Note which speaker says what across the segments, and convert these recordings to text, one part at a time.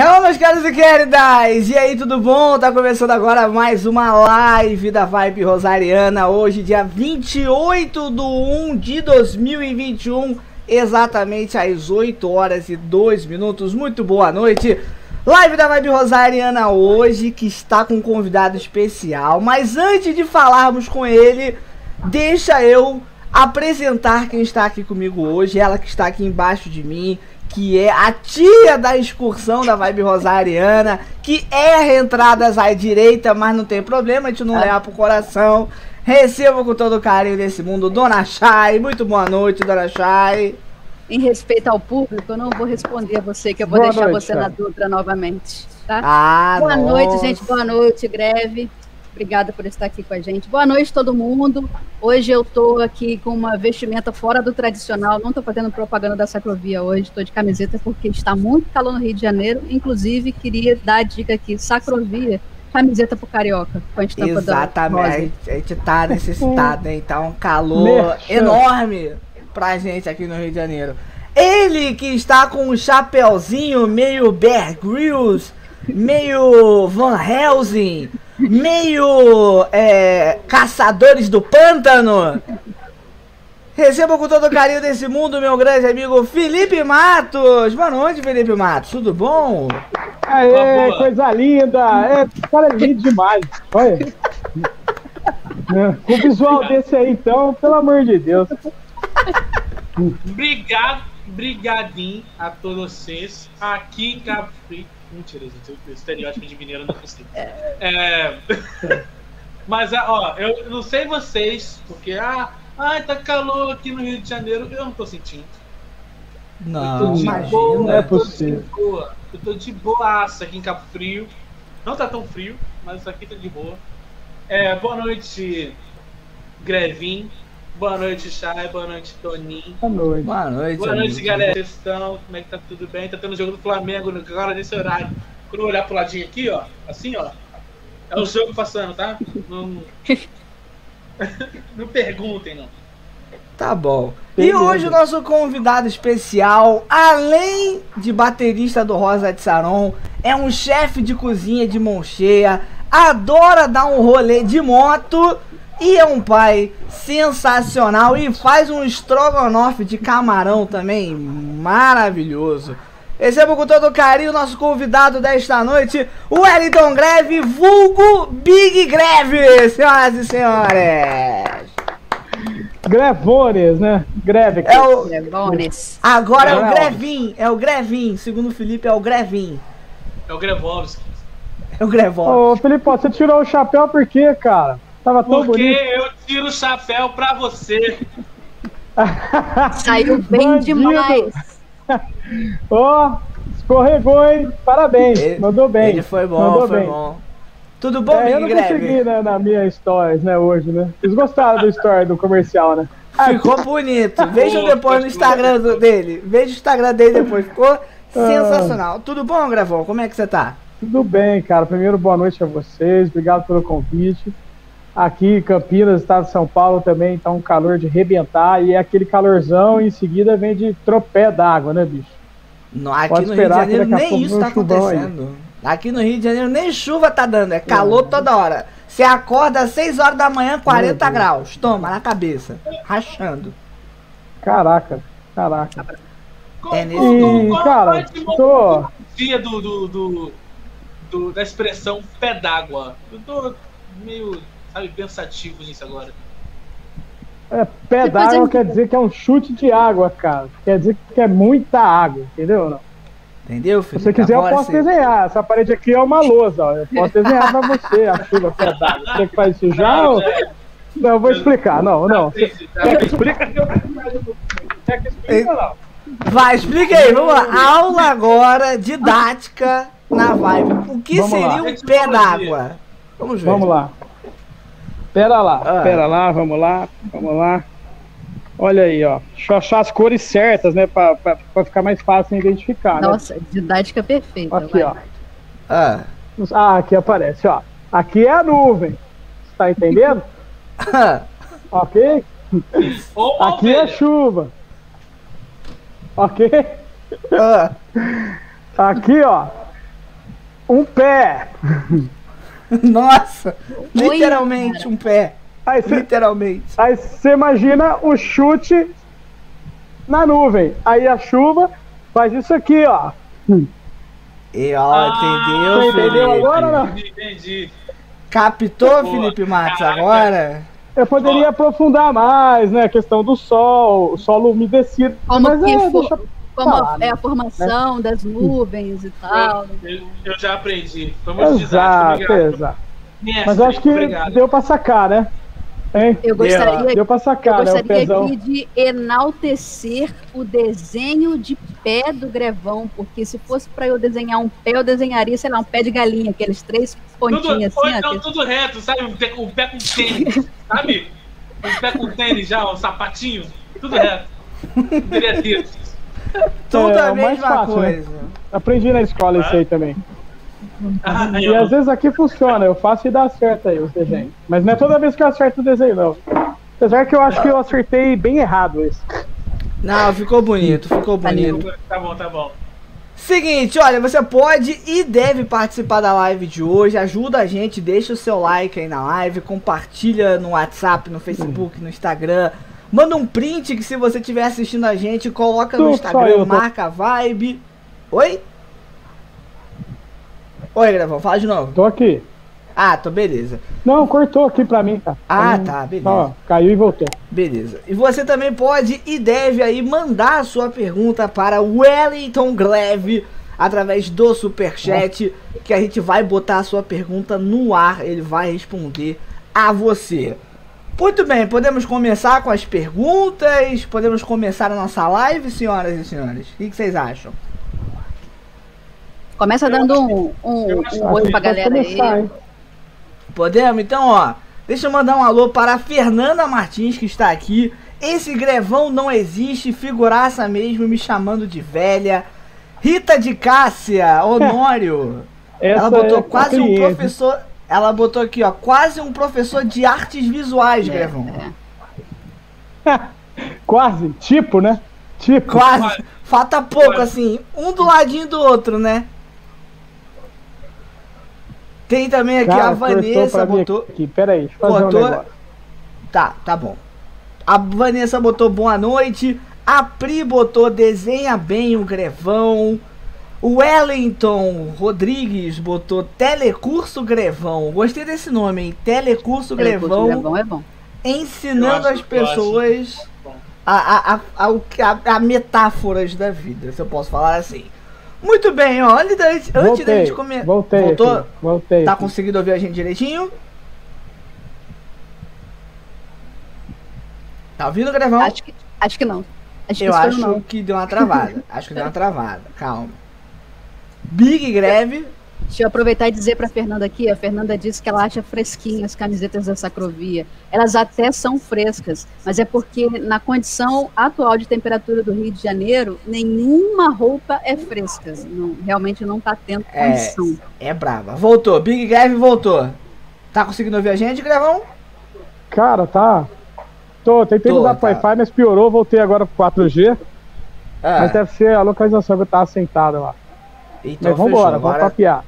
Speaker 1: Hello, meus caros e queridas! E aí, tudo bom? Tá começando agora mais uma live da Vibe Rosariana. Hoje, dia 28 de 1 de 2021, exatamente às 8 horas e 2 minutos. Muito boa noite! Live da Vibe Rosariana hoje, que está com um convidado especial. Mas antes de falarmos com ele, deixa eu apresentar quem está aqui comigo hoje. Ela que está aqui embaixo de mim, que é a tia da excursão da Vibe Rosariana, que erra entradas à direita, mas não tem problema, a gente não ah. leva pro coração. Recebo com todo o carinho desse mundo, Dona Chay. Muito boa noite, Dona Chay.
Speaker 2: Em respeito ao público, eu não vou responder a você, que eu vou boa deixar noite, você cara. na dúvida novamente. Tá?
Speaker 1: Ah,
Speaker 2: boa nossa. noite, gente. Boa noite, greve. Obrigada por estar aqui com a gente. Boa noite, todo mundo. Hoje eu estou aqui com uma vestimenta fora do tradicional. Não estou fazendo propaganda da Sacrovia hoje. Estou de camiseta porque está muito calor no Rio de Janeiro. Inclusive, queria dar a dica aqui: Sacrovia, camiseta pro carioca.
Speaker 1: Com a estampa Exatamente. A gente está necessitado, hein? Tá um calor enorme pra gente aqui no Rio de Janeiro. Ele que está com um chapéuzinho meio Bear Grylls, meio Van Helsing meio é, caçadores do pântano. Receba com todo o carinho desse mundo, meu grande amigo Felipe Matos. Boa noite, Felipe Matos. Tudo bom?
Speaker 3: Aê, coisa linda. É, cara é lindo demais. Olha. É, com o visual desse aí, então, pelo amor de Deus.
Speaker 4: Obrigado, brigadinho a todos vocês. Aqui em Cabo Frio Mentira, gente, o estereótipo de mineiro não consigo. É. é... Mas, ó, eu não sei vocês, porque, ah, ai, tá calor aqui no Rio de Janeiro, eu não tô sentindo.
Speaker 1: Não,
Speaker 3: imagina, boa, não é possível.
Speaker 4: Eu tô de boa, eu tô de boaça aqui em Cabo Frio. Não tá tão frio, mas aqui tá de boa. É, boa noite, Grevin. Boa noite, Chay. Boa noite, Toninho.
Speaker 3: Boa noite.
Speaker 1: Boa noite,
Speaker 4: Boa noite, galera. Vocês estão? Como é que tá tudo bem? Tá tendo jogo do Flamengo agora nesse horário. Quando eu olhar pro ladinho aqui, ó, assim, ó, é o jogo passando, tá? Não, não perguntem, não.
Speaker 1: Tá bom. E hoje o nosso convidado especial, além de baterista do Rosa de Saron, é um chefe de cozinha de mão cheia, adora dar um rolê de moto e é um pai sensacional e faz um estrogonofe de camarão também maravilhoso. Recebo com todo carinho o nosso convidado desta noite, o Wellington Greve, vulgo Big Greve, senhoras e senhores.
Speaker 3: Grevones, né? Greve.
Speaker 1: É o... Grevones. Agora é o Grevin, é o Grevin, segundo o Felipe é o Grevin.
Speaker 4: É o Grevovski.
Speaker 1: É o Grevovski.
Speaker 3: Ô, Felipe, você tirou o chapéu por quê, cara?
Speaker 4: Tava tão Porque bonito. eu tiro o chapéu pra você.
Speaker 2: Saiu bem Bandido. demais.
Speaker 3: Ó, oh, escorregou, hein? Parabéns, ele, mandou bem.
Speaker 1: Ele foi bom, mandou foi bem. bom. Tudo bom,
Speaker 3: é, Eu não consegui né, na minha stories, né, hoje, né? Vocês gostaram do story do comercial, né?
Speaker 1: Ficou bonito. Vejam depois no Instagram dele. Veja o Instagram dele depois. Ficou ah. sensacional. Tudo bom, Gravão? Como é que você tá?
Speaker 3: Tudo bem, cara. Primeiro, boa noite a vocês. Obrigado pelo convite. Aqui Campinas, estado de São Paulo também tá um calor de rebentar e é aquele calorzão e em seguida vem de tropé d'água, né, bicho?
Speaker 1: No, aqui Pode no Rio de Janeiro nem isso tá acontecendo. Aí. Aqui no Rio de Janeiro nem chuva tá dando, é calor é. toda hora. Você acorda às 6 horas da manhã, 40 graus. Toma, na cabeça. Rachando.
Speaker 3: Caraca, caraca.
Speaker 4: É nesse e, cara, tô... dia do, do, do, do, da expressão pé d'água. Eu tô meio sabe, pensativo nisso agora.
Speaker 3: É, pé d'água quer dizer que é um chute de água, cara. Quer dizer que é muita água, entendeu? Não?
Speaker 1: Entendeu, filho?
Speaker 3: Se você quiser, Agora eu posso desenhar. Essa parede aqui é uma lousa, ó. Eu posso desenhar pra você a chuva pé d'água. Você que faz isso já? Não, ou... não eu vou explicar. Não, não. Quer que explica?
Speaker 1: Quer que explica não? Vai, explica aí, vamos lá. Aula agora, didática na vibe. O que vamos seria lá. um pé d'água?
Speaker 3: Vamos ver. Vamos lá. Pera lá, ah. pera lá, vamos lá, vamos lá. Olha aí, ó. Deixa eu achar as cores certas, né? Pra, pra, pra ficar mais fácil de identificar.
Speaker 2: Né? Nossa, né? didática perfeita.
Speaker 3: Aqui, vai. ó. Ah. ah, aqui aparece, ó. Aqui é a nuvem. Tá entendendo? ok? aqui é chuva. Ok? Ah. Aqui, ó. Um pé.
Speaker 1: Nossa, literalmente um pé.
Speaker 3: Aí você
Speaker 1: Literalmente.
Speaker 3: aí você imagina o chute na nuvem. Aí a chuva faz isso aqui, ó.
Speaker 1: E ó,
Speaker 4: Ah,
Speaker 1: entendeu,
Speaker 3: Você entendeu agora ou não?
Speaker 4: Entendi.
Speaker 1: Captou,
Speaker 4: Boa.
Speaker 1: Felipe Matos,
Speaker 4: Caraca.
Speaker 1: agora?
Speaker 3: Eu poderia aprofundar mais, né? A questão do sol, o solo umedecido.
Speaker 2: Como
Speaker 3: mas
Speaker 2: que
Speaker 3: é,
Speaker 2: for-
Speaker 3: deixa
Speaker 2: Como
Speaker 3: falar,
Speaker 2: é
Speaker 3: né?
Speaker 2: a formação das nuvens e tal.
Speaker 4: Eu, eu já aprendi. Foi muito didático.
Speaker 3: Exato, exato.
Speaker 4: Mestre,
Speaker 3: Mas eu acho que
Speaker 4: obrigado.
Speaker 3: deu pra sacar, né? Hein?
Speaker 2: Eu gostaria,
Speaker 3: Deu pra
Speaker 2: eu
Speaker 3: sacar, né? O
Speaker 2: gostaria
Speaker 3: pezão.
Speaker 2: aqui de enaltecer o desenho de pé do grevão, porque se fosse para eu desenhar um pé, eu desenharia, sei lá, um pé de galinha, aqueles três
Speaker 4: Tudo,
Speaker 2: pontinhos
Speaker 4: ou
Speaker 2: assim, ó,
Speaker 4: então tudo reto, sabe? Um pé, com tênis, sabe? Um pé com tênis já, um sapatinho, tudo reto. Teria tido.
Speaker 1: Tudo
Speaker 3: É,
Speaker 1: a mesma
Speaker 3: fácil, né?
Speaker 1: coisa.
Speaker 3: Aprendi na escola isso aí também.
Speaker 4: Ah,
Speaker 3: E às vezes aqui funciona, eu faço e dá certo aí os desenhos. Mas não é toda vez que eu acerto o desenho, não. Apesar que eu acho que eu acertei bem errado esse.
Speaker 1: Não, ficou bonito, ficou
Speaker 2: Tá
Speaker 1: bonito.
Speaker 4: Tá bom, tá bom.
Speaker 1: Seguinte, olha, você pode e deve participar da live de hoje. Ajuda a gente, deixa o seu like aí na live, compartilha no WhatsApp, no Facebook, no Instagram. Manda um print que se você estiver assistindo a gente, coloca no
Speaker 3: Tô, só
Speaker 1: Instagram, marca a vibe. Oi? Oi, Gravão, fala de novo.
Speaker 3: Tô aqui.
Speaker 1: Ah, tô beleza.
Speaker 3: Não, cortou aqui pra mim, tá?
Speaker 1: Ah,
Speaker 3: Então,
Speaker 1: tá, beleza.
Speaker 3: Ó, caiu e voltou.
Speaker 1: Beleza. E você também pode e deve aí mandar a sua pergunta para o Wellington Gleve através do Superchat, que a gente vai botar a sua pergunta no ar, ele vai responder a você. Muito bem, podemos começar com as perguntas, podemos começar a nossa live, senhoras e senhores. O que que vocês acham?
Speaker 2: Começa
Speaker 4: Eu
Speaker 2: dando
Speaker 4: acho
Speaker 2: um, um, um oi pra
Speaker 3: Pode
Speaker 2: galera
Speaker 3: começar,
Speaker 2: aí.
Speaker 1: Podemos? Então, ó, deixa eu mandar um alô para a Fernanda Martins, que está aqui. Esse grevão não existe, figuraça mesmo, me chamando de velha. Rita de Cássia, Honório.
Speaker 3: Essa
Speaker 1: ela botou
Speaker 3: é
Speaker 1: quase um professor. Ela botou aqui, ó, quase um professor de artes visuais,
Speaker 2: É,
Speaker 1: grevão.
Speaker 2: é.
Speaker 3: Quase, tipo, né? Tipo.
Speaker 1: Quase.
Speaker 4: Quase.
Speaker 1: Falta pouco,
Speaker 4: Quase.
Speaker 1: assim, um do ladinho do outro, né? Tem também aqui
Speaker 3: Cara,
Speaker 1: a Vanessa, botou.
Speaker 3: Aqui. Pera aí, deixa eu fazer
Speaker 1: Cortou.
Speaker 3: um negócio.
Speaker 1: Tá, tá bom. A Vanessa botou boa noite. A Pri botou desenha bem o grevão. O Wellington Rodrigues botou telecurso grevão. Gostei desse nome, hein? Telecurso
Speaker 2: Telecurso
Speaker 1: grevão.
Speaker 2: Grevão é bom.
Speaker 1: Ensinando as pessoas
Speaker 4: bom.
Speaker 1: a, a, a, a, o que- a- metáforas da vida, se eu posso falar assim. Muito bem, ó. Antes da, antes da gente começar.
Speaker 3: voltei
Speaker 1: Voltou?
Speaker 3: aqui, voltei.
Speaker 1: Tá
Speaker 3: aqui.
Speaker 1: conseguindo ouvir a gente direitinho? Tá ouvindo, Grevão?
Speaker 2: Acho que, acho que não. Acho que
Speaker 1: Eu acho
Speaker 2: não.
Speaker 1: que deu uma travada. acho que deu uma travada. Calma. Big Greve.
Speaker 2: Deixa eu aproveitar e dizer para Fernanda aqui, a Fernanda disse que ela acha fresquinhas as camisetas da Sacrovia. Elas até são frescas, mas é porque na condição atual de temperatura do Rio de Janeiro, nenhuma roupa é fresca. Não, realmente não está tendo
Speaker 1: É.
Speaker 2: condição.
Speaker 1: É brava. Voltou. Big Greve voltou. Tá conseguindo ouvir a gente, Grevão?
Speaker 3: Cara, tá. Tô, tentei
Speaker 1: Tô,
Speaker 3: mudar pro
Speaker 1: tá.
Speaker 3: Wi-Fi, mas piorou, voltei agora pro 4G.
Speaker 1: Ah,
Speaker 3: Mas deve ser a localização que eu tava sentado lá.
Speaker 1: Então
Speaker 3: mas vambora,
Speaker 1: fechou.
Speaker 3: vamos
Speaker 1: Agora-
Speaker 3: papiar.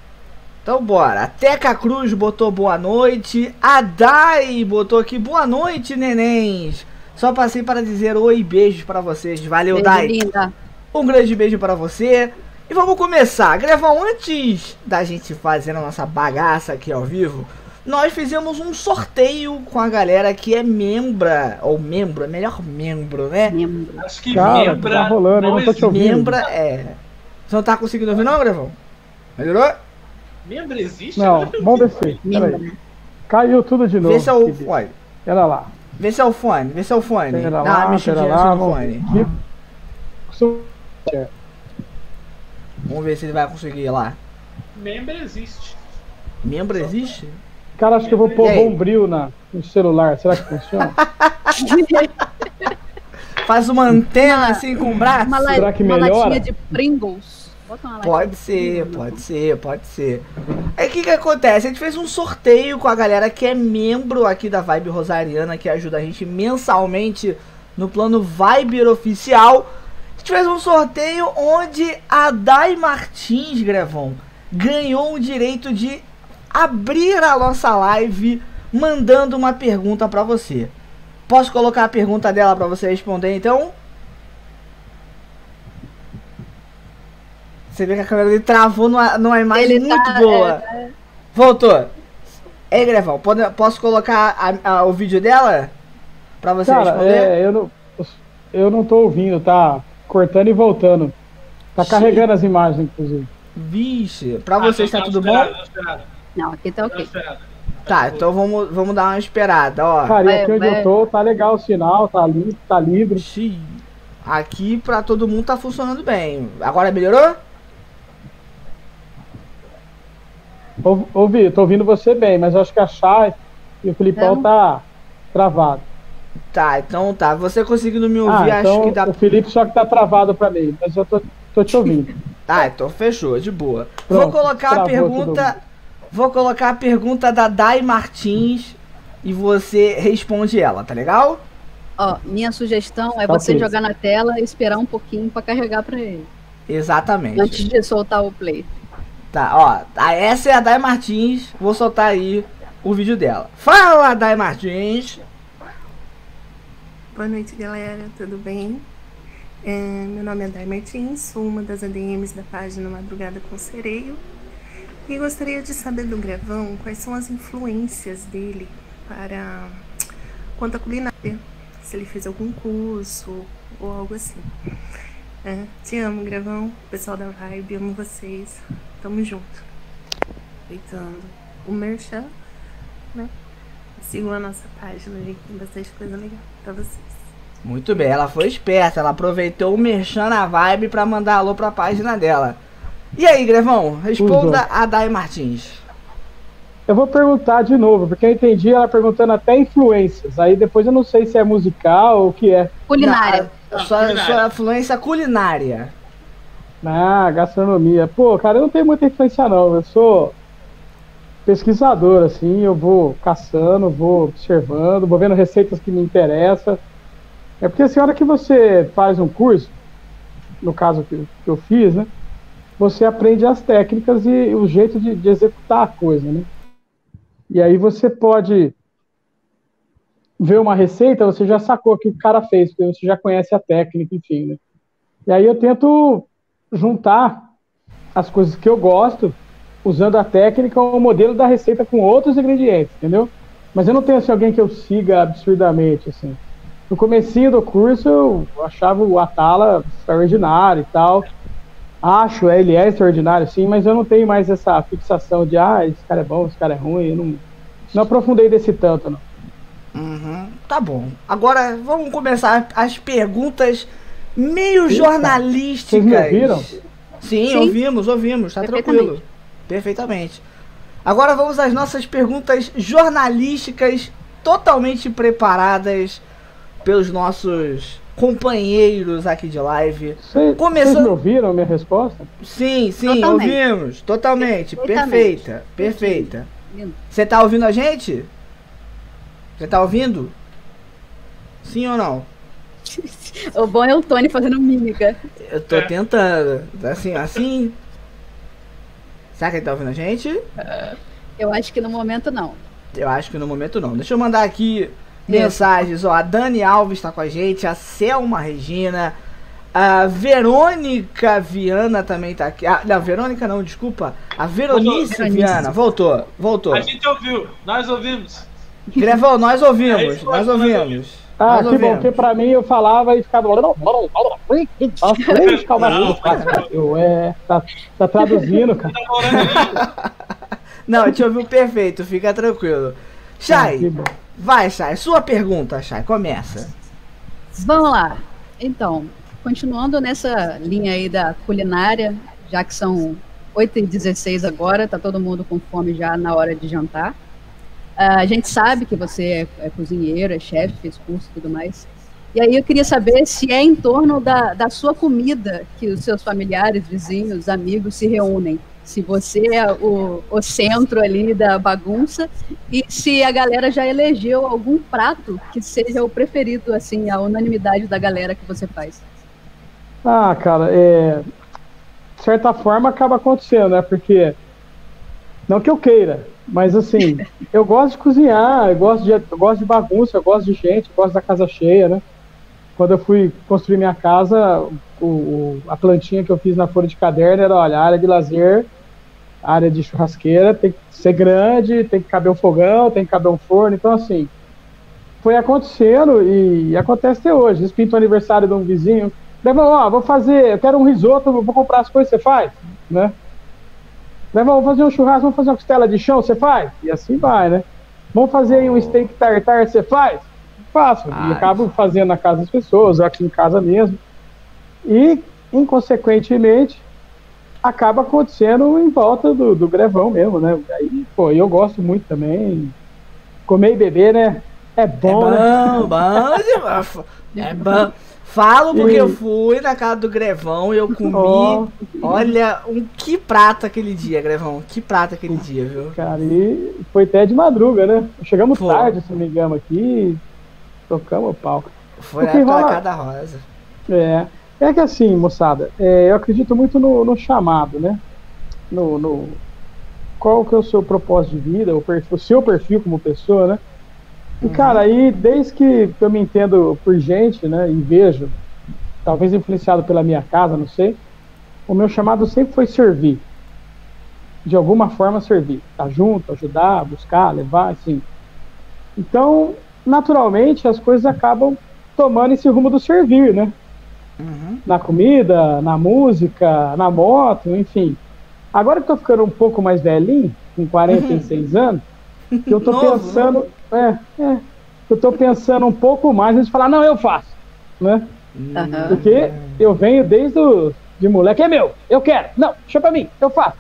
Speaker 1: Então bora. A Teca Cruz botou boa noite. A Dai botou aqui boa noite, nenéns. Só passei para dizer oi e beijos para vocês. Valeu,
Speaker 2: Beijo,
Speaker 1: Dai.
Speaker 2: linda.
Speaker 1: Um grande beijo para você. E vamos começar. Grevão, antes da gente fazer a nossa bagaça aqui ao vivo, nós fizemos um sorteio com a galera que é membra, ou membro, é melhor membro, né?
Speaker 2: Membro.
Speaker 4: Acho que
Speaker 3: Cara,
Speaker 4: membra
Speaker 3: tá rolando, eu
Speaker 4: não
Speaker 3: não tô te ouvindo.
Speaker 1: Membra é. Você não tá conseguindo ouvir, não, Grevão? Melhorou?
Speaker 4: Membra existe?
Speaker 3: Não, vamos descer. Pera aí.
Speaker 2: Membro.
Speaker 3: Caiu tudo de novo.
Speaker 1: Vê se é o fone.
Speaker 3: Pera lá.
Speaker 1: Vê se é o fone, vê se é o fone.
Speaker 3: Pera
Speaker 1: Dá uma
Speaker 3: lá, pera
Speaker 1: mexidinha
Speaker 3: lá.
Speaker 1: no
Speaker 3: Vamos
Speaker 1: fone.
Speaker 3: ver.
Speaker 1: Vamos ver se ele vai conseguir lá.
Speaker 4: Membra existe.
Speaker 1: Membro existe?
Speaker 3: Cara, acho que eu vou pôr bombril na, no celular. Será que funciona?
Speaker 1: Faz uma antena assim com o braço?
Speaker 2: Uma, la-
Speaker 3: Será que
Speaker 2: uma
Speaker 3: melhora?
Speaker 2: latinha de Pringles.
Speaker 1: Pode
Speaker 2: de
Speaker 1: ser, pode ser, pode ser. Aí o que que acontece? A gente fez um sorteio com a galera que é membro aqui da Vibe Rosariana, que ajuda a gente mensalmente no plano Viber Oficial. A gente fez um sorteio onde a Dai Martins, Grevão, ganhou o direito de abrir a nossa live mandando uma pergunta para você. Posso colocar a pergunta dela para você responder então? Você vê que a câmera dele travou numa, numa imagem Ele muito tá, boa. É, é... Voltou. Ei, Grevão, pode, posso colocar a, a, o vídeo dela? Pra você
Speaker 3: Cara, responder? É, eu não, eu não tô ouvindo, tá cortando e voltando. Tá Sim. carregando as imagens, inclusive.
Speaker 1: Vixe, pra ah, vocês tá, tudo bom?
Speaker 2: Não, aqui tá ok.
Speaker 1: Tá, então vamos, vamos dar uma esperada, ó.
Speaker 3: Cara, e aqui onde eu tô, tá legal o sinal, tá livre, tá livre.
Speaker 1: Sim. Aqui pra todo mundo tá funcionando bem. Agora melhorou?
Speaker 3: Ouvi, tô ouvindo você bem, mas eu acho que a Chay e o Filipão é. tá travado.
Speaker 1: Tá, então tá. Você conseguindo me ouvir,
Speaker 3: ah, então
Speaker 1: acho que dá.
Speaker 3: O Felipe só que tá travado pra mim, mas eu tô, tô te ouvindo.
Speaker 1: tá, então fechou, de boa. Pronto, vou colocar a pergunta. Vou colocar a pergunta da Dai Martins e você responde ela, tá legal?
Speaker 2: Ó, minha sugestão é tá você jogar na tela e esperar um pouquinho para carregar para ele.
Speaker 1: Exatamente.
Speaker 2: Antes de soltar o play.
Speaker 1: Tá, ó. Essa é a Dai Martins. Vou soltar aí o vídeo dela. Fala, Dai Martins!
Speaker 5: Boa noite, galera. Tudo bem? É, meu nome é Dai Martins, sou uma das ADMs da página Madrugada com Sereio. E gostaria de saber do Gravão quais são as influências dele para quanto à culinária. Se ele fez algum curso ou algo assim. É, te amo, Gravão. Pessoal da Vibe, amo vocês. Tamo junto. Aproveitando o Merchan, né? Sigam a nossa página, gente. Tem bastante coisa legal pra vocês.
Speaker 1: Muito bem, ela foi esperta. Ela aproveitou o Merchan na Vibe pra mandar alô pra página dela. E aí, Grevão? Responda a Dai Martins.
Speaker 3: Eu vou perguntar de novo, porque eu entendi ela perguntando até influências. Aí depois eu não sei se é musical ou o que é.
Speaker 2: Culinária.
Speaker 1: Não, sua, sua influência culinária.
Speaker 3: Ah, gastronomia. Pô, cara, eu não tenho muita influência não. Eu sou pesquisador, assim, eu vou caçando, vou observando, vou vendo receitas que me interessam. É porque assim, a hora que você faz um curso, no caso que, que eu fiz, né? Você aprende as técnicas e o jeito de, de executar a coisa, né? E aí você pode ver uma receita, você já sacou o que o cara fez, porque você já conhece a técnica, enfim, né? E aí eu tento juntar as coisas que eu gosto, usando a técnica ou o modelo da receita com outros ingredientes, entendeu? Mas eu não tenho assim, alguém que eu siga absurdamente, assim. No comecinho do curso eu achava o Atala extraordinário e tal. Acho, ele é extraordinário, sim, mas eu não tenho mais essa fixação de, ah, esse cara é bom, esse cara é ruim. Eu não, não aprofundei desse tanto, não.
Speaker 1: Uhum, tá bom. Agora vamos começar as perguntas meio Eita. jornalísticas. Vocês me ouviram? Sim, Sim, ouvimos, ouvimos, tá tranquilo. Perfeitamente. Agora vamos às nossas perguntas jornalísticas totalmente preparadas pelos nossos companheiros aqui de live.
Speaker 3: Vocês Começando... me ouviram a minha resposta?
Speaker 1: Sim, sim, totalmente. ouvimos. Totalmente. Perfeita, perfeita. Você tá ouvindo a gente? Você tá ouvindo? Sim ou não?
Speaker 2: o bom é o Tony fazendo mímica.
Speaker 1: Eu tô tentando. Assim, assim. Será que ele tá ouvindo a gente?
Speaker 2: Eu acho que no momento não.
Speaker 1: Eu acho que no momento não. Deixa eu mandar aqui mensagens. Ó, a Dani Alves está com a gente, a Selma Regina, a Verônica Viana também está aqui. Ah, não, Verônica não, desculpa. A Veronice voltou, Viana, voltou, voltou.
Speaker 4: A gente ouviu, nós ouvimos.
Speaker 1: Grevão, nós ouvimos, é nós ouvimos.
Speaker 3: Ah, que bom, porque pra mim eu falava e ficava. Eu, é, tá, tá traduzindo, cara.
Speaker 1: Não, te ouviu perfeito, fica tranquilo. Chay, ah, Vai, Chay. Sua pergunta, Chay. Começa.
Speaker 2: Vamos lá. Então, continuando nessa linha aí da culinária, já que são 8h16 agora, tá todo mundo com fome já na hora de jantar. Uh, a gente sabe que você é, é cozinheiro, é chefe, fez curso e tudo mais. E aí eu queria saber se é em torno da, da sua comida que os seus familiares, vizinhos, amigos se reúnem se você é o, o centro ali da bagunça e se a galera já elegeu algum prato que seja o preferido, assim, a unanimidade da galera que você faz.
Speaker 3: Ah, cara, é... de certa forma, acaba acontecendo, né? Porque, não que eu queira, mas assim, eu gosto de cozinhar, eu gosto de, eu gosto de bagunça, eu gosto de gente, eu gosto da casa cheia, né? Quando eu fui construir minha casa, o, a plantinha que eu fiz na folha de caderno era, olha, área de lazer, área de churrasqueira, tem que ser grande, tem que caber um fogão, tem que caber um forno, então assim, foi acontecendo e acontece até hoje. Eles pintam o aniversário de um vizinho, Leva, ó, vou fazer, eu quero um risoto, vou comprar as coisas, você faz, né? Leva, vou fazer um churrasco, vamos fazer uma costela de chão, você faz? E assim vai, né? Vamos fazer um steak tartar, você faz? Faço. E acabo fazendo na casa das pessoas, aqui em casa mesmo. E, inconsequentemente, acaba acontecendo em volta do, do grevão mesmo, né? Aí, pô, eu gosto muito também. Comer e beber, né? É bom, é
Speaker 1: bom, né? bom É bom. Falo porque eu fui na casa do Grevão e eu comi. Oh. Olha, um que prato aquele dia, Grevão. Que prato aquele dia, viu?
Speaker 3: Cara, e foi até de madruga, né? Chegamos foi. tarde, se não me engano, aqui. Tocamos o pau.
Speaker 1: Foi porque a rola... da rosa.
Speaker 3: É. É que assim, moçada, é, eu acredito muito no, no chamado, né? No, no, Qual que é o seu propósito de vida, o, perfil, o seu perfil como pessoa, né? E, cara, aí, desde que eu me entendo por gente, né, e vejo, talvez influenciado pela minha casa, não sei, o meu chamado sempre foi servir. De alguma forma, servir. Estar tá junto, ajudar, buscar, levar, assim. Então, naturalmente, as coisas acabam tomando esse rumo do servir, né? Uhum. Na comida, na música, na moto, enfim. Agora que eu tô ficando um pouco mais velhinho, com 46 uhum. anos, eu tô Novo, pensando. É, é. Eu tô pensando um pouco mais antes de falar, não, eu faço. Né? Uhum. Porque eu venho desde o, de moleque, é meu, eu quero. Não, deixa pra mim, eu faço.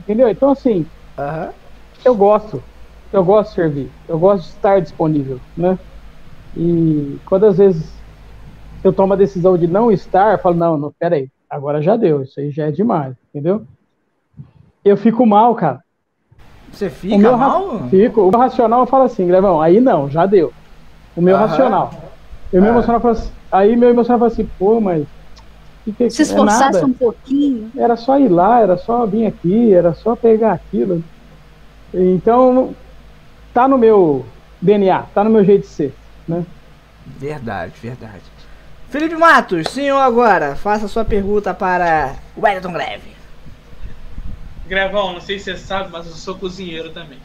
Speaker 3: Entendeu? Então, assim, uhum. eu gosto. Eu gosto de servir. Eu gosto de estar disponível, né? E quando às vezes eu tomo a decisão de não estar, eu falo, não, não, peraí, agora já deu, isso aí já é demais, entendeu? Eu fico mal, cara.
Speaker 1: Você fica o meu
Speaker 3: mal? Fico. O meu racional fala assim, Grevão, aí não, já deu. O meu Aham. racional. E o meu ah. emocional fala assim, aí meu emocional fala assim, pô, mas.
Speaker 2: Que que, Se é esforçasse é um pouquinho.
Speaker 3: Era só ir lá, era só vir aqui, era só pegar aquilo. Então, tá no meu DNA, tá no meu jeito de ser, né?
Speaker 1: Verdade, verdade. Felipe Matos, senhor agora, faça sua pergunta para o Wellington Greve.
Speaker 4: Grevão, não sei se você sabe, mas eu sou cozinheiro também.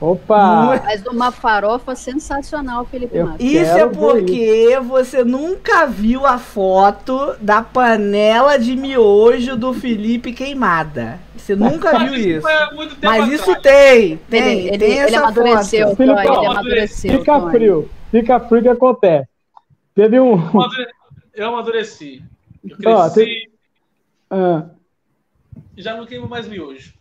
Speaker 3: Opa!
Speaker 2: Mas uma farofa sensacional, Felipe eu Matos.
Speaker 1: Isso é porque você nunca viu a foto da panela de miojo do Felipe queimada. Você nunca viu isso. Mas isso tem, tem, ele, tem ele, essa ele amadureceu, foto.
Speaker 3: Felipe, ele amadureceu. Fica frio, fica frio que acontece. Teve um.
Speaker 4: Eu amadureci. Eu cresci. Ó, tem... ah já não queimo mais miojo.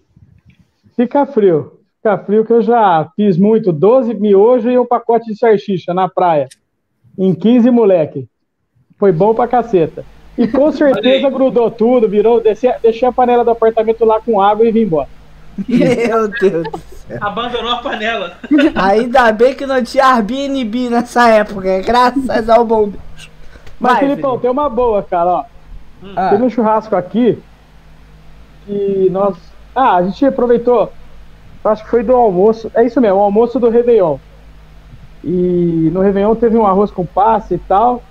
Speaker 3: Fica frio. Fica frio que eu já fiz muito. 12 miojo e um pacote de salsicha na praia. Em 15 moleque. Foi bom pra caceta. E com certeza grudou tudo, virou, desci, deixei a panela do apartamento lá com água e vim embora.
Speaker 1: Meu Deus do
Speaker 4: céu. Abandonou a panela.
Speaker 1: Ainda bem que não tinha Airbnb nessa época, graças ao bom Deus.
Speaker 3: Mas, Vai, Filipão, tem uma boa, cara, ó. Hum. Teve um churrasco aqui, que nós. Ah, a gente aproveitou. Acho que foi do almoço. É isso mesmo, o almoço do Réveillon. E no Réveillon teve um arroz com passe e tal.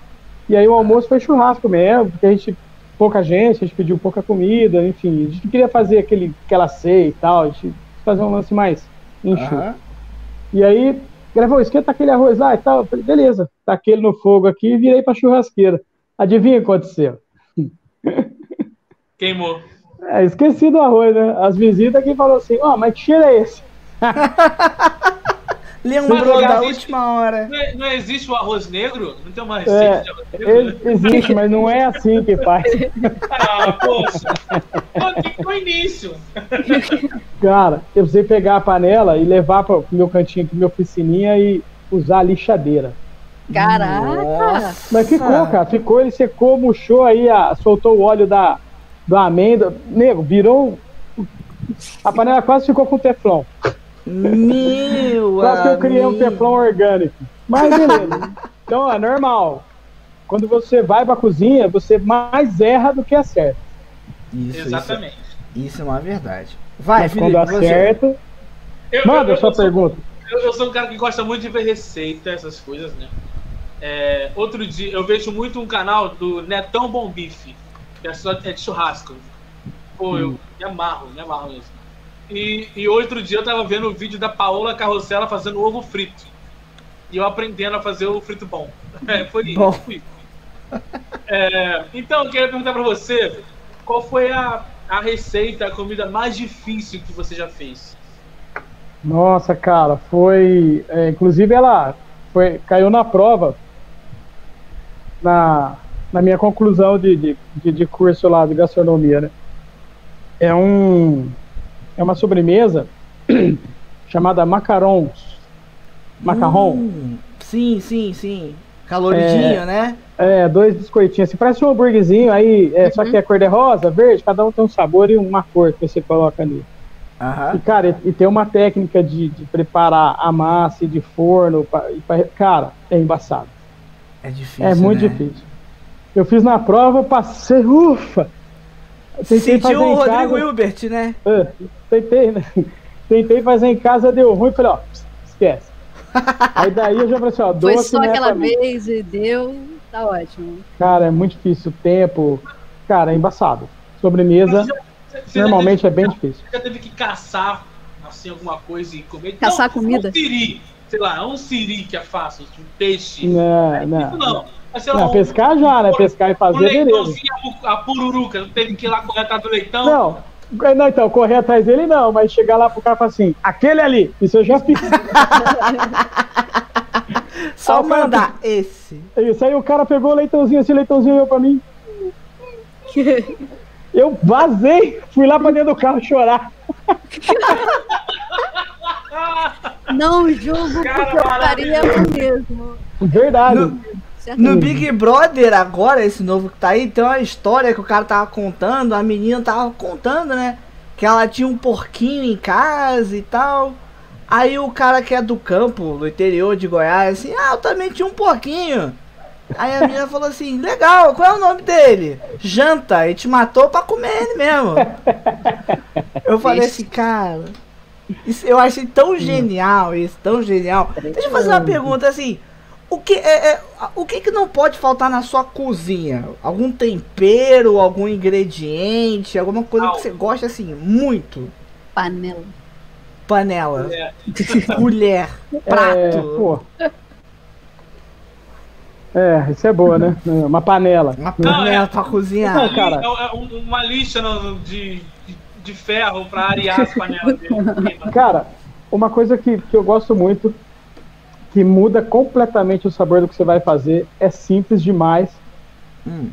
Speaker 3: E aí o almoço foi churrasco mesmo, porque a gente. Pouca gente, a gente pediu pouca comida, enfim. A gente não queria fazer aquele, aquela ceia e tal. A gente fazer um lance mais enxuto. Uhum. E aí, gravou, esquenta aquele arroz lá e tal. Eu falei, beleza, tá aquele no fogo aqui e virei pra churrasqueira. Adivinha o que aconteceu?
Speaker 4: Queimou.
Speaker 3: É, esqueci do arroz, né? As visitas que falou assim, ó, oh, mas que cheiro é esse?
Speaker 1: Lembrou da última hora.
Speaker 4: Não, é, não, existe o arroz negro? Não tem uma receita é, de arroz
Speaker 3: negro? Existe, mas não é assim que faz.
Speaker 4: ah, poxa. No início.
Speaker 3: Cara, eu precisei pegar a panela e levar para o meu cantinho aqui, minha oficininha e usar a lixadeira.
Speaker 2: Caraca!
Speaker 3: Mas ficou, cara. Ficou, ele secou, murchou aí, a, soltou o óleo da, do amêndoa. Nego, virou. A panela quase ficou com teflon.
Speaker 1: Meu
Speaker 3: Quase que eu criei um teflon orgânico. Mas beleza. então é normal. Quando você vai pra cozinha, você mais erra do que acerta.
Speaker 1: Isso,
Speaker 4: Exatamente.
Speaker 1: Isso, isso é uma verdade. Vai,
Speaker 3: Mas
Speaker 1: Felipe,
Speaker 3: quando acerta.
Speaker 4: Eu-
Speaker 3: Manda
Speaker 4: eu-
Speaker 3: a sua
Speaker 4: eu sou-
Speaker 3: pergunta.
Speaker 4: Eu, eu sou um cara que gosta muito de ver receita, essas coisas, né? É, outro dia, eu vejo muito um canal do Netão Bom Bife, que é, só, é de churrasco. Pô,
Speaker 3: Hum.
Speaker 4: eu me amarro, me amarro nisso. E, e outro dia eu tava vendo o vídeo da Paola Carrossela fazendo ovo frito. E eu aprendendo a fazer o frito bom. É, foi
Speaker 1: Bom.
Speaker 4: isso. foi isso. É, então, eu queria perguntar pra você, qual foi a, a receita, a comida mais difícil que você já fez?
Speaker 3: Nossa, cara, foi. é, inclusive, ela foi, caiu na prova na, na minha conclusão de, de, de, de curso lá de gastronomia, né? É um é uma sobremesa chamada macarons. Macarrão.
Speaker 1: Hum, sim, sim, sim. Caloridinho, né?
Speaker 3: É, dois biscoitinhos. Assim, parece um hambúrguerzinho, aí é, só que é cor de rosa, verde, cada um tem um sabor e uma cor que você coloca ali. E,
Speaker 1: Aham.
Speaker 3: cara, e, e tem uma técnica de, de preparar a massa e de forno. pra- e pra- cara, é embaçado.
Speaker 1: É difícil.
Speaker 3: é muito
Speaker 1: né?
Speaker 3: difícil. Eu fiz na prova, passei, ufa! Tentei
Speaker 1: Sentiu o Rodrigo
Speaker 3: casa,
Speaker 1: Hilbert, né?
Speaker 3: é, tentei, né? Tentei fazer em casa, deu ruim, falei, ó, esquece. Aí daí eu já falei assim, ó,
Speaker 2: Foi
Speaker 3: doce
Speaker 2: só
Speaker 3: não é
Speaker 2: aquela vez e deu. Tá ótimo.
Speaker 3: Cara, é muito difícil o tempo. Cara, é embaçado. Sobremesa,
Speaker 4: Você já
Speaker 3: normalmente é
Speaker 4: teve-
Speaker 3: bem difícil.
Speaker 4: já teve que caçar assim alguma coisa e comer?
Speaker 2: Caçar
Speaker 4: não,
Speaker 2: comida?
Speaker 4: Um siri, sei lá, um siri que é fácil, um peixe.
Speaker 3: Não,
Speaker 4: Isso
Speaker 3: não.
Speaker 4: não. Mas, sei lá,
Speaker 3: Não,
Speaker 4: um-
Speaker 3: pescar já, né? Pescar e
Speaker 4: um
Speaker 3: fazer, beleza.
Speaker 4: leitãozinho, a pururuca, não teve que ir lá correr atrás do leitão.
Speaker 3: Não, não, então, correr atrás dele não, mas chegar lá pro cara e falar assim, aquele ali, isso eu já fiz.
Speaker 1: Só
Speaker 3: Ah, o cara-
Speaker 1: mandar esse.
Speaker 3: Isso aí o cara pegou o leitãozinho, esse leitãozinho olhou pra mim. Eu vazei, fui lá pra dentro do carro chorar.
Speaker 2: Não julgo
Speaker 4: Cara,
Speaker 2: porque eu faria o mesmo.
Speaker 3: Verdade.
Speaker 1: No,
Speaker 2: Certamente.
Speaker 1: no Big Brother agora, esse novo que tá aí, tem uma história que o cara tava contando, a menina tava contando, né? Que ela tinha um porquinho em casa e tal. Aí o cara que é do campo, do interior de Goiás, assim, ah, eu também tinha um porquinho. Aí a menina falou assim, legal, qual é o nome dele? Janta, a gente matou pra comer ele mesmo. Eu falei assim, cara, isso- eu achei tão genial isso, tão genial. Deixa eu fazer uma pergunta assim. O que, é, é- o que que não pode faltar na sua cozinha? Algum tempero, algum ingrediente, alguma coisa que você gosta assim, muito?
Speaker 2: Panela.
Speaker 1: Panela, colher, prato.
Speaker 3: É, pô. É, isso é boa, né? Uma panela.
Speaker 1: Uma panela pra cozinhar.
Speaker 3: Não, cara.
Speaker 4: É, é um- uma lixa de, de, de ferro pra arear as panelas dele.
Speaker 3: Cara, uma coisa que, que eu gosto muito, que muda completamente o sabor do que você vai fazer, é simples demais.
Speaker 1: Hum.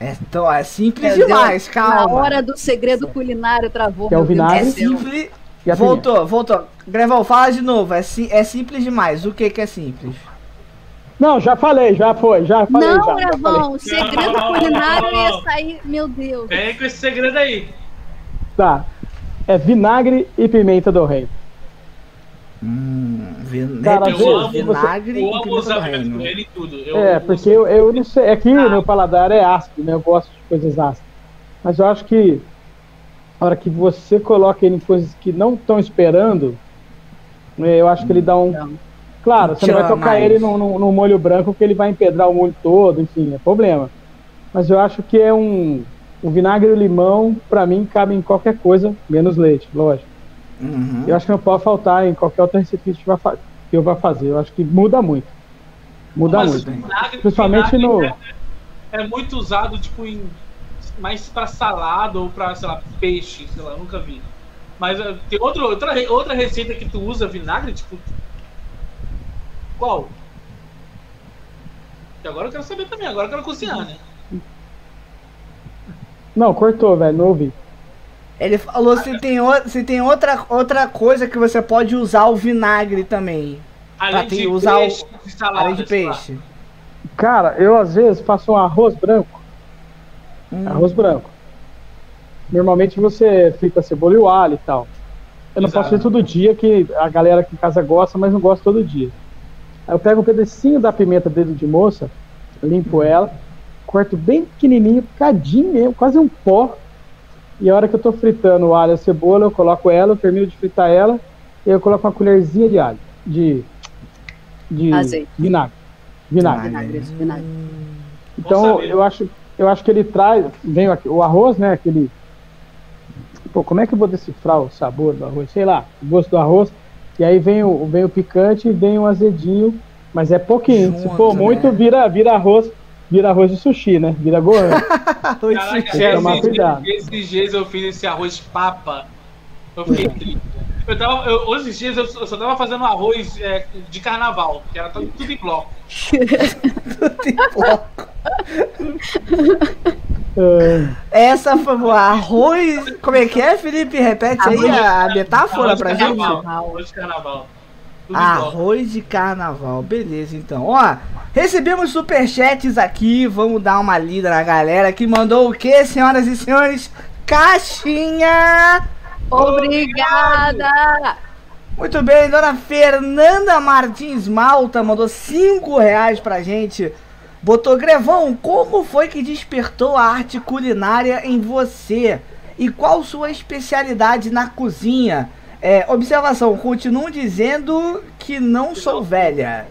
Speaker 1: É, então, é simples
Speaker 2: Deus,
Speaker 1: demais,
Speaker 2: Na
Speaker 1: calma.
Speaker 2: hora do segredo culinário travou.
Speaker 3: Que é o
Speaker 1: É
Speaker 3: vinagre.
Speaker 2: céu.
Speaker 1: simples.
Speaker 3: E a
Speaker 1: Voltou, voltou. Grevão, fala de novo. É, si- é simples demais. O que que é simples?
Speaker 3: Não, já falei, já foi, já falei.
Speaker 2: Não,
Speaker 3: já, já
Speaker 2: o segredo
Speaker 4: Não.
Speaker 2: culinário ia sair. Meu Deus.
Speaker 4: Vem com esse segredo aí.
Speaker 3: Tá. É vinagre e pimenta do rei.
Speaker 1: Hum, vin...
Speaker 3: Cara, eu amo-
Speaker 1: vinagre
Speaker 4: Eu
Speaker 1: e
Speaker 4: amo usar
Speaker 1: do
Speaker 4: pimenta
Speaker 1: reino.
Speaker 4: do reino e tudo. Eu,
Speaker 3: É, porque eu, eu não sei. É que
Speaker 4: Ah.
Speaker 3: meu paladar é ácido, né? Eu gosto de coisas ácidas. Mas eu acho que na hora que você coloca ele em coisas que não estão esperando, né, eu acho que ele dá um. Claro, você não vai tocar
Speaker 1: mais.
Speaker 3: ele num, num, num molho branco que ele vai empedrar o molho todo, enfim, é problema. Mas eu acho que é um. O vinagre e o limão, pra mim, cabe em qualquer coisa, menos leite, lógico.
Speaker 1: Uhum.
Speaker 3: Eu acho que não pode faltar em qualquer outra receita que, a gente vai que eu vá fazer. Eu acho que muda muito. Muda
Speaker 4: Mas
Speaker 3: muito.
Speaker 4: vinagre-
Speaker 3: Principalmente
Speaker 4: vinagre
Speaker 3: no-
Speaker 4: É, é muito usado, tipo, em, mais pra salada ou pra, sei lá, peixe, sei lá, nunca vi. Mas eh, tem outro, outra, outra receita que tu usa vinagre, tipo. Qual? Que agora eu quero saber também, agora eu quero cozinhar, né?
Speaker 3: Não, cortou, velho, não ouvi.
Speaker 1: Ele falou se tem, o... se tem outra, outra coisa que você pode usar o vinagre também.
Speaker 4: Além
Speaker 1: ter-
Speaker 4: de
Speaker 1: usar o-
Speaker 4: peixe, de salada.
Speaker 1: além de
Speaker 4: lá.
Speaker 1: peixe.
Speaker 3: Cara, eu às vezes faço um arroz branco.
Speaker 1: Hum.
Speaker 3: Arroz branco. Normalmente você frita a cebola e o alho e tal. Eu não
Speaker 4: Exato.
Speaker 3: posso fazer todo dia, que a galera aqui em casa gosta, mas não gosta todo dia. Aí eu pego um pedacinho da pimenta dedo de moça, limpo ela, corto bem pequenininho, picadinho mesmo, quase um pó. E a hora que eu tô fritando o alho e a cebola, eu coloco ela, eu termino de fritar ela, e eu coloco uma colherzinha de alho, de, de
Speaker 2: Azeite.
Speaker 3: vinagre. Vinagre.
Speaker 2: Vinagre, vinagre.
Speaker 3: Então
Speaker 4: saber.
Speaker 3: eu acho, eu acho que ele traz, vem aqui- o arroz, né? Aquele. Pô, como é que eu vou decifrar o sabor do arroz? Sei lá, o gosto do arroz. E aí vem o, vem o picante e vem o azedinho, mas é pouquinho. Se
Speaker 1: Junto,
Speaker 3: for muito,
Speaker 1: né?
Speaker 3: vira, vira arroz, vira arroz de sushi, né? Vira gourmet.
Speaker 1: Arroz
Speaker 4: Caraca,
Speaker 1: sushi.
Speaker 3: Tem que tomar
Speaker 4: esses,
Speaker 3: cuidado.
Speaker 4: esses dias eu fiz esse arroz papa. Eu fiquei triste. Eu tava, eu, dias eu, só tava fazendo arroz é, de carnaval, que era tudo, tudo em bloco.
Speaker 3: É,
Speaker 1: Essa foi o arroz. Como é que é, Felipe? Repete aí a, metáfora
Speaker 4: Arroz
Speaker 1: pra
Speaker 4: de
Speaker 1: gente.
Speaker 4: carnaval. Arroz de carnaval.
Speaker 1: Arroz de carnaval, beleza então. Ó, recebemos superchats aqui, vamos dar uma lida na galera que mandou o que, senhoras e senhores? Caixinha!
Speaker 2: Obrigada!
Speaker 1: Muito bem, dona Fernanda Martins Malta mandou 5 reais pra gente. Botou, Grevão, como foi que despertou a arte culinária em você? E qual sua especialidade na cozinha? É, observação, continuo dizendo que não sou velha.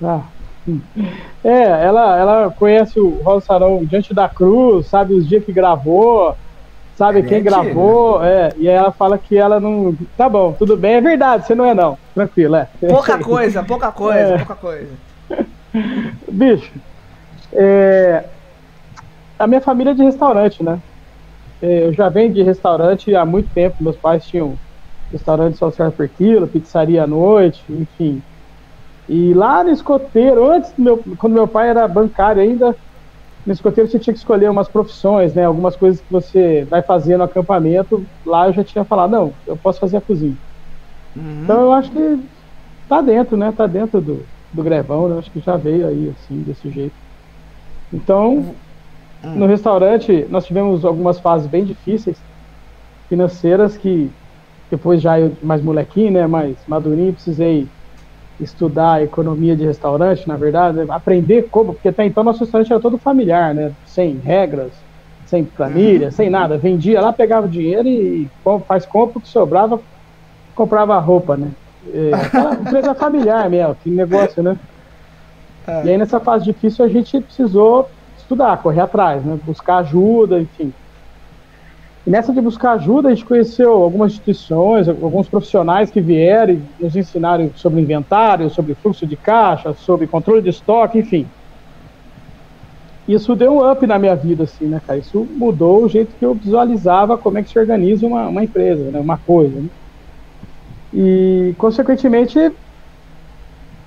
Speaker 3: ah. É, ela, ela conhece o Rosa Sarão diante da cruz, sabe os dias que gravou, sabe
Speaker 1: é
Speaker 3: quem
Speaker 1: antiga.
Speaker 3: gravou, é, e aí ela fala que ela não. Tá bom, tudo bem, é verdade, você não é não. Tranquilo, é.
Speaker 1: Pouca coisa, pouca coisa,
Speaker 3: É.
Speaker 1: pouca coisa.
Speaker 3: Bicho, é, a minha família é de restaurante, né? É, Eu já venho de restaurante há muito tempo. Meus pais tinham restaurante social por quilo, pizzaria à noite, enfim. E lá no escoteiro, antes do meu, quando meu pai era bancário ainda, no escoteiro você tinha que escolher umas profissões, né? Algumas coisas que você vai fazer no acampamento. Lá eu já tinha falado, não, eu posso fazer a cozinha.
Speaker 1: Uhum.
Speaker 3: Então eu acho que tá dentro, né? Tá dentro do, do grevão, né? Acho que já veio aí, assim, desse jeito. Então, no restaurante, nós tivemos algumas fases bem difíceis, financeiras, que depois já eu mais molequinho, né? Mais madurinho, precisei estudar economia de restaurante, na verdade, aprender como, porque até então nosso restaurante era todo familiar, né? Sem regras, sem planilha, sem nada. Vendia lá, pegava o dinheiro e faz compra o que sobrava, comprava roupa, né? É, empresa familiar mesmo, que negócio, né? E aí nessa fase difícil a gente precisou estudar, correr atrás, né? Buscar ajuda, enfim. E nessa de buscar ajuda, a gente conheceu algumas instituições, alguns profissionais que vieram e nos ensinaram sobre inventário, sobre fluxo de caixa, sobre controle de estoque, enfim. Isso deu um up na minha vida, assim, né, cara? Isso mudou o jeito que eu visualizava como é que se organiza uma, uma empresa, né? uma coisa, né? E, consequentemente,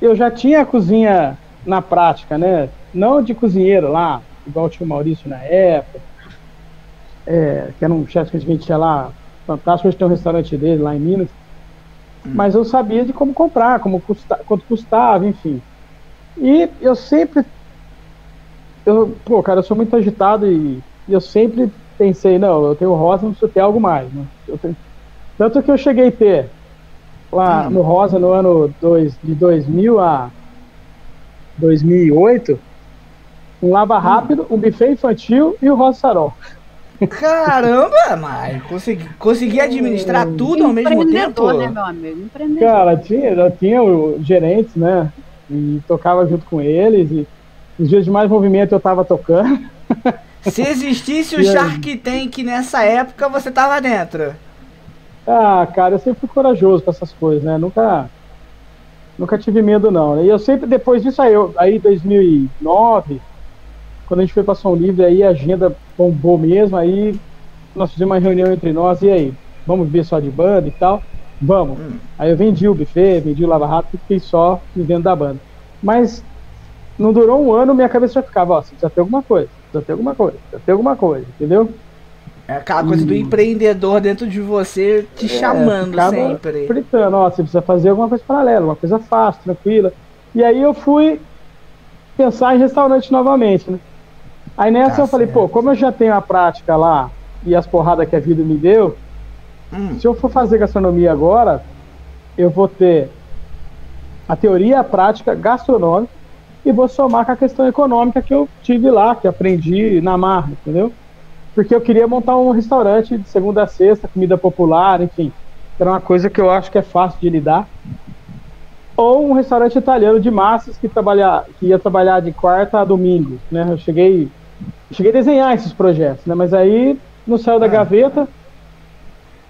Speaker 3: eu já tinha a cozinha na prática, né? Não de cozinheiro lá, igual tinha o Maurício na época, é, que era um chefe que a gente tinha lá, fantástico, hoje tem um restaurante dele lá em Minas. Mas eu sabia de como comprar, como custa, quanto custava, enfim. E eu sempre. Eu, pô, cara, eu sou muito agitado e, e eu sempre pensei, não, eu tenho rosa, não preciso ter algo mais. Né? Tenho- Tanto que eu cheguei a ter lá no Rosa no ano dois, de 2000 a 2008 um lava rápido, um buffet infantil e o Rosa Sarol.
Speaker 1: Caramba, mas consegui, consegui administrar tudo ao mesmo tempo.
Speaker 2: Né, meu amigo? Empreendedor.
Speaker 3: Cara, tinha, tinha o gerentes, né? E tocava junto com eles. E os dias de mais movimento eu tava tocando.
Speaker 1: Se existisse o? Shark Tank nessa época, você tava dentro.
Speaker 3: Ah, cara, eu sempre fui corajoso com essas coisas, né? Nunca, nunca tive medo, não. né? E eu sempre, depois disso, aí, eu, aí 2009, quando a gente foi pra Som Livre, aí a agenda bombou mesmo, aí nós fizemos uma reunião entre nós, e aí, vamos ver só de banda e tal? Vamos. Aí eu vendi o buffet, vendi o Lava Rápido e fiquei só vivendo da banda. Mas não durou um ano, minha cabeça já ficava, ó, você precisa ter alguma coisa, precisa ter alguma coisa, precisa ter alguma coisa, entendeu?
Speaker 1: É aquela coisa do empreendedor dentro de você te chamando
Speaker 3: ficava
Speaker 1: sempre.
Speaker 3: Fritando, ó, você precisa fazer alguma coisa paralela, uma coisa fácil, tranquila. E aí eu fui pensar em restaurante novamente, né? Aí nessa
Speaker 1: Tá
Speaker 3: eu falei,
Speaker 1: certo.
Speaker 3: pô, como eu já tenho a prática lá e as porradas que a vida me deu,
Speaker 1: Hum,
Speaker 3: se eu for fazer gastronomia agora, eu vou ter a teoria, a prática gastronômica e vou somar com a questão econômica que eu tive lá, que aprendi na marra, entendeu? Porque eu queria montar um restaurante de segunda a sexta, comida popular, enfim. Era uma coisa que eu acho que é fácil de lidar. Ou um restaurante italiano de massas que, trabalha, que ia trabalhar de quarta a domingo, né? Eu cheguei, cheguei a desenhar esses projetos, né? Mas aí não saiu da gaveta.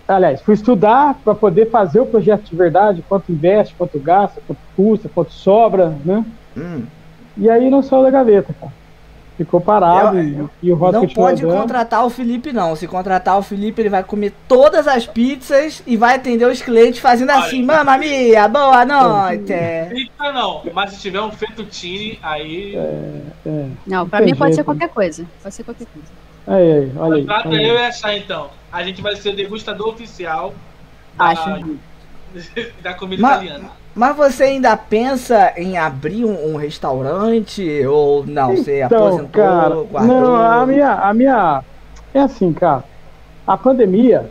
Speaker 3: Aliás, fui estudar para poder fazer o projeto de verdade, quanto investe, quanto gasta, quanto custa, quanto sobra, né?
Speaker 1: Hum.
Speaker 3: E aí não saiu da gaveta, cara. Ficou parado e, e o Rosa
Speaker 1: Não pode
Speaker 3: andando.
Speaker 1: contratar o Felipe, não. Se contratar o Felipe, ele vai comer todas as pizzas e vai atender os clientes fazendo
Speaker 4: Olha.
Speaker 1: assim: Mamma mia, boa noite.
Speaker 4: Pizza não, mas se tiver um fettuccine, aí.
Speaker 3: É,
Speaker 2: Não, pra
Speaker 3: tem
Speaker 2: mim pode ser
Speaker 3: jeito.
Speaker 2: qualquer coisa. Pode ser qualquer coisa.
Speaker 3: aí, aí, olha aí.
Speaker 4: Contrata
Speaker 3: olha aí.
Speaker 4: eu e a então. A gente vai ser o degustador oficial da,
Speaker 2: Acho.
Speaker 4: da comida
Speaker 1: Mas-
Speaker 4: italiana.
Speaker 1: Mas você ainda pensa em abrir um, um restaurante ou não? Você
Speaker 3: Então,
Speaker 1: aposentou,
Speaker 3: cara,
Speaker 1: guardou?
Speaker 3: não, a minha, a minha, é assim, cara, a pandemia,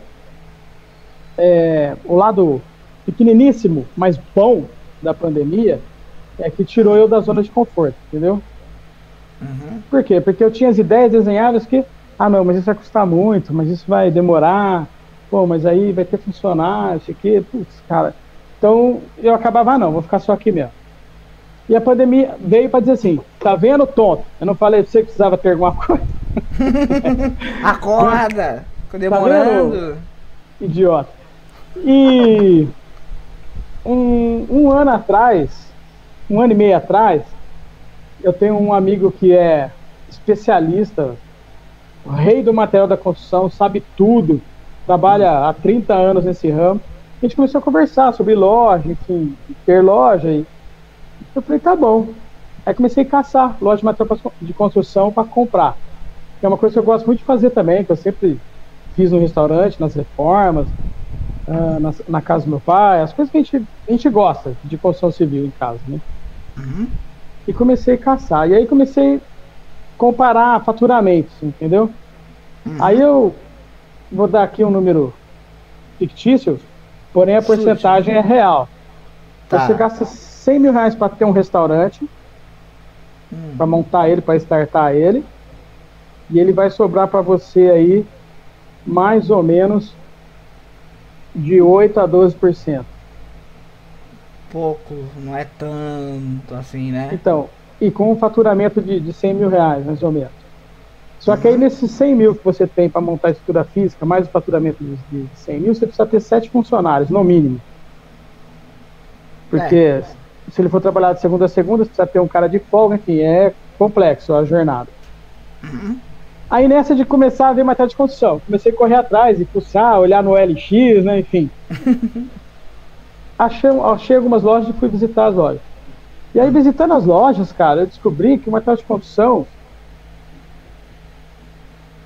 Speaker 3: é, o lado pequeniníssimo, mas bom da pandemia, é que tirou eu da zona de conforto, entendeu?
Speaker 1: Uhum.
Speaker 3: Por quê? Porque eu tinha as ideias desenhadas que, ah, não, mas isso vai custar muito, mas isso vai demorar, pô, mas aí vai ter funcionário, isso aqui, putz, cara. Então eu acabava, ah, não, vou ficar só aqui mesmo. E a pandemia veio para dizer assim, tá vendo, tonto? Eu não falei pra você que precisava ter alguma coisa,
Speaker 1: Acorda! Ficou
Speaker 3: Tá
Speaker 1: demorando.
Speaker 3: idiota. E um, um ano atrás, um ano e meio atrás, eu tenho um amigo que é especialista, rei do material da construção, sabe tudo, trabalha há 30 anos nesse ramo. A gente começou a conversar sobre loja, enfim, ter loja. E eu falei, tá bom. Aí comecei a caçar loja de material de construção para comprar. Que é uma coisa que eu gosto muito de fazer também, que eu sempre fiz no restaurante, nas reformas, ah, na, na casa do meu pai, as coisas que a gente, a gente gosta de construção civil em casa, né?
Speaker 1: Uhum.
Speaker 3: E comecei a caçar. E aí comecei a comparar faturamentos, entendeu?
Speaker 1: Uhum.
Speaker 3: Aí eu vou dar aqui um número fictício, porém a porcentagem é real.
Speaker 1: Tá.
Speaker 3: Você gasta 100 mil reais para ter um restaurante,
Speaker 1: Hum.
Speaker 3: para montar ele, para startar ele, e ele vai sobrar para você aí mais ou menos de 8 a 12%.
Speaker 1: Pouco, não é tanto assim, né?
Speaker 3: Então, e com um faturamento de, de 100 mil reais, mais ou menos. Só que aí nesses 100 mil que você tem para montar a estrutura física, mais o faturamento de, de 100 mil, você precisa ter sete funcionários, no mínimo. Porque se ele for trabalhar de segunda a segunda, você precisa ter um cara de folga, enfim, é complexo a jornada. Aí nessa de começar a ver matéria de construção, comecei a correr atrás e fuçar, olhar no LX, né, enfim. achei, achei algumas lojas e fui visitar as lojas. E aí, visitando as lojas, cara, eu descobri que o material de construção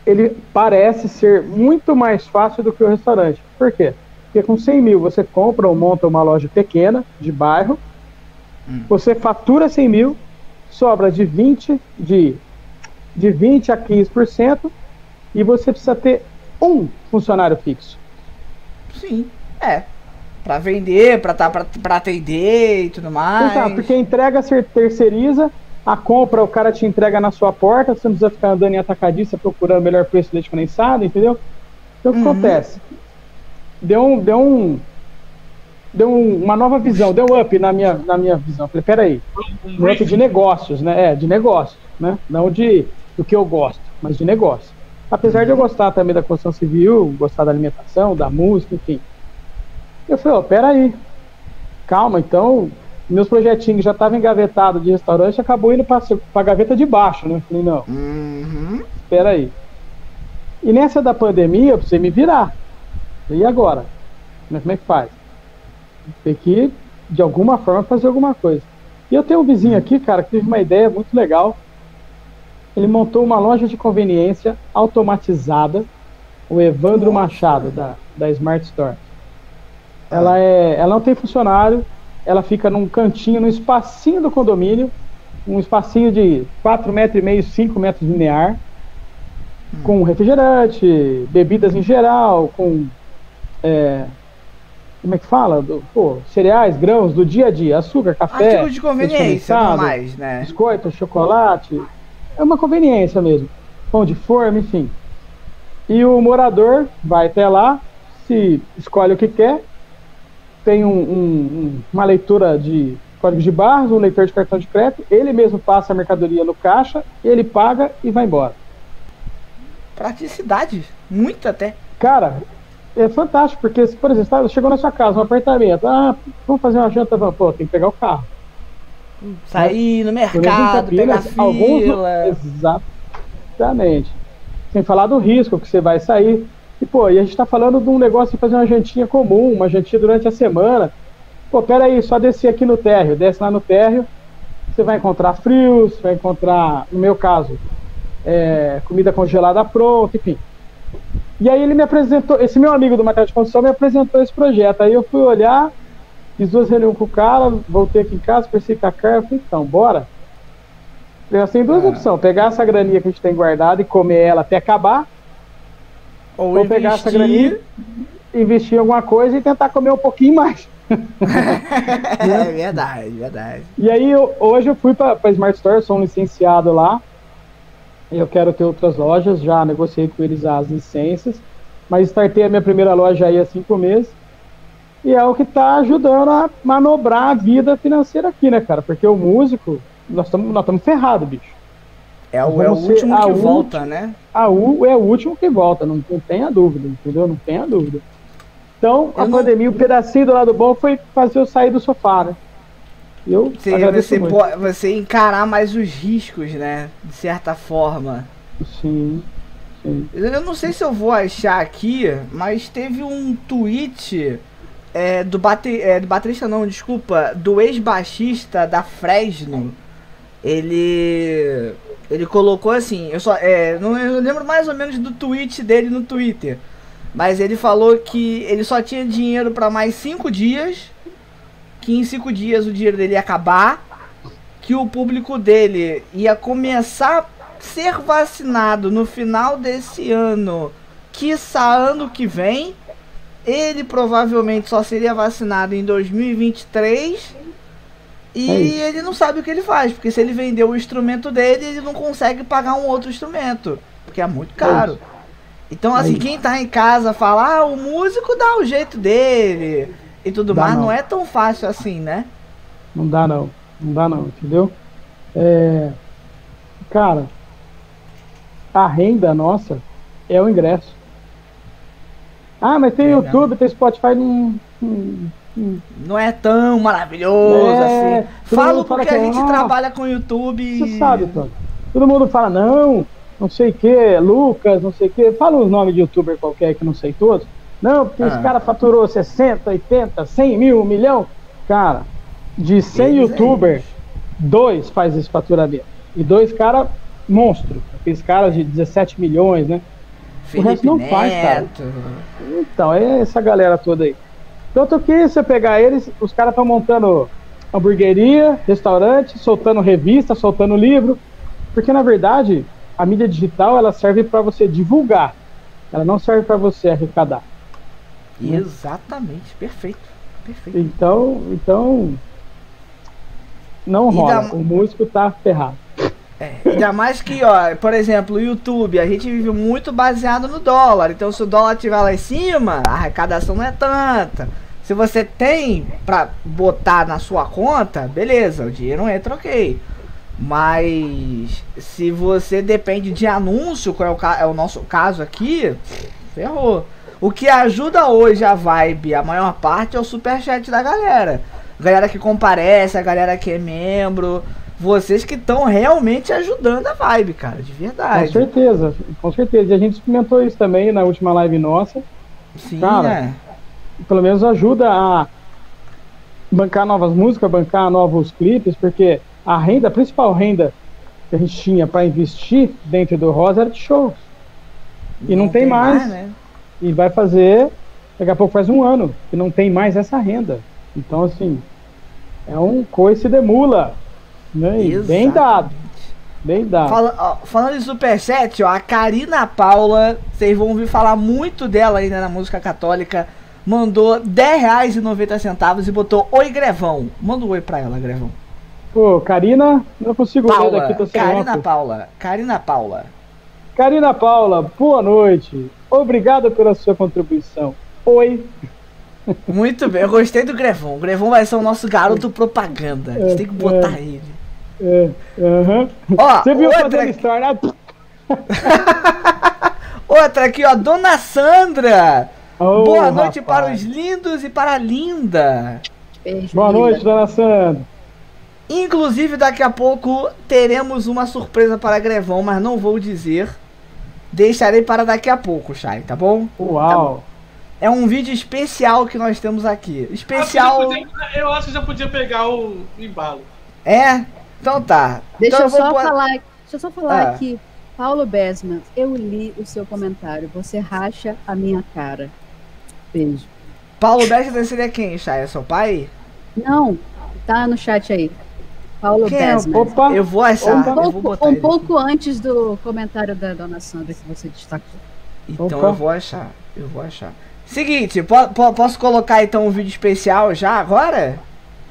Speaker 3: ele parece ser muito mais fácil do que o restaurante. Por quê? Porque com 100 mil você compra ou monta uma loja pequena, de bairro,
Speaker 1: Hum.
Speaker 3: você fatura 100 mil, sobra de 20, de, de 20 a 15%, e você precisa ter um funcionário fixo.
Speaker 1: Sim, é. Pra vender, pra, tá, pra, pra atender e tudo mais.
Speaker 3: Exato, porque a entrega você terceiriza, a compra o cara te entrega na sua porta, você não precisa ficar andando em atacadista procurando o melhor preço de leite condensado, entendeu? Então o que
Speaker 1: Uhum.
Speaker 3: acontece? Deu um. Deu um. Deu um- uma nova visão, deu um up na minha, na minha visão. Falei, peraí,
Speaker 4: Um
Speaker 3: um up de negócios, né? É, de negócios, né? Não de do que eu gosto, mas de negócio. Apesar de eu gostar também da construção civil, gostar da alimentação, da música, enfim. Eu falei, ó, peraí, calma, então, meus projetinhos que já estavam engavetados de restaurante, acabou indo para a gaveta de baixo, né? Eu falei, não,
Speaker 1: Uhum.
Speaker 3: espera aí. E nessa da pandemia, eu precisei me virar. E agora? Como é que faz? Tem que, de alguma forma, fazer alguma coisa. E eu tenho um vizinho aqui, cara, que teve uma ideia muito legal. Ele montou uma loja de conveniência automatizada, o Evandro Machado, da, da Smart Store. Ela, é, ela não tem funcionário, ela fica num cantinho, num espacinho do condomínio, um espacinho de 4 metros e meio, 5 metros linear, com refrigerante, bebidas em geral, com é, como é que fala? Do, pô, cereais, grãos do dia a dia, açúcar, café.
Speaker 1: Artigo de conveniência, mais, né?
Speaker 3: Biscoito, chocolate. É uma conveniência mesmo. Pão de forma, enfim. E o morador vai até lá, se escolhe o que quer, tem um, um, uma leitura de código de barras, um leitor de cartão de crédito, ele mesmo passa a mercadoria no caixa, ele paga e vai embora.
Speaker 1: Praticidade, muito até.
Speaker 3: Cara, é fantástico, porque, por exemplo, tá, chegou na sua casa, um apartamento, ah, vamos fazer uma janta, pô, tem que pegar o carro.
Speaker 1: Sair no mercado, Campinas, pegar alguns,
Speaker 3: Exatamente. Sem falar do risco que você vai sair. E, pô, e a gente tá falando de um negócio de fazer uma jantinha comum, uma jantinha durante a semana. Pô, peraí, só descer aqui no térreo, desce lá no térreo, você vai encontrar frios, vai encontrar, no meu caso, é, comida congelada pronta, enfim. E aí ele me apresentou, esse meu amigo do material de construção me apresentou esse projeto. Aí eu fui olhar, fiz duas reuniões com o cara, voltei aqui em casa, pensei com a cara, falei, então, bora. Eu assim, duas é. opções, pegar essa graninha que a gente tem guardada e comer ela até acabar, ou, ou pegar essa graninha, investir em alguma coisa e tentar comer um pouquinho mais.
Speaker 1: é verdade, verdade.
Speaker 3: E aí eu, hoje eu fui para Smart Store, sou um licenciado lá, eu quero ter outras lojas, já negociei com eles as licenças, mas startei a minha primeira loja aí há cinco meses. E é o que está ajudando a manobrar a vida financeira aqui, né, cara? Porque o músico, nós estamos nós ferrados, bicho.
Speaker 1: É o, é o último que volta, né?
Speaker 3: A U é o último que volta, não, não tenha dúvida, entendeu? Não tenha dúvida. Então, eu a não... pandemia, o um pedacinho do lado bom foi fazer eu sair do sofá, né?
Speaker 1: Eu Seria você, você encarar mais os riscos, né? De certa forma.
Speaker 3: Sim, sim. Eu
Speaker 1: não sei se eu vou achar aqui, mas teve um tweet é, do, bate, é, do baterista, não, desculpa, do ex-baixista da Fresno. Ele. Ele colocou assim, eu só. É, não, eu lembro mais ou menos do tweet dele no Twitter. Mas ele falou que ele só tinha dinheiro para mais cinco dias que em cinco dias o dinheiro dele ia acabar, que o público dele ia começar a ser vacinado no final desse ano, quiçá ano que vem. Ele provavelmente só seria vacinado em 2023. E é ele não sabe o que ele faz, porque se ele vender o instrumento dele, ele não consegue pagar um outro instrumento, porque é muito caro. É então, assim, é quem tá em casa fala, ah, o músico dá o jeito dele e tudo dá mais, não. não. é tão fácil assim, né?
Speaker 3: Não dá não, não dá não, entendeu? É, cara, a renda nossa é o ingresso. Ah, mas tem é, YouTube, tem Spotify, não,
Speaker 1: não, não é tão maravilhoso é, assim. Falo porque que, a gente ah, trabalha com YouTube.
Speaker 3: Você sabe, Tony. Todo mundo fala, não, não sei o que, Lucas, não sei o que. Fala os nomes de youtuber qualquer que não sei todos. Não, porque ah. esse cara faturou 60, 80, 100 mil, um milhão. Cara, de 100 Eles youtubers, é dois faz esse faturamento. E dois caras monstro. Aqueles caras de 17 milhões, né?
Speaker 1: Felipe o resto não Neto. faz, cara.
Speaker 3: Então, é essa galera toda aí. Tanto que você pegar eles, os caras estão montando hamburgueria, restaurante, soltando revista, soltando livro. Porque na verdade, a mídia digital ela serve para você divulgar. Ela não serve para você arrecadar.
Speaker 1: Exatamente, perfeito. perfeito.
Speaker 3: Então, então não rola. Da... O músico tá ferrado.
Speaker 1: É, ainda mais que, ó, por exemplo, o YouTube, a gente vive muito baseado no dólar. Então, se o dólar estiver lá em cima, a arrecadação não é tanta. Se você tem pra botar na sua conta, beleza, o dinheiro entra ok. Mas se você depende de anúncio, qual é o, é o nosso caso aqui, ferrou. O que ajuda hoje a vibe, a maior parte, é o superchat da galera. Galera que comparece, a galera que é membro. Vocês que estão realmente ajudando a vibe, cara, de verdade.
Speaker 3: Com certeza, com certeza. E a gente experimentou isso também na última live nossa.
Speaker 1: Sim, cara, né?
Speaker 3: Pelo menos ajuda a bancar novas músicas, bancar novos clipes, porque a renda, a principal renda que a gente tinha para investir dentro do Rosa era de shows. E não, não tem, tem, mais. mais né? e vai fazer, daqui a pouco faz um ano, que não tem mais essa renda. Então, assim, é um coice de mula. Né? bem dado. Bem dado.
Speaker 1: Fala, ó, falando em Superchat, ó, a Karina Paula, vocês vão ouvir falar muito dela ainda na música católica. mandou 10 reais e 90 centavos e botou Oi Grevão. Manda um oi pra ela, Grevão.
Speaker 3: Pô, Karina, não consigo
Speaker 1: Paula,
Speaker 3: ler daqui, tô sem
Speaker 1: Karina
Speaker 3: óculos.
Speaker 1: Paula, Karina Paula.
Speaker 3: Karina Paula, boa noite. Obrigado pela sua contribuição. Oi.
Speaker 1: Muito bem, eu gostei do Grevão. O Grevão vai ser o nosso garoto propaganda. A gente tem que botar ele.
Speaker 3: É.
Speaker 1: Ó,
Speaker 3: Você viu
Speaker 1: outra,
Speaker 3: fazendo história? Ah,
Speaker 1: outra aqui, ó, Dona Sandra.
Speaker 3: ô,
Speaker 1: Boa noite
Speaker 3: rapaz.
Speaker 1: para os lindos e para a linda.
Speaker 3: Boa noite, dona Sandra.
Speaker 1: Inclusive, daqui a pouco teremos uma surpresa para Grevão, mas não vou dizer. Deixarei para daqui a pouco, Chay, tá bom?
Speaker 3: Uau.
Speaker 1: É um vídeo especial que nós temos aqui.
Speaker 4: Acho que já
Speaker 1: Especial.
Speaker 4: podia- eu acho que já podia pegar o embalo.
Speaker 1: É? Então tá.
Speaker 2: Deixa
Speaker 1: então
Speaker 2: eu só
Speaker 1: vou
Speaker 2: falar, deixa eu só falar
Speaker 1: Ah.
Speaker 2: aqui. Paulo Besman, eu li o seu comentário. Você racha a minha cara. Beijo.
Speaker 1: Paulo Besta seria quem, Chay? É seu pai?
Speaker 2: Não, tá no chat aí. Paulo
Speaker 1: Quem é?
Speaker 2: Besman.
Speaker 3: Opa.
Speaker 1: Eu vou achar.
Speaker 2: Um pouco, um pouco antes do comentário da dona Sandra que você destacou.
Speaker 1: Então
Speaker 3: Opa.
Speaker 1: eu vou achar. Eu vou achar. Seguinte, po- po- posso colocar então um vídeo especial já agora?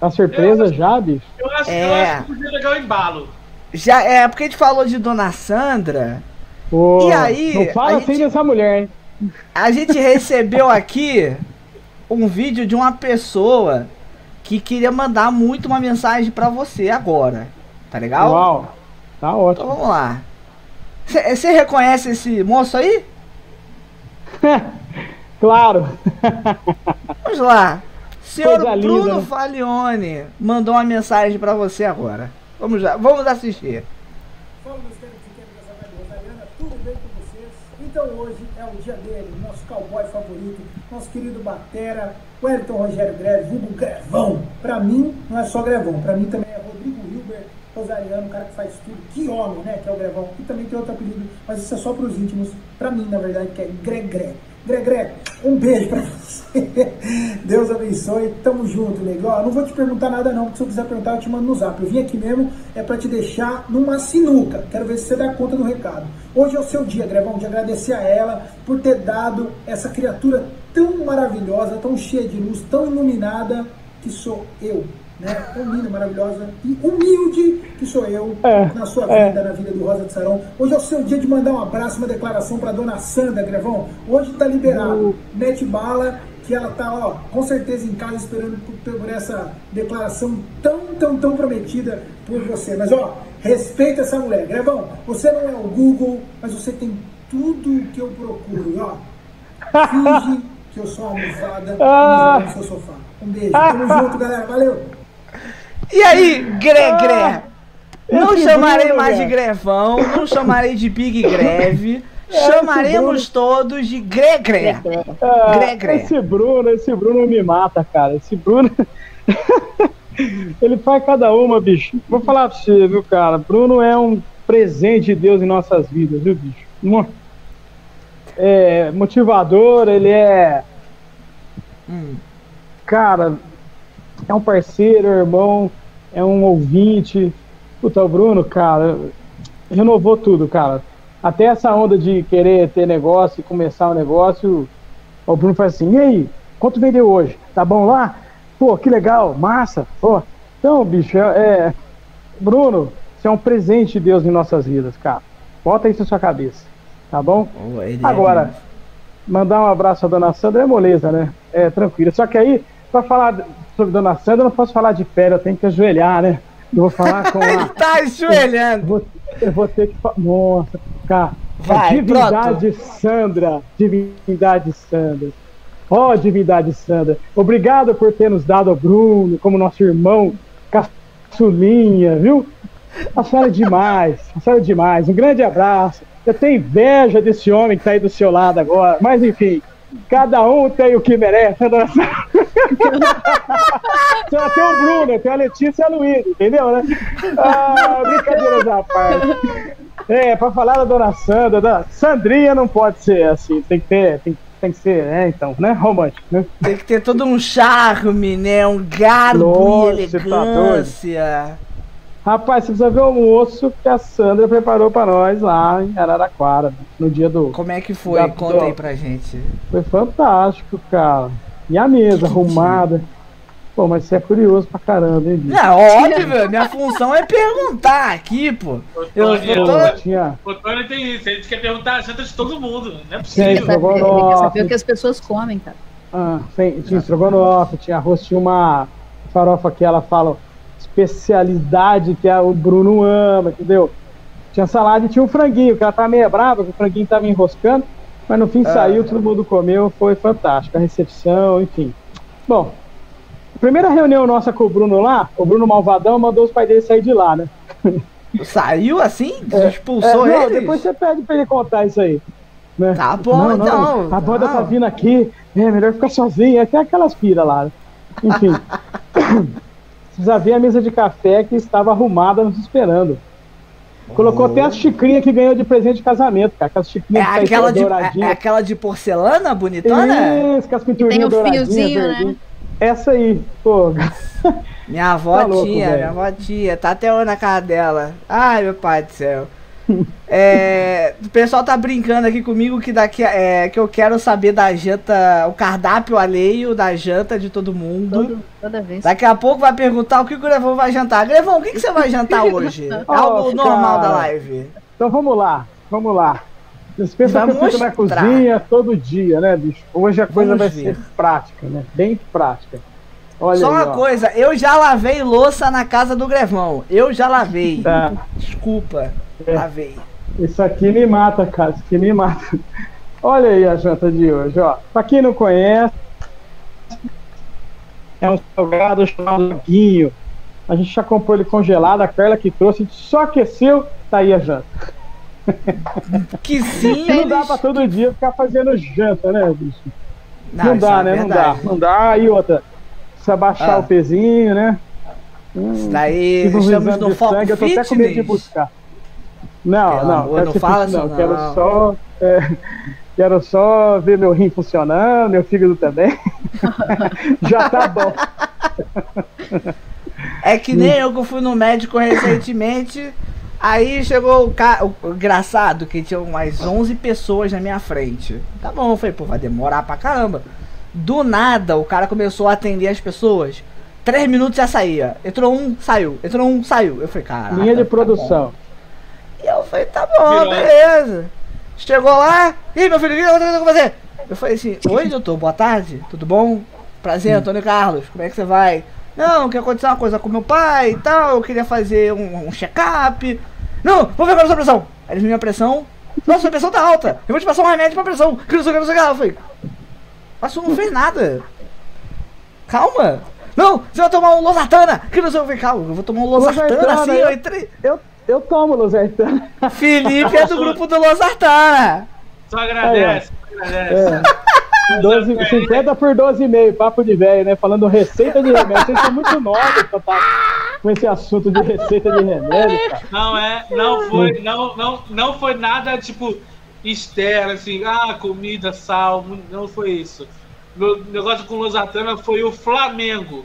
Speaker 3: Tá surpresa já, bicho?
Speaker 4: Eu acho, eu
Speaker 1: É.
Speaker 4: acho que podia pegar o embalo.
Speaker 1: Já é porque a gente falou de Dona Sandra.
Speaker 3: Pô,
Speaker 1: E aí,
Speaker 3: Não fala assim
Speaker 1: gente-
Speaker 3: dessa mulher, hein?
Speaker 1: A gente recebeu aqui um vídeo de uma pessoa que queria mandar muito uma mensagem pra você agora. Tá legal?
Speaker 3: Uau. Tá
Speaker 1: Então
Speaker 3: ótimo.
Speaker 1: vamos lá. Você reconhece esse moço aí?
Speaker 3: Claro.
Speaker 1: Vamos lá. Senhor
Speaker 3: Coisa linda,
Speaker 1: Bruno
Speaker 3: né?
Speaker 1: Falione mandou uma mensagem pra você agora. Vamos lá, vamos assistir.
Speaker 6: Fala, meus caros pequenos dessa Rádio Rosariana, tudo bem com vocês? Então hoje é o dia dele, nosso cowboy favorito, nosso querido Batera, Wellington Rogério Greve, vulgo Grevão. Pra mim, não é só Grevão, pra mim também é Rodrigo Hilbert Rosariano, o cara que faz tudo. Que homem, né, que é o Grevão. E também tem outro apelido, mas isso é só pros íntimos. Pra mim, na verdade, que é Gregre. Gregre, um beijo pra você. Deus abençoe. Tamo junto, nego. Ó, não vou te perguntar nada não, porque se eu quiser perguntar, eu te mando no zap. Eu vim aqui mesmo é pra te deixar numa sinuca. Quero ver se você dá conta do recado. Hoje é o seu dia, Grevão, de agradecer a ela por ter dado essa criatura tão maravilhosa, tão cheia de luz, tão iluminada que sou eu. Né? Tão linda, maravilhosa e humilde que sou eu
Speaker 3: É,
Speaker 6: na sua
Speaker 3: é.
Speaker 6: vida, na vida do Rosa de Sarão. Hoje é o seu dia de mandar um abraço, uma declaração para dona Sandra Grevão. Hoje tá liberado. Mete bala, que ela tá, ó, com certeza em casa esperando por, por essa declaração tão, tão, tão prometida por você. Mas, ó, respeita essa mulher. Grevão, você não é o Google, mas você tem tudo o que eu procuro, ó. Finge que eu sou almofada
Speaker 3: Ah.
Speaker 6: e no seu sofá. Um beijo. Tamo junto, galera. Valeu.
Speaker 1: E aí, Gregre? Não
Speaker 3: esse
Speaker 1: chamarei mais de. Grevão, não chamarei de Big Greve. Chamaremos todos de Gregre.
Speaker 3: Ah,
Speaker 1: Gregre.
Speaker 3: Esse Bruno, esse Bruno me mata, cara. Esse Bruno. Ele faz cada uma, bicho. Vou falar pra você, viu, cara? Bruno é um presente de Deus em nossas vidas, viu, bicho? É motivador, ele é.
Speaker 1: Hum.
Speaker 3: Cara, é um parceiro, irmão, é um ouvinte. Puta, o Bruno, cara, renovou tudo, cara. Até essa onda de querer ter negócio e começar um negócio, o Bruno faz assim, e aí, quanto vendeu hoje? Tá bom lá? Pô, que legal, massa. Pô, então, bicho, é, é- Bruno, você é um presente de Deus em nossas vidas, cara. Bota isso na sua cabeça, tá bom?
Speaker 1: Oh,
Speaker 3: Agora, mandar um abraço à dona Sandra é moleza, né? É tranquilo. Só que aí, pra falar sobre dona Sandra, eu não posso falar de pé, eu tenho que ajoelhar, né? Eu vou falar com
Speaker 1: Ele
Speaker 3: a.
Speaker 1: tá ajoelhando.
Speaker 3: vou- eu vou ter que falar. Nossa, cara.
Speaker 1: Vai,
Speaker 3: divindade Sandra. Divindade Sandra. Ó, divindade Sandra. Obrigado por ter nos dado o Bruno como nosso irmão caçulinha, viu? A senhora é demais. A senhora é demais. Um grande abraço. Eu tenho inveja desse homem que tá aí do seu lado agora. Mas enfim, cada um tem o que merece. né, dona Sandra? Só tem o Bruno, tem a Letícia e a Luísa, entendeu, né? Ah, brincadeiras à parte. É, pra falar da dona Sandra, da Sandrinha não pode ser assim, tem que ter, tem, tem que ser, é, então, né, romântico, né?
Speaker 1: Tem que ter todo um charme, né? Um garbo
Speaker 3: Nossa,
Speaker 1: e
Speaker 3: tá
Speaker 1: elegância.
Speaker 3: Rapaz, você precisa ver o almoço que a Sandra preparou pra nós lá em Araraquara, no dia do...
Speaker 1: Como é que foi?
Speaker 3: Da-
Speaker 1: Conta
Speaker 3: do-
Speaker 1: aí pra gente.
Speaker 3: Foi fantástico, cara. E a mesa arrumada. Pô, mas você é curioso pra caramba, hein, bicho?
Speaker 1: Não, óbvio, minha função é perguntar aqui, pô. Eu, eu tô...
Speaker 3: Tinha,
Speaker 4: O Tony tem isso, ele quer perguntar a janta de todo mundo. Não é
Speaker 3: Sim,
Speaker 2: Quer
Speaker 4: possível.
Speaker 2: saber, ele quer
Speaker 3: estrogonofe.
Speaker 2: saber o que as pessoas comem, cara.
Speaker 3: ah, tem- tinha estrogonofe, tinha arroz, tinha uma farofa que ela fala especialidade que a- o Bruno ama, entendeu? Tinha salada e tinha um franguinho, que ela tava meio brava, que o franguinho tava enroscando, mas no fim
Speaker 1: Ah.
Speaker 3: saiu, todo mundo comeu, foi fantástico. A recepção, enfim. Bom, primeira reunião nossa com o Bruno lá, o Bruno Malvadão mandou os pais dele sair de lá, né?
Speaker 1: Saiu assim?
Speaker 3: É,
Speaker 1: Expulsou
Speaker 3: é, não,
Speaker 1: eles?
Speaker 3: depois você pede pra ele contar isso aí. né?
Speaker 1: Tá bom,
Speaker 3: Não, não,
Speaker 1: então.
Speaker 3: A banda
Speaker 1: Não.
Speaker 3: tá vindo aqui, é melhor ficar sozinha, até aquelas piras lá. né? Enfim. Precisa ver a mesa de café que estava arrumada nos esperando. Colocou até as xicrinhas que ganhou de presente de casamento, cara. Aquelas
Speaker 1: É
Speaker 3: xicrinhas que
Speaker 1: aquela, de, é, é aquela de porcelana bonitona?
Speaker 3: Isso, com as pinturinhas
Speaker 2: Tem o
Speaker 3: douradinhas,
Speaker 2: fiozinho, né?
Speaker 3: Essa aí, pô.
Speaker 1: Minha avó
Speaker 3: Tá louco,
Speaker 1: tinha,
Speaker 3: velho.
Speaker 1: minha avó tinha, tá até hoje na casa dela. Ai, meu pai do céu. É, o pessoal tá brincando aqui comigo que daqui é, que eu quero saber da janta, o cardápio alheio da janta de todo mundo.
Speaker 2: Todo, toda vez.
Speaker 1: Daqui a pouco vai perguntar o que o Grevão vai jantar. Grevão, o que, que você vai jantar hoje?
Speaker 3: Ó,
Speaker 1: Algo normal
Speaker 3: cara.
Speaker 1: da live.
Speaker 3: Então vamos lá, vamos lá. Vocês pensam que eu
Speaker 1: Vamos
Speaker 3: fico na cozinha todo dia, né, bicho? Hoje a coisa
Speaker 1: Vamos
Speaker 3: vai
Speaker 1: ver.
Speaker 3: ser prática, né? Bem prática. Olha
Speaker 1: Só
Speaker 3: aí,
Speaker 1: uma
Speaker 3: ó.
Speaker 1: coisa, eu já lavei louça na casa do Grevão. Eu já lavei.
Speaker 3: Tá.
Speaker 1: Desculpa,
Speaker 3: É. Isso aqui me mata, cara. Isso aqui me mata. Olha aí a janta de hoje, ó. Pra quem não conhece, é um salgado chamado guinho. A gente já comprou ele congelado, a Carla que trouxe, a gente só aqueceu, tá aí a janta.
Speaker 1: Que sim,
Speaker 3: não dá pra todo dia ficar fazendo janta, né, bicho? Não,
Speaker 1: isso
Speaker 3: dá,
Speaker 1: é
Speaker 3: né? Não dá.
Speaker 1: verdade.
Speaker 3: Não dá. E outra, precisa baixar
Speaker 1: Ah.
Speaker 3: o pezinho, né? Hum,
Speaker 1: Isso daí, estamos no foco
Speaker 3: sangue, eu tô até com medo de
Speaker 1: fitness.
Speaker 3: buscar. Não,
Speaker 1: Pelo
Speaker 3: não,
Speaker 1: amor,
Speaker 3: quero
Speaker 1: não
Speaker 3: ser
Speaker 1: fala
Speaker 3: não,
Speaker 1: isso
Speaker 3: quero
Speaker 1: não.
Speaker 3: só é, quero só ver meu rim funcionando, meu fígado também. Já tá bom.
Speaker 1: É que nem eu que fui no médico recentemente. Aí chegou o cara. O engraçado que tinha umas 11 pessoas na minha frente. Tá bom, eu falei, pô, vai demorar pra caramba. Do nada, o cara começou a atender as pessoas. Três minutos já saía. Entrou um, saiu. Entrou um, saiu. Eu falei, cara.
Speaker 3: Linha de produção.
Speaker 1: E eu falei, tá bom,
Speaker 4: Virou.
Speaker 1: beleza. Chegou lá, e meu filho, o que tá acontecendo com você? Eu falei assim, oi doutor, boa tarde, tudo bom? Prazer, Antônio Carlos, como é que você vai? Não, que aconteceu uma coisa com meu pai e tal, eu queria fazer um, um check-up. Não, vou ver qual é a sua pressão. Aí ele viu minha pressão, nossa, sua pressão tá alta, eu vou te passar um remédio pra pressão, que não sei o que, não sei o que. Eu falei, mas não fez nada. Calma. Não, você vai tomar um losartana, que não sei o que. Calma, eu vou tomar um losartana
Speaker 3: Losartana,
Speaker 1: assim,
Speaker 3: eu-
Speaker 1: eu entrei...
Speaker 3: Eu, eu tomo, Luzertana.
Speaker 1: Felipe é do grupo do Losartana.
Speaker 4: Só agradece, só agradece.
Speaker 3: É. 12, 50 por 12,5, papo de velho, né? Falando receita de remédio. Vocês são muito novos pra estar com esse assunto de receita de remédio, cara.
Speaker 4: Não é, não foi, não, não, não foi nada tipo externo, assim, ah, comida, sal, não foi isso. Meu negócio com Losatana foi o Flamengo.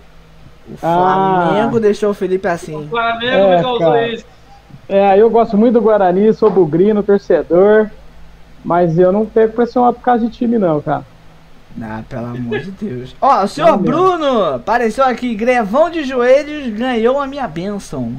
Speaker 1: O Flamengo deixou o Felipe
Speaker 4: O
Speaker 1: assim.
Speaker 4: Flamengo
Speaker 3: É,
Speaker 4: me causou
Speaker 3: cara.
Speaker 4: isso.
Speaker 3: É, eu gosto muito do Guarani, sou bugrino, torcedor. Mas eu não pego pressão alta por causa de time, não, cara.
Speaker 1: Ah, pelo amor de Deus. Ó, o senhor
Speaker 3: Não.
Speaker 1: Bruno apareceu aqui, grevão de joelhos, ganhou a minha bênção.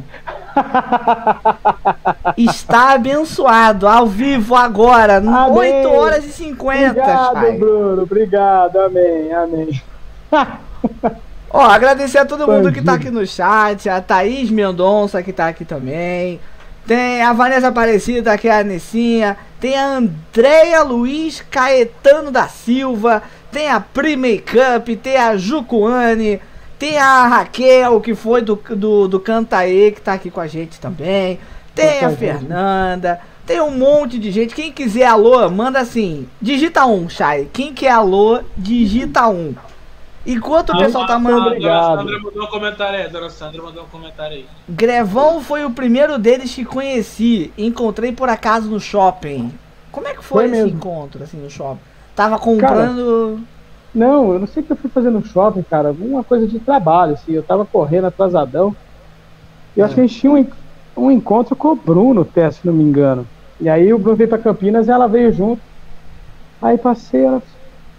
Speaker 1: Está abençoado, ao vivo agora,
Speaker 3: Amém.
Speaker 1: 8 horas e 50.
Speaker 3: Obrigado,
Speaker 1: Chay.
Speaker 3: Bruno. Obrigado. Amém. Amém.
Speaker 1: Ó, agradecer a todo mundo que tá aqui no chat, a Thaís Mendonça que tá aqui também. Tem a Vanessa Aparecida, que é a Nessinha. Tem a Andréia Luiz Caetano da Silva. Tem a Pri Makeup. Tem a Jucuane. Tem a Raquel, que foi do, do, do Cantaê, que tá aqui com a gente também. Tem a. Fernanda. Tem um monte de gente. Quem quiser alô, manda assim. Digita um, Chay. Quem quer alô, digita um. Enquanto o pessoal tá
Speaker 4: Ah,
Speaker 1: mandando.
Speaker 4: Dona
Speaker 3: Obrigado.
Speaker 4: Sandra mandou um comentário aí, Dona Sandra mandou um comentário aí.
Speaker 1: Grevão foi o primeiro deles que conheci. Encontrei por acaso no shopping. Como é que foi,
Speaker 3: Foi
Speaker 1: esse
Speaker 3: mesmo.
Speaker 1: encontro, assim, no shopping? Tava comprando.
Speaker 3: Não, eu não sei o que eu fui fazer no shopping, cara. Alguma coisa de trabalho, assim. Eu tava correndo atrasadão. Eu acho que a gente tinha um, um encontro com o Bruno, até, se não me engano. E aí o Bruno veio pra Campinas e ela veio junto. Aí passei, ela.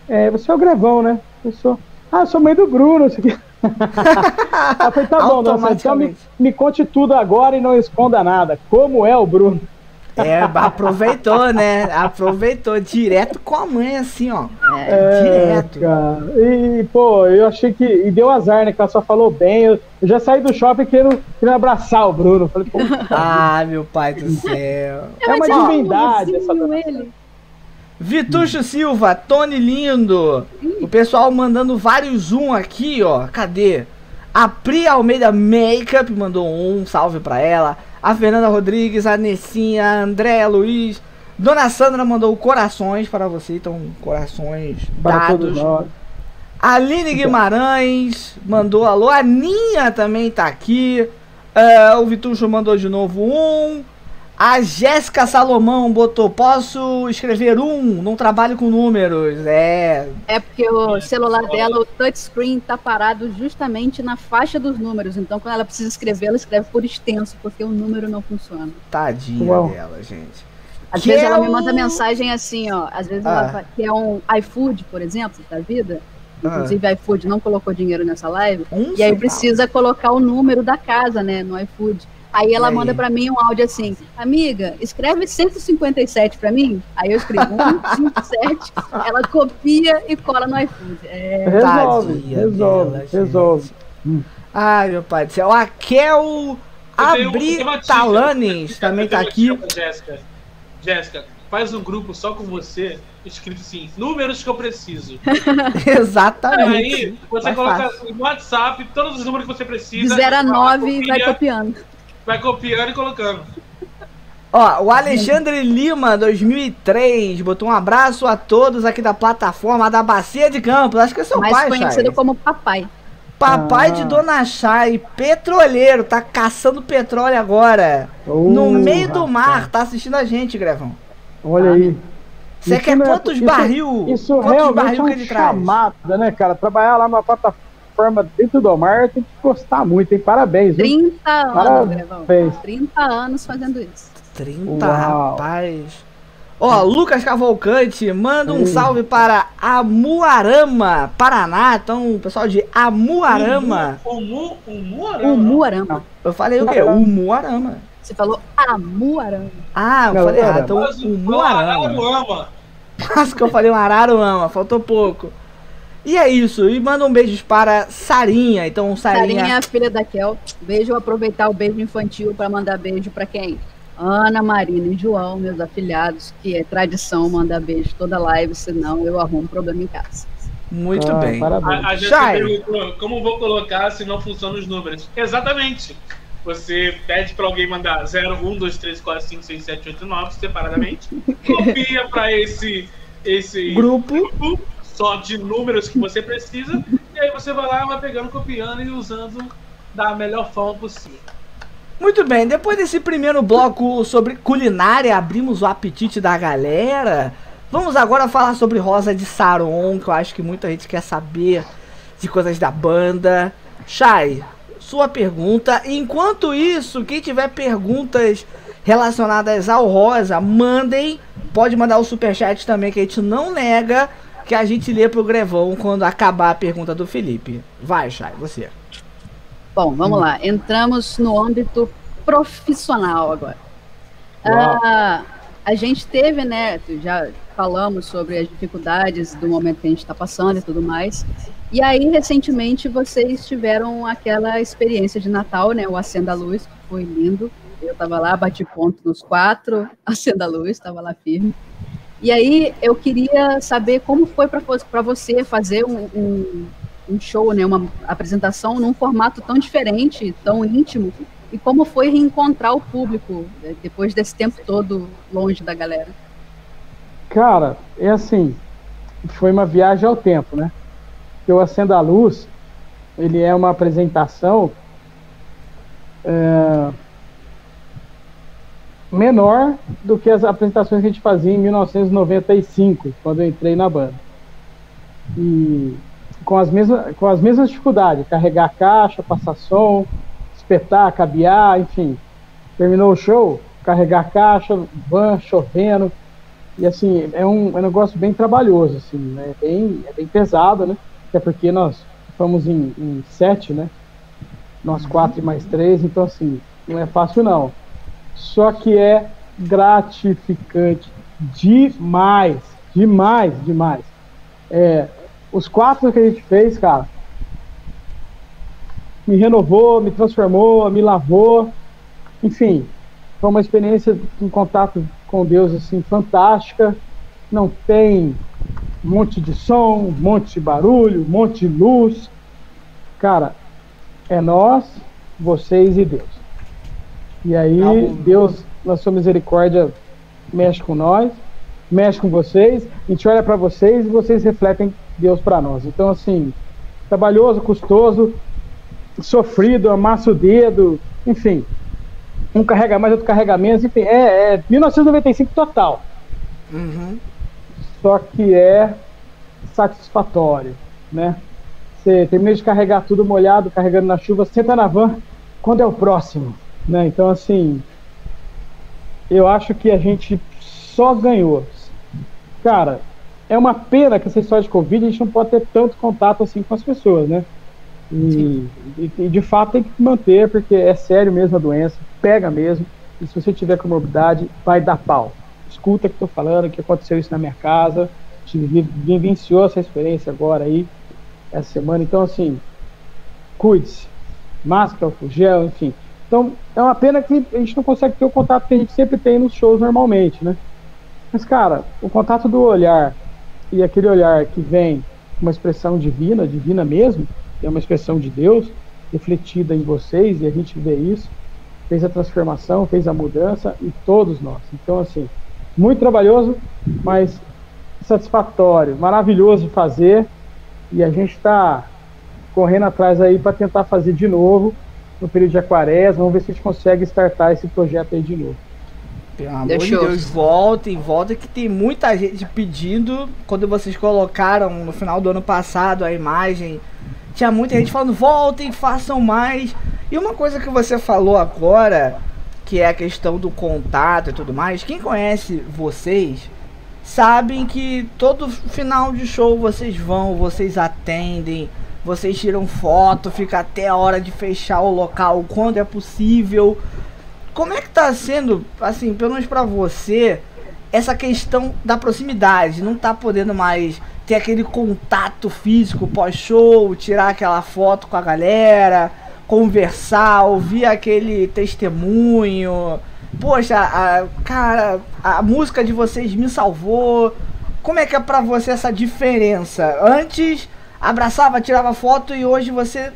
Speaker 3: É, você é o Grevão, né? Eu sou. Ah, sou mãe do Bruno. Isso aqui. eu falei, tá bom, então me, me conte tudo agora e não esconda nada. Como é o Bruno?
Speaker 1: É, aproveitou, né? Aproveitou direto com a mãe, assim, ó.
Speaker 3: É, é direto. Cara. E, pô, eu achei que. E deu azar, né? Que ela só falou bem. Eu, eu já saí do shopping querendo, querendo abraçar o Bruno. Falei, pô.
Speaker 1: ah, meu pai do céu.
Speaker 3: É uma divindade essa ele.
Speaker 1: Vitucho Silva, Tony Lindo. O pessoal mandando vários zoom aqui, ó. Cadê? A Pri Almeida Makeup mandou um salve pra ela a Fernanda Rodrigues, a Nessinha, a Andréa Luiz. Dona Sandra mandou corações para você, então corações para dados. Todos nós. Aline Guimarães mandou alô. A Ninha também tá aqui. Uh, o Vitucho mandou de novo um. A Jéssica Salomão botou: Posso escrever um? Não trabalho com números. É.
Speaker 2: É porque o celular dela, o touchscreen, tá parado justamente na faixa dos números. Então, quando ela precisa escrever, ela escreve por extenso, porque o número não funciona.
Speaker 1: Tadinha Uau. dela, gente.
Speaker 2: Às que vezes é ela me manda mensagem assim, ó. Às vezes ah. ela quer um iFood, por exemplo, da vida. Ah. Inclusive, ah. iFood não colocou dinheiro nessa live. Um e aí precisa colocar o número da casa, né, no iFood. Aí ela aí. manda para mim um áudio assim: Amiga, escreve 157 para mim. Aí eu escrevo 157, ela copia e cola no iFood.
Speaker 3: É... Resolve, resolve, dela, resolve.
Speaker 1: Hum. Ai, meu pai do céu. A Kel Abritalanes também tá aqui.
Speaker 4: Jéssica, Jéssica, faz um grupo só com você, escrito assim, números que eu preciso.
Speaker 1: Exatamente.
Speaker 4: Aí você coloca fácil. no WhatsApp todos os números que você precisa.
Speaker 2: De 0 a 9 e vai copiando
Speaker 4: vai copiando e colocando.
Speaker 1: Ó, o Alexandre Lima, 2003, botou um abraço a todos aqui da plataforma da Bacia de Campos. Acho que é seu Mais pai,
Speaker 2: Mais conhecido Chay. como papai.
Speaker 1: Papai ah. de Dona Chay, petroleiro, tá caçando petróleo agora. Uh, no meio do mar, tá assistindo a gente, Grevão.
Speaker 3: Olha ah. aí.
Speaker 1: Você quer é- quantos barril?
Speaker 3: Isso quantos realmente barril é um que ele chamada, traz? né, cara? Trabalhar lá numa plataforma forma dentro do mar tem que gostar muito, hein? Parabéns.
Speaker 2: 30 anos, Parabéns. 30 anos fazendo isso.
Speaker 1: 30, Uau. rapaz. Ó, Lucas Cavalcante, manda um salve para Amuarama, Paraná. Então, pessoal de Amuarama.
Speaker 4: Umu,
Speaker 2: Umuarama. Umuarama.
Speaker 1: Eu falei o quê? Umuarama.
Speaker 2: Você falou Amuarama.
Speaker 1: Ah, eu Não, falei errado. Então, Umuarama. Quase que eu falei um Araruama, faltou pouco. E é isso. E manda um beijo para Sarinha. Então, Sarinha.
Speaker 2: Sarinha, filha da Kel. Beijo, aproveitar o beijo infantil para mandar beijo para quem? Ana, Marina e João, meus afilhados, que é tradição mandar beijo toda live, senão eu arrumo problema em casa.
Speaker 1: Muito ah, bem.
Speaker 4: Parabéns. A, a gente perguntou como vou colocar se não funcionam os números. Exatamente. Você pede para alguém mandar 0, 1, 2, 3, 4, 5, 6, 7, 8, 9 separadamente. copia para esse, esse
Speaker 1: grupo.
Speaker 4: grupo só de números que você precisa, e aí você vai lá, vai pegando, copiando e usando da melhor forma possível.
Speaker 1: Muito bem, depois desse primeiro bloco sobre culinária, abrimos o apetite da galera. Vamos agora falar sobre Rosa de Saron, que eu acho que muita gente quer saber de coisas da banda. Chay, sua pergunta. Enquanto isso, quem tiver perguntas relacionadas ao Rosa, mandem. Pode mandar o superchat também, que a gente não nega que a gente lê pro Grevão quando acabar a pergunta do Felipe. Vai, Chay, você.
Speaker 2: Bom, vamos hum. lá. Entramos no âmbito profissional agora. Ah, a gente teve, né? Já falamos sobre as dificuldades do momento que a gente está passando e tudo mais. E aí, recentemente, vocês tiveram aquela experiência de Natal, né? O Acenda Luz, que foi lindo. Eu estava lá, bati ponto nos quatro, Acenda Luz, estava lá firme. E aí eu queria saber como foi para você fazer um, um, um, show, né, uma apresentação num formato tão diferente, tão íntimo, e como foi reencontrar o público né, depois desse tempo todo longe da galera.
Speaker 3: Cara, é assim, foi uma viagem ao tempo, né? Eu Acendo a Luz, ele é uma apresentação é, menor do que as apresentações que a gente fazia em 1995, quando eu entrei na banda. E com as mesmas, com as mesmas dificuldades, carregar caixa, passar som, espetar, cabear, enfim. Terminou o show, carregar caixa, van chovendo. E assim, é um, é um negócio bem trabalhoso, assim, né? Bem, é bem pesado, né? Até porque nós fomos em, em sete, né? Nós quatro e mais três, então assim, não é fácil não. Só que é gratificante demais, demais, demais. É, os quatro que a gente fez, cara, me renovou, me transformou, me lavou, enfim, foi uma experiência em contato com Deus assim fantástica. Não tem um monte de som, um monte de barulho, um monte de luz. Cara, é nós, vocês e Deus. E aí, Deus, na sua misericórdia, mexe com nós, mexe com vocês, a gente olha para vocês e vocês refletem Deus para nós. Então, assim, trabalhoso, custoso, sofrido, amassa o dedo, enfim. Um carrega mais, outro carrega menos, enfim, é, é 1995 total.
Speaker 1: Uhum.
Speaker 3: Só que é satisfatório, né? Você termina de carregar tudo molhado, carregando na chuva, senta na van, quando é o próximo, né? Então, assim, eu acho que a gente só ganhou. Cara, é uma pena que essa história de Covid a gente não pode ter tanto contato assim com as pessoas, né? E, e, de fato tem que manter, porque é sério mesmo a doença, pega mesmo. E se você tiver comorbidade, vai dar pau. Escuta o que estou falando, que aconteceu isso na minha casa, vivenciou essa experiência agora aí, essa semana. Então, assim, cuide-se. Máscara, gel, enfim. Então, é uma pena que a gente não consegue ter o contato que a gente sempre tem nos shows normalmente, né? Mas, cara, o contato do olhar e aquele olhar que vem uma expressão divina, divina mesmo, é uma expressão de Deus refletida em vocês, e a gente vê isso, fez a transformação, fez a mudança em todos nós. Então, assim, muito trabalhoso, mas satisfatório, maravilhoso fazer, e a gente está correndo atrás aí para tentar fazer de novo no período de aquarés, vamos ver se a gente consegue startar esse projeto aí de novo.
Speaker 1: Pelo amor Deixa de Deus, voltem, voltem, que tem muita gente pedindo. Quando vocês colocaram no final do ano passado a imagem, tinha muita gente falando: voltem, façam mais. E uma coisa que você falou agora, que é a questão do contato e tudo mais, quem conhece vocês sabem que todo final de show vocês vão, vocês atendem, vocês tiram foto, fica até a hora de fechar o local quando é possível. Como é que tá sendo, assim, pelo menos pra você, essa questão da proximidade? Não tá podendo mais ter aquele contato físico pós-show, tirar aquela foto com a galera, conversar, ouvir aquele testemunho. Poxa, a, cara, a música de vocês me salvou. Como é que é pra você essa diferença? Antes abraçava, tirava foto e hoje você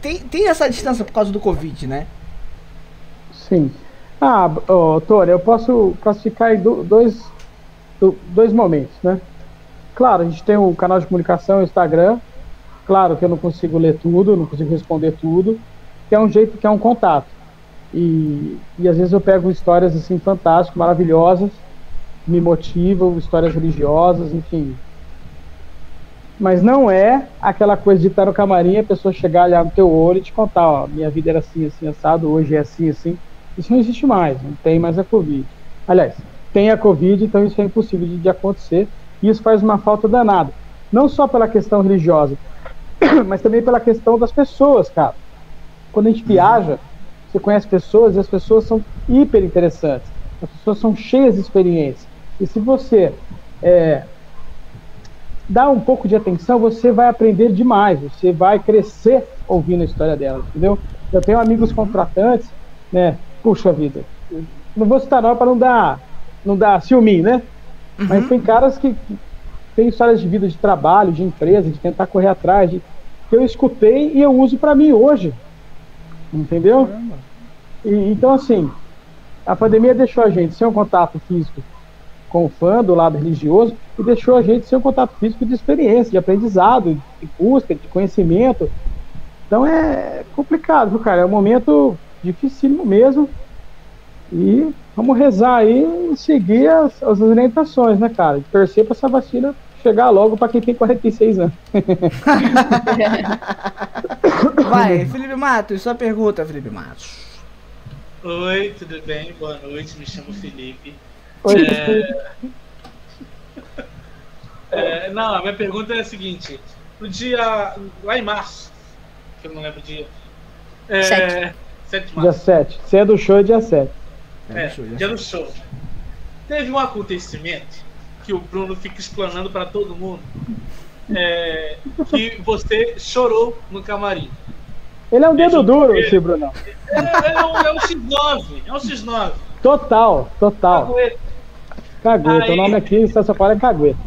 Speaker 1: tem, tem essa distância por causa do Covid, né?
Speaker 3: Sim. Ah, Tony, eu posso classificar em dois, dois momentos, né? Claro, a gente tem o canal de comunicação, o Instagram. Claro que eu não consigo ler tudo, não consigo responder tudo, que é um jeito que é um contato. E, e às vezes eu pego histórias assim fantásticas, maravilhosas, me motivam, histórias religiosas, enfim. Mas não é aquela coisa de estar no camarim a pessoa chegar, olhar no teu olho e te contar, ó, minha vida era assim, assim, assado, hoje é assim, assim. Isso não existe mais, não tem mais a Covid. Aliás, tem a Covid, então isso é impossível de, de acontecer. E isso faz uma falta danada. Não só pela questão religiosa, mas também pela questão das pessoas, cara. Quando a gente viaja, você conhece pessoas e as pessoas são hiper interessantes. As pessoas são cheias de experiência. E se você é, dá um pouco de atenção, você vai aprender demais. Você vai crescer ouvindo a história delas, entendeu? Eu tenho amigos contratantes, né? puxa vida, não vou citar nome para não dar, não dar ciúme, né? Uhum. Mas tem caras que, que têm histórias de vida, de trabalho, de empresa, de tentar correr atrás, de, que eu escutei e eu uso para mim hoje. Entendeu? E, então, assim, a pandemia deixou a gente sem um contato físico com o fã do lado religioso e deixou a gente sem um contato físico de experiência, de aprendizado, de busca, de conhecimento. Então é complicado, viu, cara? É um momento dificílimo mesmo. E vamos rezar aí e seguir as, as orientações, né, cara? Torcer para essa vacina chegar logo para quem tem 46 anos.
Speaker 1: Vai, Felipe Matos, sua pergunta, Felipe Matos.
Speaker 4: Oi, tudo bem? Boa noite, me chamo Felipe. Oi. É... É, não, a minha pergunta é a seguinte: no dia. lá em março. Que eu não lembro o dia. É,
Speaker 2: Sete.
Speaker 4: 7 de
Speaker 3: Dia
Speaker 4: março.
Speaker 3: 7. Se é do show, é dia 7.
Speaker 4: É,
Speaker 1: show, já
Speaker 4: dia do show. Teve um acontecimento que o Bruno fica explanando pra todo mundo. é, que você chorou no camarim.
Speaker 3: Ele é um dedo duro, esse Brunão.
Speaker 4: É, é um, é um X9, é um X9.
Speaker 3: Total, total.
Speaker 4: Cagueta,
Speaker 3: Cagueta.
Speaker 4: Aí-
Speaker 3: O nome aqui em São Paulo é Cagueta.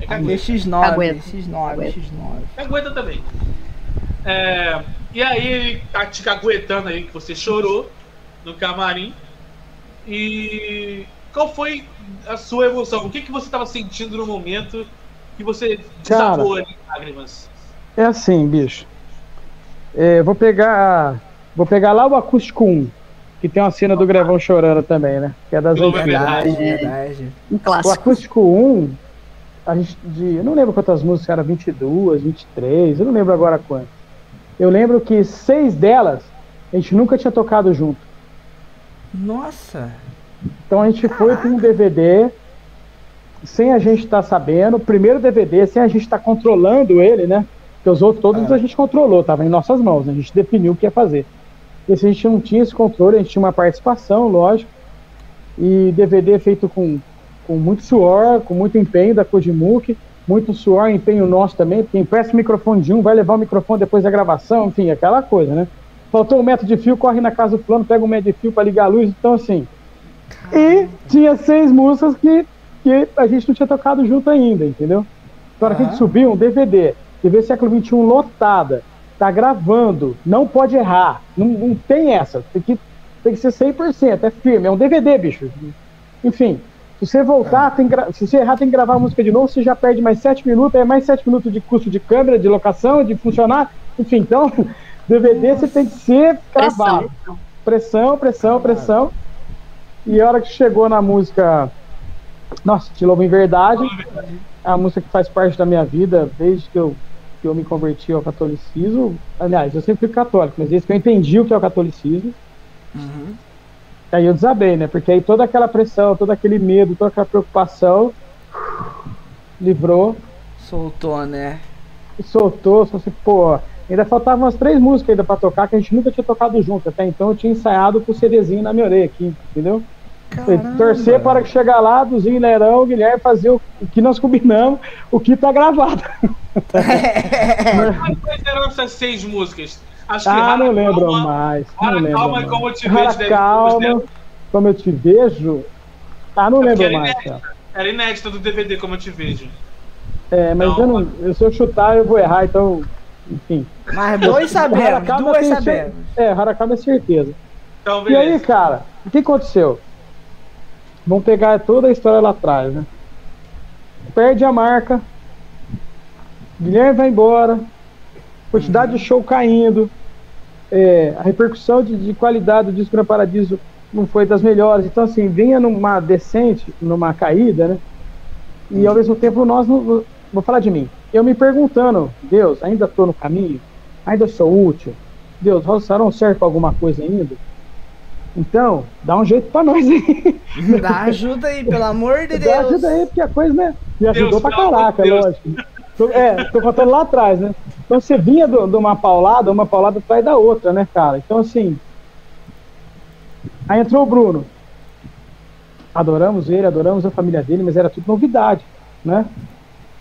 Speaker 4: É cagueta.
Speaker 1: X9,
Speaker 2: Aguenta.
Speaker 1: X9,
Speaker 2: Aguenta.
Speaker 1: X9.
Speaker 4: Cagueta também. É, e aí ele tá te caguetando aí que você chorou no camarim. E qual foi a sua emoção? O que, que você estava sentindo no momento que você
Speaker 3: Cara.
Speaker 4: desabou ali em lágrimas?
Speaker 3: É assim, bicho. É, vou pegar. Vou pegar lá o acústico 1, que tem uma cena do Grevão chorando também, né? Que é das antigas.
Speaker 4: verdade.
Speaker 1: Verdade.
Speaker 2: Um
Speaker 3: O
Speaker 2: clássico.
Speaker 3: acústico 1, a gente. De, eu não lembro quantas músicas eram, 22, 23, eu não lembro agora quantas. Eu lembro que seis delas a gente nunca tinha tocado junto.
Speaker 1: Nossa.
Speaker 3: Então a gente foi com um DVD, sem a gente estar sabendo, primeiro DVD, sem a gente estar controlando ele, né? Porque os outros todos a gente controlou, tava em nossas mãos, né? a gente definiu o que ia fazer. Esse a gente não tinha esse controle, a gente tinha uma participação, lógico, e DVD feito com, com muito suor, com muito empenho da Kojimuk, muito suor e empenho nosso também, porque empresta o microfone de um, vai levar o microfone depois da gravação, enfim, aquela coisa, né? Faltou um metro de fio, corre na casa do plano, pega um metro de fio para ligar a luz, então assim. E tinha seis músicas que, que a gente não tinha tocado junto ainda, entendeu? Hora que a gente
Speaker 1: Aham.
Speaker 3: subiu, um DVD, TV século XXI lotada, tá gravando, não pode errar, não, não tem essa, tem que, tem que ser 100%, é firme, é um DVD, bicho. Enfim, se você voltar, tem gra- se você errar, tem que gravar a música de novo, você já perde mais 7 minutos, é mais 7 minutos de custo de câmera, de locação, de funcionar, enfim, então, DVD você tem que ser gravado.
Speaker 2: Pressão.
Speaker 3: Pressão, pressão, pressão. E a hora que chegou na música Nossa, Te Louvo em Verdade, é a música que faz parte da minha vida desde que eu, que eu me converti ao catolicismo. Aliás, eu sempre fui católico, mas desde que eu entendi o que é o catolicismo,
Speaker 1: Uhum.
Speaker 3: Aí eu desabei, né? Porque aí toda aquela pressão, todo aquele medo, toda aquela preocupação livrou
Speaker 1: Soltou, né?
Speaker 3: soltou, só assim, pô, ainda faltavam umas três músicas ainda pra tocar que a gente nunca tinha tocado junto. Até então eu tinha ensaiado com o CDzinho na minha orelha aqui, entendeu? Torcer para que chegar lá, Duzinho, Lerão, Guilherme, fazer o, o que nós combinamos, o que tá gravado.
Speaker 4: Quais eram essas seis músicas? Acho que
Speaker 3: Ah,
Speaker 4: Rara
Speaker 3: não lembro
Speaker 4: Calma,
Speaker 3: mais. Não
Speaker 4: Rara
Speaker 3: lembro
Speaker 4: Calma e
Speaker 3: mais.
Speaker 4: Como Eu Te
Speaker 3: Rara
Speaker 4: Vejo
Speaker 3: Calma,
Speaker 4: deve-
Speaker 3: como eu te vejo. Ah, não
Speaker 4: É
Speaker 3: lembro
Speaker 4: era
Speaker 3: mais.
Speaker 4: inédita.
Speaker 3: cara.
Speaker 4: Era inédita do DVD, Como Eu Te Vejo.
Speaker 3: É, mas
Speaker 4: Não.
Speaker 3: eu não, eu, se eu chutar, eu vou errar, então, enfim.
Speaker 1: Mas dois sabemos, duas sabemos.
Speaker 3: É, Haracaba é certeza.
Speaker 4: Então,
Speaker 3: E aí, cara, o que aconteceu? Vamos pegar toda a história lá atrás, né? Perde a marca, Guilherme vai embora, quantidade de show caindo, é, a repercussão de, de qualidade do disco na Paradiso não foi das melhores. Então, assim, vinha numa descente, numa caída, né? E ao mesmo tempo nós não. Vou falar de mim. Eu me perguntando, Deus, ainda estou no caminho? Ainda sou útil? Deus, Rossarão serve para alguma coisa ainda? Então, dá um jeito para nós aí.
Speaker 1: Dá ajuda aí, pelo amor de
Speaker 3: Dá
Speaker 1: Deus.
Speaker 3: ajuda aí, porque a coisa, né? Me ajudou
Speaker 4: Deus,
Speaker 3: pra caraca, lógico. É, tô contando lá atrás, né? Então você vinha de uma paulada, uma paulada atrás da outra, né, cara? Então, assim. Aí entrou o Bruno. Adoramos ele, adoramos a família dele, mas era tudo novidade, né?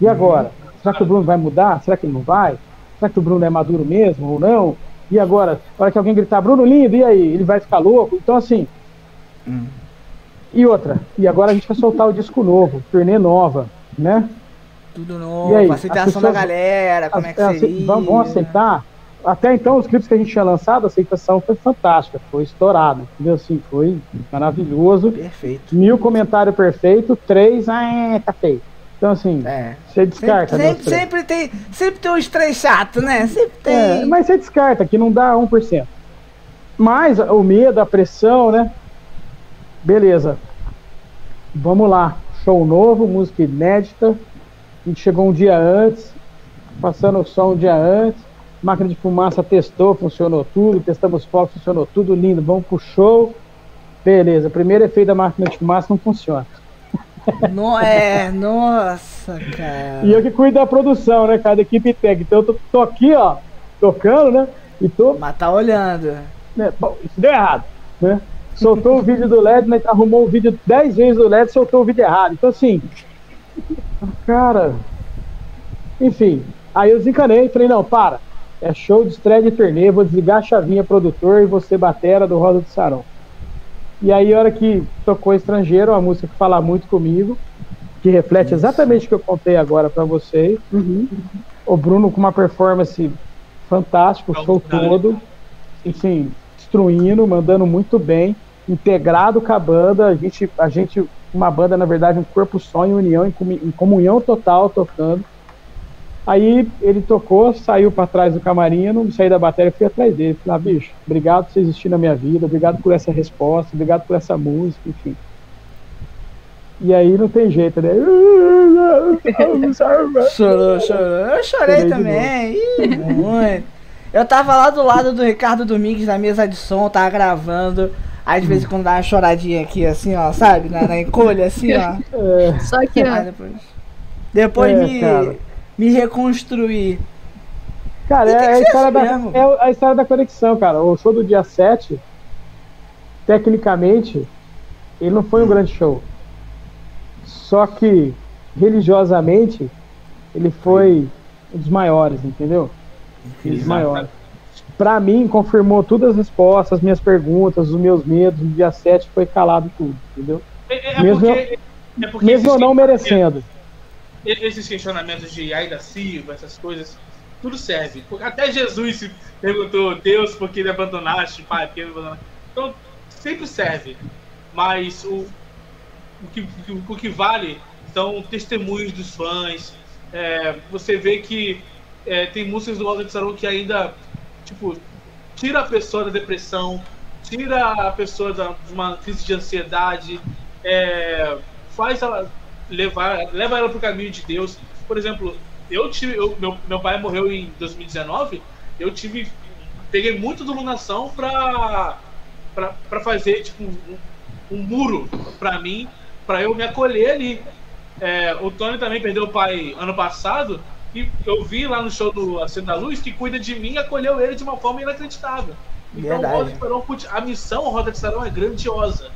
Speaker 3: E agora? Será que o Bruno vai mudar? Será que ele não vai? Será que o Bruno é maduro mesmo ou não? E agora? Na hora que alguém gritar, Bruno lindo, e aí? Ele vai ficar louco? Então, assim.
Speaker 1: Hum.
Speaker 3: E outra, e agora a gente vai soltar o disco novo, turnê nova, né?
Speaker 1: Tudo
Speaker 3: E
Speaker 1: novo,
Speaker 3: aí,
Speaker 1: aceitação da galera, como é que seria?
Speaker 3: vamos, aceitar? Até então, os clipes que a gente tinha lançado, a aceitação foi fantástica, foi estourada, entendeu? Assim, foi maravilhoso.
Speaker 1: Perfeito.
Speaker 3: Mil comentário perfeito, três, ah, é, tá feio. Então, assim,
Speaker 1: É.
Speaker 3: você descarta. né,
Speaker 1: Sempre,
Speaker 3: os três.
Speaker 1: sempre, tem, sempre tem uns três chatos, né? Sempre tem.
Speaker 3: É, mas você descarta, que não dá 1%. Mas o medo, a pressão, né? Beleza. Vamos lá. Show novo, música inédita. A gente chegou um dia antes, passando o som um dia antes. Máquina de fumaça testou, funcionou tudo. Testamos fogo, funcionou tudo lindo. Vamos pro show. Beleza. Primeiro efeito da máquina de fumaça não funciona.
Speaker 1: No, é, nossa, cara.
Speaker 3: E eu que cuido da produção, né, cara, da equipe técnica. Então eu tô, tô aqui, ó, tocando, né? E tô.
Speaker 1: Mas tá olhando.
Speaker 3: Né, bom, isso deu errado, né? Soltou o vídeo do LED, né, arrumou o vídeo 10 vezes do LED, soltou o vídeo errado. Então, assim, cara. Enfim, aí eu desencanei e falei: não, para. É show de estreia de turnê, vou desligar a chavinha produtor e você batera do Rosa de Sarão. E aí, a hora que tocou Estrangeiro, uma música que fala muito comigo, que reflete exatamente o que eu contei agora para vocês.
Speaker 2: Uhum.
Speaker 3: O Bruno com uma performance fantástica, o show todo, assim, destruindo, mandando muito bem, integrado com a banda, a gente, a gente uma banda, na verdade, um corpo só, em união, em comu- em comunhão total, tocando. Aí ele tocou, saiu para trás do camarim, eu não saí da bateria, fui atrás dele. Falei, ah, bicho, obrigado por você existir na minha vida, obrigado por essa resposta, obrigado por essa música, enfim. E aí não tem jeito, né?
Speaker 1: Chorou, chorou. Eu chorei
Speaker 3: Chorei
Speaker 1: também. Ih, muito. Eu tava lá do lado do Ricardo Domingues na mesa de som, tava gravando. Aí de vez em quando dá uma choradinha aqui, assim, ó, sabe? Na, na encolha, assim, ó.
Speaker 3: É,
Speaker 2: Só que, ó,
Speaker 1: Aí depois. Depois
Speaker 3: É,
Speaker 1: me,
Speaker 3: cara.
Speaker 1: me reconstruir.
Speaker 3: Cara, é, a história
Speaker 1: assim
Speaker 3: da, é a história da conexão, cara. O show do dia 7, tecnicamente, ele não foi um grande show. Só que, religiosamente, ele foi um dos maiores, entendeu? Um dos maiores. Pra mim, confirmou todas as respostas, as minhas perguntas, os meus medos. No dia 7 foi calado tudo, entendeu?
Speaker 4: É, é
Speaker 3: Mesmo-
Speaker 4: porque, é porque
Speaker 3: Mesmo eu não merecendo.
Speaker 4: Esses questionamentos de Aida Silva, essas coisas, tudo serve. Até Jesus se perguntou, Deus, por que me abandonaste? Pai, por que me abandonaste? Então, sempre serve. Mas o, o, que, o que vale são testemunhos dos fãs. É, você vê que é, tem músicas do Rosa de Sarão que ainda, tipo, tira a pessoa da depressão, tira a pessoa da, de uma crise de ansiedade, é, faz ela levar, leva ela pro caminho de Deus. Por exemplo, eu tive, eu- meu, meu pai morreu em 2019, eu tive, peguei muito do Lunação pra, pra, pra fazer tipo um, um muro pra mim, pra eu me acolher ali. É, o Tony também perdeu o pai ano passado e eu vi lá no show do Acendo da Luz que cuida de mim e acolheu ele de uma forma inacreditável. Então,
Speaker 1: Verdade.
Speaker 4: o Roda de Sarão, putz, a missão Roda de Sarão é grandiosa.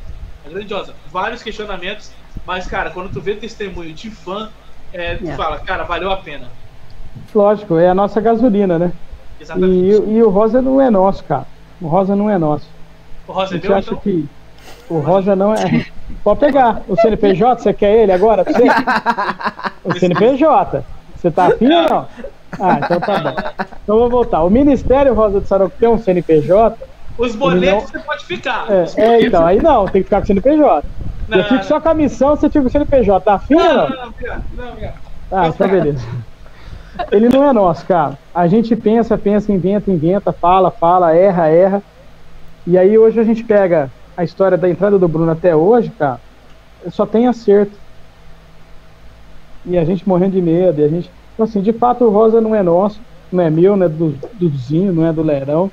Speaker 4: É grandiosa. Vários questionamentos, mas, cara, quando tu vê testemunho de fã, é, tu
Speaker 2: É.
Speaker 4: fala, cara, valeu a pena.
Speaker 3: Lógico, é a nossa gasolina, né? E,
Speaker 4: Exatamente.
Speaker 3: e o Rosa não é nosso, cara. O Rosa não é nosso.
Speaker 4: o Rosa
Speaker 3: gente
Speaker 4: deu,
Speaker 3: acha
Speaker 4: então?
Speaker 3: que o Rosa não é. Pode pegar. O CNPJ, você quer ele agora? Você? O CNPJ. Você tá afim ou não? Ah, então tá bom. Então vou voltar. O Ministério Rosa de Saroco tem um CNPJ.
Speaker 4: Os boletos
Speaker 3: não-
Speaker 4: você pode ficar.
Speaker 3: É, é, então, aí não, tem que ficar com o CNPJ.
Speaker 4: Não,
Speaker 3: eu fico
Speaker 4: não,
Speaker 3: só com a missão, você fica com o CNPJ. Tá afim ou
Speaker 4: Não,
Speaker 3: não?
Speaker 4: não, não, obrigado. Não, obrigado.
Speaker 3: Ah, então beleza. Ele não é nosso, cara. A gente pensa, pensa, inventa, inventa, fala, fala, erra, erra. E aí hoje a gente pega a história da entrada do Bruno até hoje, cara, só tem acerto. E a gente morrendo de medo, e a gente. Então, assim, de fato o Rosa não é nosso, não é meu, não é do, do Zinho, não é do Lerão,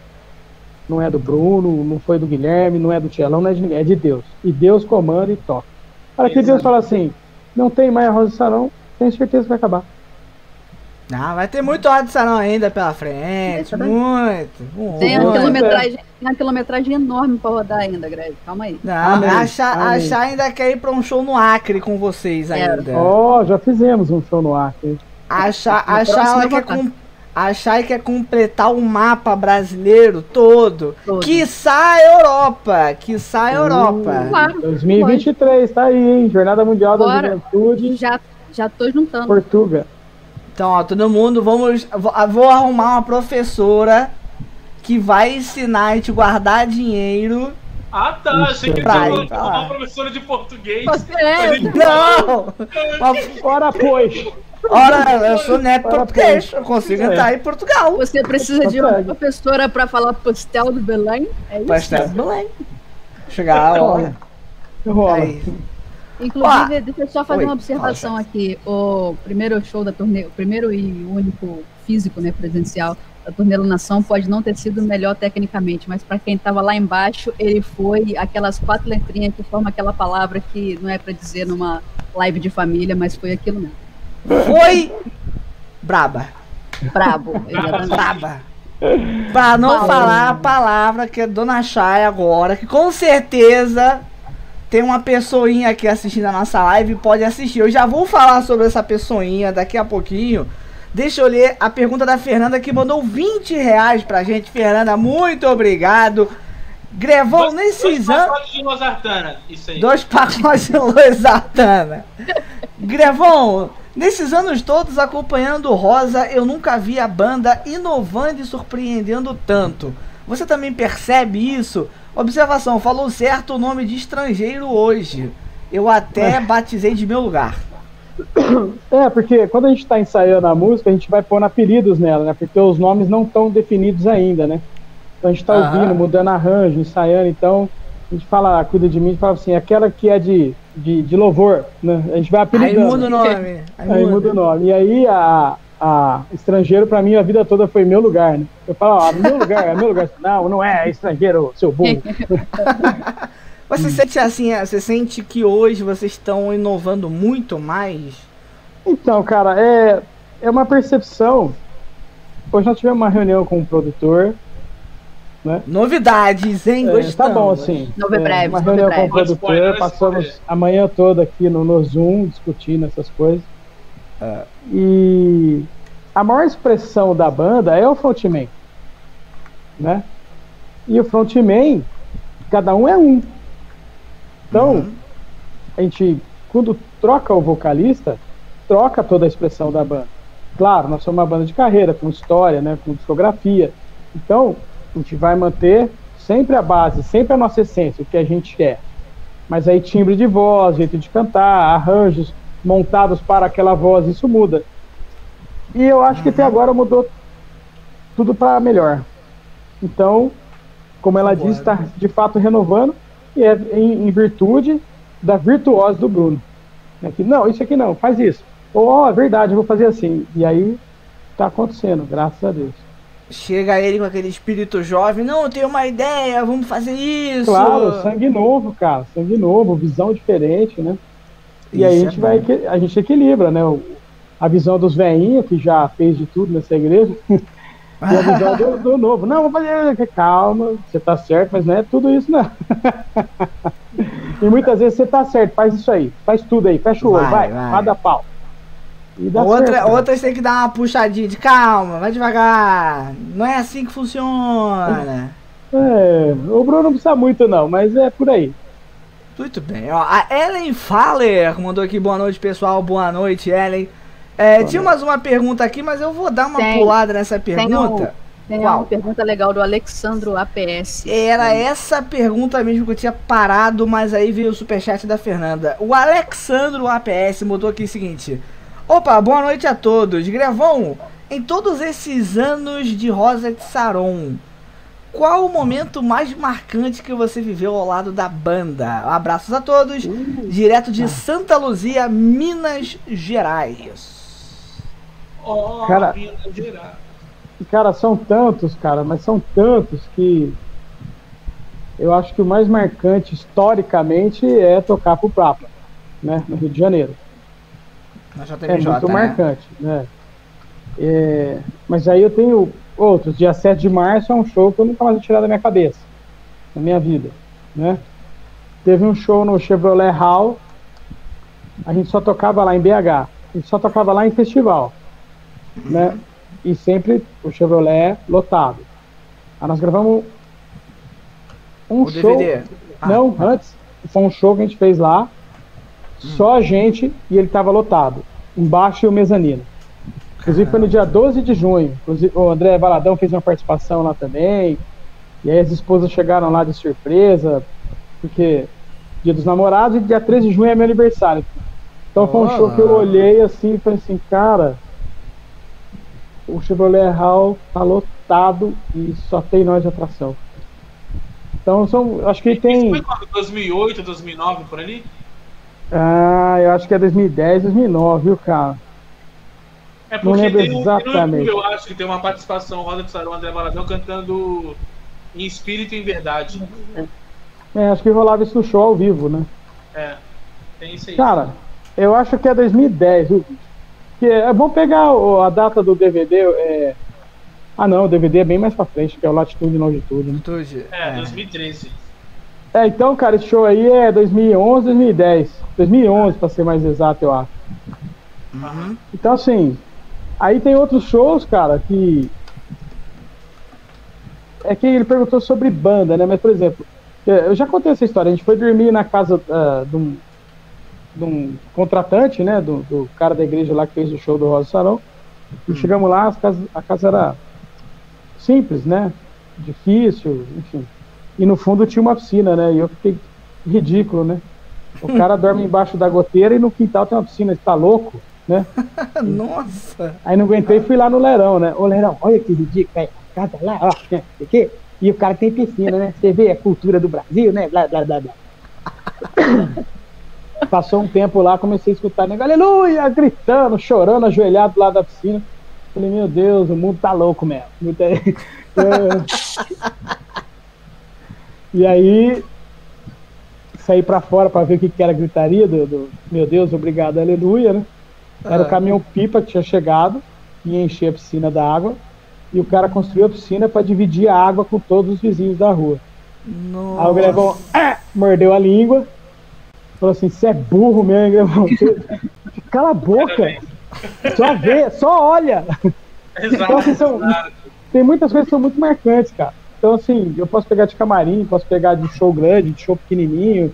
Speaker 3: não é do Bruno, não foi do Guilherme, não é do Tielão, não é de ninguém, é de Deus. E Deus comanda e toca. Para que Deus fala assim, não tem mais a Rosa de Sarão, tenho certeza que vai acabar.
Speaker 1: Não, vai ter muito hora de salão ainda pela frente. Muito.
Speaker 2: tem
Speaker 1: muito.
Speaker 2: uma, quilometragem, tem uma quilometragem enorme pra rodar ainda, Greg. Calma aí.
Speaker 1: Não,
Speaker 3: Amém,
Speaker 1: achar,
Speaker 3: amém.
Speaker 1: achar ainda quer ir pra um show no Acre com vocês
Speaker 2: É.
Speaker 1: ainda.
Speaker 3: Ó, já fizemos um show no Acre.
Speaker 1: Achar, achar
Speaker 2: vou
Speaker 1: quer com, achar que quer completar o mapa brasileiro todo.
Speaker 2: Todo.
Speaker 1: Quiçá a Europa. Quiçá a Europa.
Speaker 2: Claro.
Speaker 3: 2023, tá aí, hein? Jornada Mundial da
Speaker 2: Bora.
Speaker 3: Juventude,
Speaker 2: Já, já tô juntando.
Speaker 3: Portugal.
Speaker 1: Então, ó, todo mundo, vamos. Vou, vou arrumar uma professora que vai ensinar a gente guardar dinheiro.
Speaker 4: Ah, tá. Achei que tinha uma, uma professora de português.
Speaker 2: É,
Speaker 1: Não! Mas,
Speaker 3: Ora, pois.
Speaker 1: Ora, eu sou neto português. Eu consigo
Speaker 3: É.
Speaker 1: entrar em Portugal.
Speaker 2: Você precisa de uma professora pra falar pastel do Belém? É isso?
Speaker 1: Pastel de Belém. Chegar a hora.
Speaker 3: Rola.
Speaker 1: Aí.
Speaker 2: Inclusive, deixa eu só fazer
Speaker 1: Oi,
Speaker 2: uma observação
Speaker 1: fala,
Speaker 2: aqui. O primeiro show da turnê, o primeiro e único físico, né, presencial da turnê Nação pode não ter sido o melhor tecnicamente, mas para quem estava lá embaixo, ele foi aquelas quatro letrinhas que formam aquela palavra que não é para dizer numa live de família, mas foi aquilo mesmo.
Speaker 1: Foi braba.
Speaker 2: Brabo.
Speaker 1: Braba. Pra não
Speaker 2: Falou.
Speaker 1: falar a palavra que é Dona Chay agora, que com certeza tem uma pessoinha aqui assistindo a nossa live e pode assistir. Eu já vou falar sobre essa pessoinha daqui a pouquinho. Deixa eu ler a pergunta da Fernanda que mandou 20 reais pra gente. Fernanda, muito obrigado. Grevão, nesses
Speaker 4: Dois
Speaker 1: anos.
Speaker 4: pacotes de Losartana, isso aí.
Speaker 1: Dois pacotes de luz Artana. Grevão, nesses anos todos acompanhando Rosa, eu nunca vi a banda inovando e surpreendendo tanto. Você também percebe isso? Observação, falou certo o nome de estrangeiro hoje. Eu até batizei de meu lugar.
Speaker 3: É, porque quando a gente está ensaiando a música, a gente vai pondo apelidos nela, né? Porque os nomes não estão definidos ainda, né? Então a gente está ouvindo, mudando arranjo, ensaiando, então a gente fala, ah, cuida de mim, fala assim, aquela que é de, de, de louvor, né? A gente vai
Speaker 1: Aí
Speaker 3: apelidando.
Speaker 1: muda o nome. Aí,
Speaker 3: Aí muda o nome. E aí a, a estrangeiro pra mim a vida toda foi meu lugar, né? Eu falo, ó, meu lugar, é meu lugar. Não, não é estrangeiro, seu burro.
Speaker 1: Você sente assim, você sente que hoje vocês estão inovando muito mais?
Speaker 3: Então, cara, é, é uma percepção. Hoje nós tivemos uma reunião com o produtor.
Speaker 1: Novidades, hein?
Speaker 3: É,
Speaker 1: Gostamos.
Speaker 3: tá bom, assim.
Speaker 2: Nove
Speaker 3: é,
Speaker 2: breves,
Speaker 3: Uma reunião com o produtor, passamos a manhã toda aqui no, no Zoom discutindo essas coisas.
Speaker 1: É.
Speaker 3: E a maior expressão da banda é o frontman, né? E o frontman, cada um é um. Então,
Speaker 1: Uhum.
Speaker 3: a gente, quando troca o vocalista, troca toda a expressão da banda. Claro, nós somos uma banda de carreira, com história, né, com discografia. Então, a gente vai manter sempre a base, sempre a nossa essência, o que a gente quer. Mas aí timbre de voz, jeito de cantar, arranjos montados para aquela voz, isso muda. E eu acho que até agora mudou tudo para melhor. Então, como ela disse, está de fato renovando e é em, em virtude da virtuose do Bruno. É que, não, isso aqui não, faz isso. Ou, ó, é verdade, eu vou fazer assim. E aí tá acontecendo, graças a Deus.
Speaker 1: Chega ele com aquele espírito jovem, não, eu tenho uma ideia, vamos fazer isso.
Speaker 3: Claro, sangue novo, cara, sangue novo, visão diferente, né? E aí a
Speaker 1: Isso
Speaker 3: gente
Speaker 1: é
Speaker 3: vai,
Speaker 1: bom.
Speaker 3: a gente equilibra, né? O- a visão dos velhinhos, que já fez de tudo nessa igreja, e a visão do, do novo. Não, vamos fazer, calma, você tá certo, mas não é tudo isso, não. e muitas vezes você tá certo, faz isso aí, faz tudo aí, fecha o olho,
Speaker 1: Vai,
Speaker 3: vai,
Speaker 1: vai.
Speaker 3: pau.
Speaker 1: Outra,
Speaker 3: certo, né?
Speaker 1: outras tem que dar uma puxadinha de calma, vai devagar. Não é assim que funciona.
Speaker 3: É, o Bruno não precisa muito não, mas é por aí.
Speaker 1: Muito bem, ó. A Ellen Faller mandou aqui boa noite, pessoal. Boa noite, Ellen. É, tinha mais uma pergunta aqui, mas eu vou dar uma
Speaker 2: Tem.
Speaker 1: pulada nessa
Speaker 2: Tem,
Speaker 1: pergunta.
Speaker 2: um, tem uma pergunta legal do Alexandro APS.
Speaker 1: Era essa pergunta mesmo que eu tinha parado, mas aí veio o superchat da Fernanda. O Alexandro APS botou aqui o seguinte: Opa, boa noite a todos. Grevão, em todos esses anos de Rosa de Saron, qual o momento mais marcante que você viveu ao lado da banda? Abraços a todos, direto de Santa Luzia, Minas Gerais.
Speaker 4: Ó,
Speaker 3: Cara-
Speaker 4: Minas Gerais.
Speaker 3: Cara, são tantos, cara, mas são tantos que eu acho que o mais marcante historicamente é tocar pro Papa, né, no Rio de Janeiro.
Speaker 1: Na
Speaker 3: É muito
Speaker 1: né?
Speaker 3: marcante, né? É, mas aí eu tenho outros. Dia 7 de março é um show que eu nunca mais vou tirar da minha cabeça, na minha vida, né? Teve um show no Chevrolet Hall, a gente só tocava lá em BH, a gente só tocava lá em festival, né? E sempre o Chevrolet lotado. Aí nós gravamos um
Speaker 1: O
Speaker 3: show.
Speaker 1: DVD. Ah.
Speaker 3: Não, antes. Foi um show que a gente fez lá. Só a gente e ele tava lotado. Embaixo e o mezanino. Inclusive foi no dia 12 de junho. Inclusive, o André Valadão fez uma participação lá também. E aí as esposas chegaram lá de surpresa. Porque dia dos namorados e dia 13 de junho é meu aniversário. Então foi um show que eu olhei assim e falei assim, cara. O Chevrolet Hall tá lotado e só tem nós de atração. Então são, acho que
Speaker 4: Isso
Speaker 3: tem.
Speaker 4: foi quando? 2008, 2009, por ali?
Speaker 3: Ah, eu acho que é 2010, 2009, viu, cara?
Speaker 4: É
Speaker 3: Não
Speaker 4: porque
Speaker 3: lembro
Speaker 4: tem, um-
Speaker 3: exatamente.
Speaker 4: Eu acho que tem uma participação Roda de Sarão André Valadão cantando em espírito e em verdade.
Speaker 3: É, acho que rolava isso no show ao vivo, né?
Speaker 4: É, tem isso aí.
Speaker 3: Cara, Eu acho que é 2010, viu? Que é, vamos pegar o- a data do DVD. É... Ah, não, o DVD é bem mais pra frente, que é o Latitude e Longitude. Né?
Speaker 4: É, 2013.
Speaker 3: É, então, cara, esse show aí é 2011, 2010. 2011, pra ser mais exato, eu acho.
Speaker 1: Uhum.
Speaker 3: Então, assim, aí tem outros shows, cara, que. É que ele perguntou sobre banda, né? Mas, por exemplo, é, eu já contei essa história. A gente foi dormir na casa ah, de, um, de um contratante, né? Do, do cara da igreja lá que fez o show do Rosa Sarão. E chegamos lá, a casa era simples, né? Difícil, enfim. E no fundo tinha uma piscina, né? E eu fiquei ridículo, né? O cara dorme embaixo da goteira e no quintal tem uma piscina, ele tá louco, né?
Speaker 1: Nossa.
Speaker 3: Aí não aguentei e fui lá no Lerão, né? Ô Lerão, olha que ridículo, aí, a casa lá, ó, né? E o cara tem piscina, né? Você vê a cultura do Brasil, né? Blá, blá, blá, blá. Passou um tempo lá, comecei a escutar, né? Aleluia, gritando, chorando, ajoelhado lá da piscina. Falei, meu Deus, o mundo tá louco mesmo. É. E aí, saí pra fora pra ver o que, que era a gritaria do, do meu Deus, obrigado, aleluia, né? Era o
Speaker 1: Ah.
Speaker 3: caminhão pipa que tinha chegado e encher a piscina da água. E o cara construiu a piscina para dividir a água com todos os vizinhos da rua.
Speaker 1: Nossa.
Speaker 3: Aí o Grevão ah, mordeu a língua. Falou assim: Você é burro mesmo, Grevão. Cala a boca. Só vê, só olha.
Speaker 4: Exato.
Speaker 3: Então, assim, são-
Speaker 4: exato.
Speaker 3: Tem muitas coisas que são muito marcantes, cara. Então, assim, eu posso pegar de camarim, posso pegar de show grande, de show pequenininho.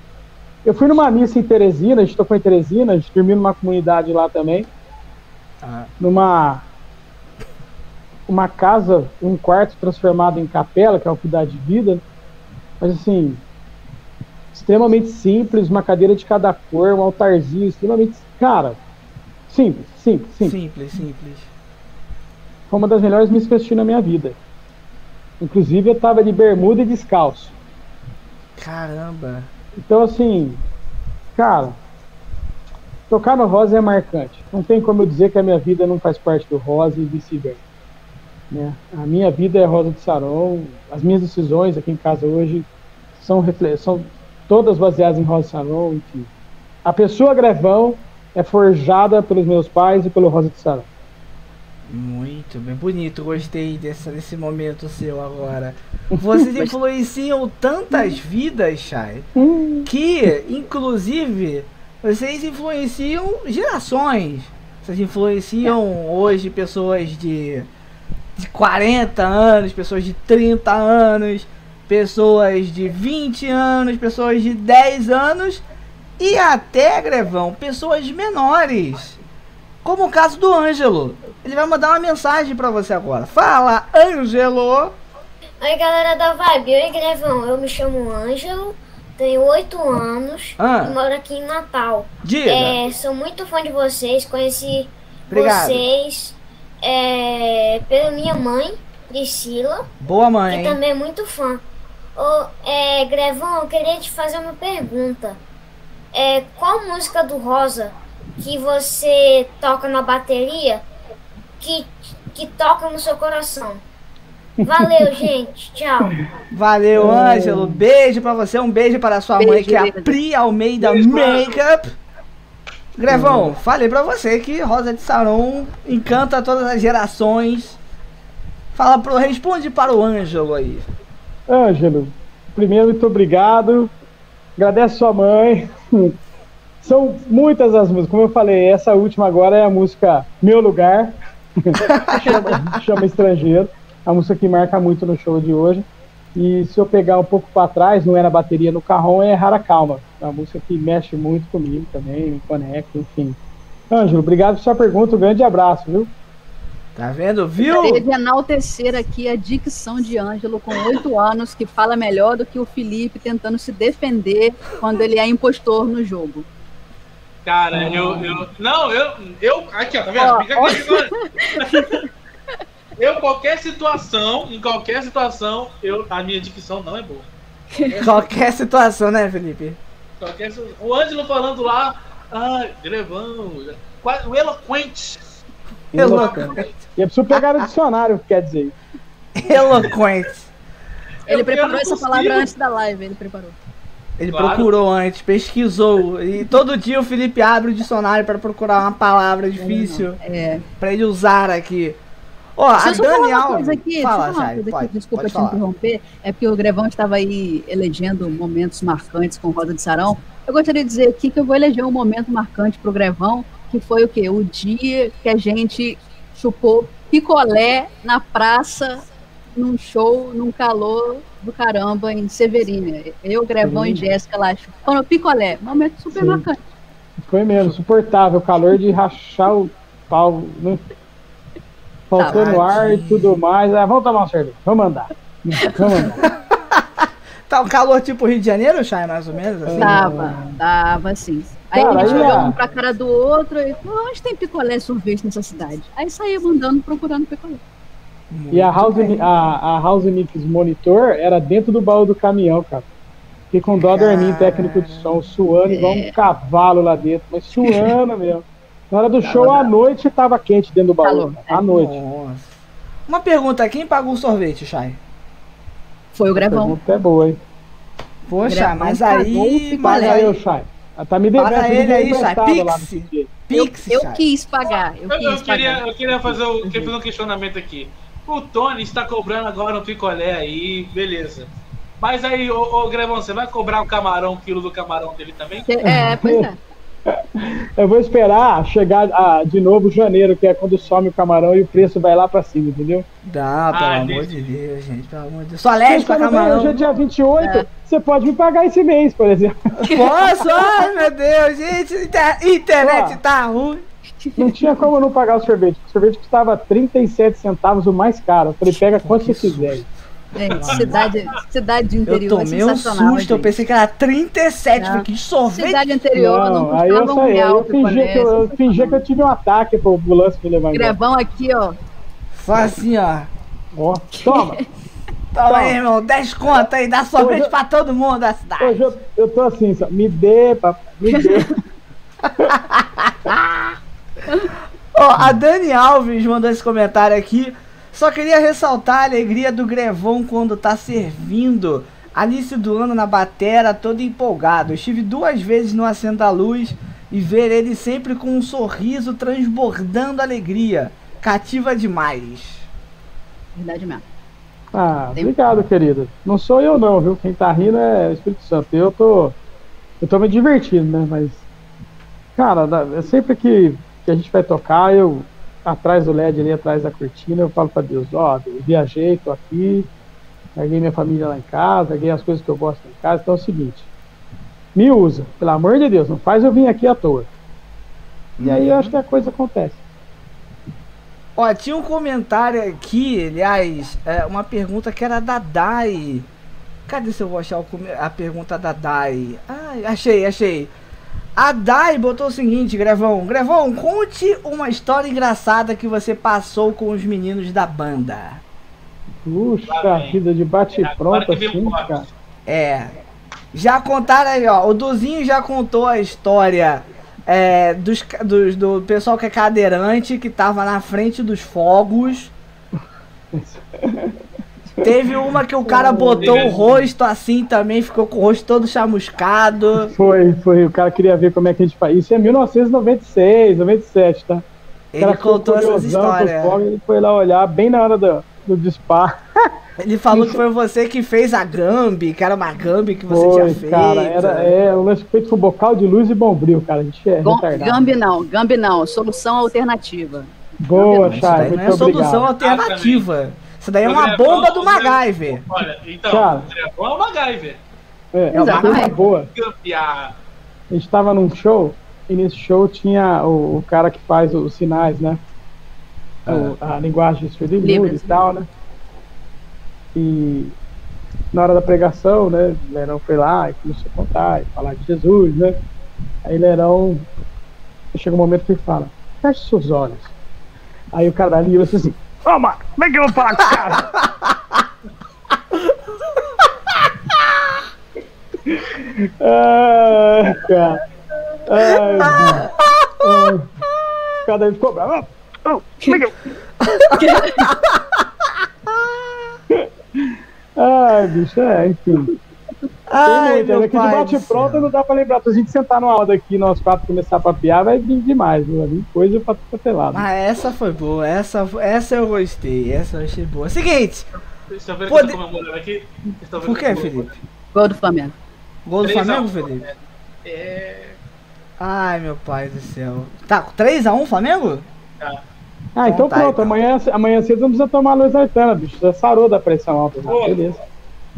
Speaker 3: Eu fui numa missa em Teresina, a gente tocou em Teresina, a gente dormiu numa comunidade lá também.
Speaker 1: Ah.
Speaker 3: numa uma casa, um quarto transformado em capela, que é o Cuidar de Vida, mas assim, extremamente simples, uma cadeira de cada cor, um altarzinho, extremamente, cara, simples, simples, simples.
Speaker 1: Simples, simples.
Speaker 3: Foi uma das melhores missas que eu assisti na minha vida. Inclusive eu tava de bermuda e descalço.
Speaker 1: Caramba.
Speaker 3: Então, assim, cara, tocar no Rosa é marcante. Não tem como eu dizer que a minha vida não faz parte do Rosa e vice-versa. Né? A minha vida é Rosa de Saron, as minhas decisões aqui em casa hoje são, são todas baseadas em Rosa de Saron, enfim. A pessoa Grevão é forjada pelos meus pais e pelo Rosa de Saron.
Speaker 1: Muito bem, bonito, gostei dessa, desse momento seu agora. Vocês influenciam tantas vidas, Chay, que, inclusive, vocês influenciam gerações. Vocês influenciam hoje pessoas de, de 40 anos, pessoas de 30 anos, pessoas de 20 anos, pessoas de 10 anos e até, Grevão, pessoas menores. Como o caso do Ângelo. Ele vai mandar uma mensagem pra você agora. Fala, Ângelo!
Speaker 7: Oi galera da Vibe, oi Grevão, eu me chamo Ângelo, tenho 8 anos
Speaker 1: Ah.
Speaker 7: e moro aqui em Natal.
Speaker 1: Diga!
Speaker 7: É, sou muito fã de vocês, conheci
Speaker 1: Obrigado.
Speaker 7: vocês é, pela minha mãe, Priscila,
Speaker 1: Boa
Speaker 7: que
Speaker 1: mãe.
Speaker 7: também é muito fã. Ô, é, Grevão, eu queria te fazer uma pergunta. É, qual música do Rosa que você toca na bateria que, que toca no seu coração? Valeu, gente. Tchau.
Speaker 1: Valeu, Ângelo. Beijo pra você. Um beijo para a sua
Speaker 2: Beijo,
Speaker 1: mãe, que é a. Pri Almeida
Speaker 4: Beijo.
Speaker 1: Makeup. Grevão, falei pra você que Rosa de Saron encanta todas as gerações. Fala pro, responde para o Ângelo aí.
Speaker 3: Ângelo, primeiro, muito obrigado. Agradece sua mãe. São muitas as músicas. Como eu falei, essa última agora é a música Meu Lugar. Chama, chama Estrangeiro. A música que marca muito no show de hoje. E se eu pegar um pouco para trás, não é na bateria, no carrão, é Rara Calma. É uma música que mexe muito comigo também, me conecta, enfim. Ângelo, obrigado por sua pergunta. Um grande abraço, viu?
Speaker 1: Tá vendo? Viu?
Speaker 2: Gostaria de enaltecer aqui a dicção de Ângelo, com oito anos, que fala melhor do que o Felipe tentando se defender quando ele é impostor no jogo.
Speaker 4: Cara, eu, eu. Não, eu. eu aqui, ó, tá vendo?
Speaker 2: Ó,
Speaker 4: Fica aqui agora. Eu, qualquer situação, em qualquer situação, eu, a minha dicção não é boa.
Speaker 1: Qualquer situação, né, Felipe?
Speaker 4: Qualquer, o Ângelo falando lá, ah, grevão, o eloquente.
Speaker 1: Eloquente.
Speaker 3: E eu preciso pegar o dicionário, quer dizer.
Speaker 1: Eloquente.
Speaker 2: Ele
Speaker 4: Eu-
Speaker 2: preparou essa
Speaker 4: consigo.
Speaker 2: palavra antes da live, ele preparou.
Speaker 1: Ele
Speaker 4: Claro.
Speaker 1: procurou antes, pesquisou. E todo dia o Felipe abre o dicionário para procurar uma palavra difícil
Speaker 2: É.
Speaker 1: pra ele usar aqui. Ó, a
Speaker 2: só falar
Speaker 1: Dani Alves.
Speaker 2: aqui,
Speaker 1: fala,
Speaker 2: deixa coisa
Speaker 1: pode,
Speaker 2: aqui, desculpa
Speaker 1: pode
Speaker 2: te
Speaker 1: falar.
Speaker 2: interromper, é porque o Grevão estava aí elegendo momentos marcantes com Rosa de Sarão. Eu gostaria de dizer aqui que eu vou eleger um momento marcante pro Grevão, que foi o quê? O dia que a gente chupou picolé na praça, num show, num calor do caramba, em Severina. Eu, Grevão e
Speaker 3: Sim.
Speaker 2: Jéssica lá chupando picolé. Momento super
Speaker 3: Sim.
Speaker 2: marcante.
Speaker 3: Foi mesmo, suportável. O calor de rachar o pau, né? Faltando ar e tudo mais. Ah, vamos tomar uma cerveja. Vamos andar. Vamos andar.
Speaker 1: Tá um calor tipo Rio de Janeiro, Chay, mais ou menos? Assim?
Speaker 2: Tava, tava assim. Aí
Speaker 3: Cara,
Speaker 2: a gente olhou
Speaker 3: a-
Speaker 2: um pra cara do outro e falou, onde tem picolé e sorvete nessa cidade? Aí saímos andando procurando picolé.
Speaker 3: E a House, a, a House Mix Monitor era dentro do baú do caminhão, cara. Fiquei com dó do Armin, técnico de som, suando igual um cavalo lá dentro, mas suando mesmo. Na hora do show, à noite, tava quente dentro do baú. À noite.
Speaker 1: Nossa. Uma pergunta, quem pagou o sorvete, Chay?
Speaker 2: Foi o Grevão.
Speaker 3: Pergunta é boa, hein?
Speaker 1: Poxa,
Speaker 2: Grevão
Speaker 1: mas aí. Mas
Speaker 3: Paga
Speaker 1: aí.
Speaker 3: aí, Chay. Ah, Tá me devendo.
Speaker 1: Paga
Speaker 3: tudo
Speaker 1: ele aí, Chay.
Speaker 3: lá no
Speaker 1: Pix.
Speaker 2: Eu,
Speaker 1: Pix,
Speaker 2: eu
Speaker 1: Chay.
Speaker 2: quis pagar, eu
Speaker 4: Eu,
Speaker 2: quis
Speaker 4: eu queria,
Speaker 2: pagar.
Speaker 4: eu queria fazer, o, queria fazer um questionamento aqui. O Tony está cobrando agora um picolé aí, beleza. Mas aí, ô, ô Grevão, você vai cobrar um camarão, um quilo do camarão dele também?
Speaker 2: É, pois é.
Speaker 3: Eu vou esperar chegar ah, de novo janeiro, que é quando some o camarão e o preço vai lá pra cima, entendeu?
Speaker 1: Dá, pelo
Speaker 4: Ah,
Speaker 1: amor de Deus, gente. Pelo amor de Deus. Só alérgico pra camarão.
Speaker 3: Hoje é dia 28,
Speaker 2: É.
Speaker 3: você pode me pagar esse mês, por exemplo.
Speaker 1: Posso? Ai, meu Deus, gente. inter- Internet
Speaker 3: Ó.
Speaker 1: tá ruim.
Speaker 3: Não tinha como não pagar o sorvete. O sorvete custava 37 centavos, o mais caro. Eu falei, pega quanto você quiser.
Speaker 2: Gente, cidade, cidade de
Speaker 1: Eu
Speaker 2: interior
Speaker 1: tomei
Speaker 2: é
Speaker 1: um susto, eu
Speaker 2: gente.
Speaker 1: pensei que era 37,
Speaker 2: Não.
Speaker 1: que sorvete.
Speaker 2: Cidade interior não,
Speaker 3: aí eu
Speaker 2: custava um
Speaker 3: saí.
Speaker 2: real
Speaker 3: Eu fingi que eu, eu fingi que eu tive um ataque pro ambulância me levar.
Speaker 2: Grevão aqui, ó.
Speaker 1: Só assim, ó.
Speaker 3: Ó, toma.
Speaker 1: Toma aí, irmão, 10 contas aí, dá sorvete
Speaker 3: eu-
Speaker 1: pra todo mundo da cidade.
Speaker 3: Hoje eu, eu tô assim, só, me dê, papai, me dê.
Speaker 1: Ó, a Dani Alves mandou esse comentário aqui. Só queria ressaltar a alegria do Grevão quando tá servindo. Alice do ano na batera, todo empolgado. Eu estive duas vezes no Acendo da Luz e ver ele sempre com um sorriso transbordando alegria. Cativa demais.
Speaker 2: Verdade mesmo.
Speaker 3: Ah,
Speaker 2: Tem-
Speaker 3: obrigado, querida. Não sou eu não, viu? Quem tá rindo é o Espírito Santo. Eu tô. Eu tô me divertindo, né? Mas. Cara, é sempre que, que a gente vai tocar, eu. Atrás do LED ali, atrás da cortina, eu falo pra Deus, ó, eu viajei, tô aqui, larguei minha família lá em casa, larguei as coisas que eu gosto em casa, então é o seguinte. Me usa, pelo amor de Deus, não faz eu vir aqui à toa. E aí eu acho que a coisa acontece.
Speaker 1: Ó, tinha um comentário aqui, aliás, é, uma pergunta que era da Dai. Cadê se eu vou achar a pergunta da Dai? Ai, achei, achei. A Dai botou o seguinte, Grevão. Grevão, conte uma história engraçada que você passou com os meninos da banda.
Speaker 3: Puxa vida de bate
Speaker 4: Agora
Speaker 3: pronto
Speaker 4: que vem
Speaker 3: assim, cara.
Speaker 1: É. Já contaram aí, ó. O Duzinho já contou a história é, dos, dos- do pessoal que é cadeirante, que tava na frente dos fogos. Teve uma que o cara botou o rosto assim também, ficou com o rosto todo chamuscado.
Speaker 3: Foi, foi. O cara queria ver como é que a gente faz. Isso é 1996, 97, tá? O
Speaker 1: Ele
Speaker 3: cara
Speaker 1: contou essas
Speaker 3: com
Speaker 1: histórias.
Speaker 3: fogos, Ele foi lá olhar bem na hora do, do disparo.
Speaker 1: Ele falou que foi você que fez a Gambi, que era uma Gambi que você
Speaker 3: Foi,
Speaker 1: tinha feito.
Speaker 3: cara. Era, é, o lance feito foi bocal de luz e bombril, cara. A gente é retardado.
Speaker 2: Gambi não, Gambi não, solução alternativa.
Speaker 3: Boa,
Speaker 1: daí não é solução
Speaker 3: obrigado.
Speaker 1: alternativa. Isso daí é uma bomba do MacGyver.
Speaker 4: Olha, então,
Speaker 3: Cara.
Speaker 4: o é o MacGyver.
Speaker 3: É, é uma boa. A gente tava num show e nesse show tinha o, o cara que faz os sinais, né? O- a linguagem de surdo e e tal, né? E na hora da pregação, né? Lerão foi lá e começou a contar e falar de Jesus, né? Aí Lerão chega um momento que ele fala: feche seus olhos. Aí o cara disse assim: Ô, mano, como é que eu vou falar com esse cara? Ai, cara. Ai. Ai. Cada vez ficou bravo. Ô, como é que eu... Ai, bicho, é, enfim.
Speaker 1: Ai,
Speaker 3: muito,
Speaker 1: meu
Speaker 3: é que de
Speaker 1: pai
Speaker 3: bate
Speaker 1: do
Speaker 3: pronto
Speaker 1: céu.
Speaker 3: não dá pra lembrar. Se a gente sentar numa roda aqui, nós quatro começar a papiar, vai vir demais, viu? Vai vir coisa pra todo lado.
Speaker 1: Mas essa foi boa, essa, essa eu gostei, essa eu achei boa. Seguinte,
Speaker 4: Vocês estão vendo
Speaker 1: Pode-
Speaker 4: que eu tô comemorando aqui?
Speaker 1: Por que, Felipe?
Speaker 2: Gol do Flamengo.
Speaker 1: Gol do Flamengo, Felipe?
Speaker 4: É.
Speaker 1: Ai, meu pai do céu. Tá, 3x1 Flamengo?
Speaker 4: Tá.
Speaker 3: Ah, então
Speaker 1: Então tá,
Speaker 3: pronto.
Speaker 1: então.
Speaker 3: Amanhã, amanhã cedo não precisa tomar luz artana, bicho. Já sarou da pressão alta.
Speaker 4: Pô.
Speaker 3: Beleza.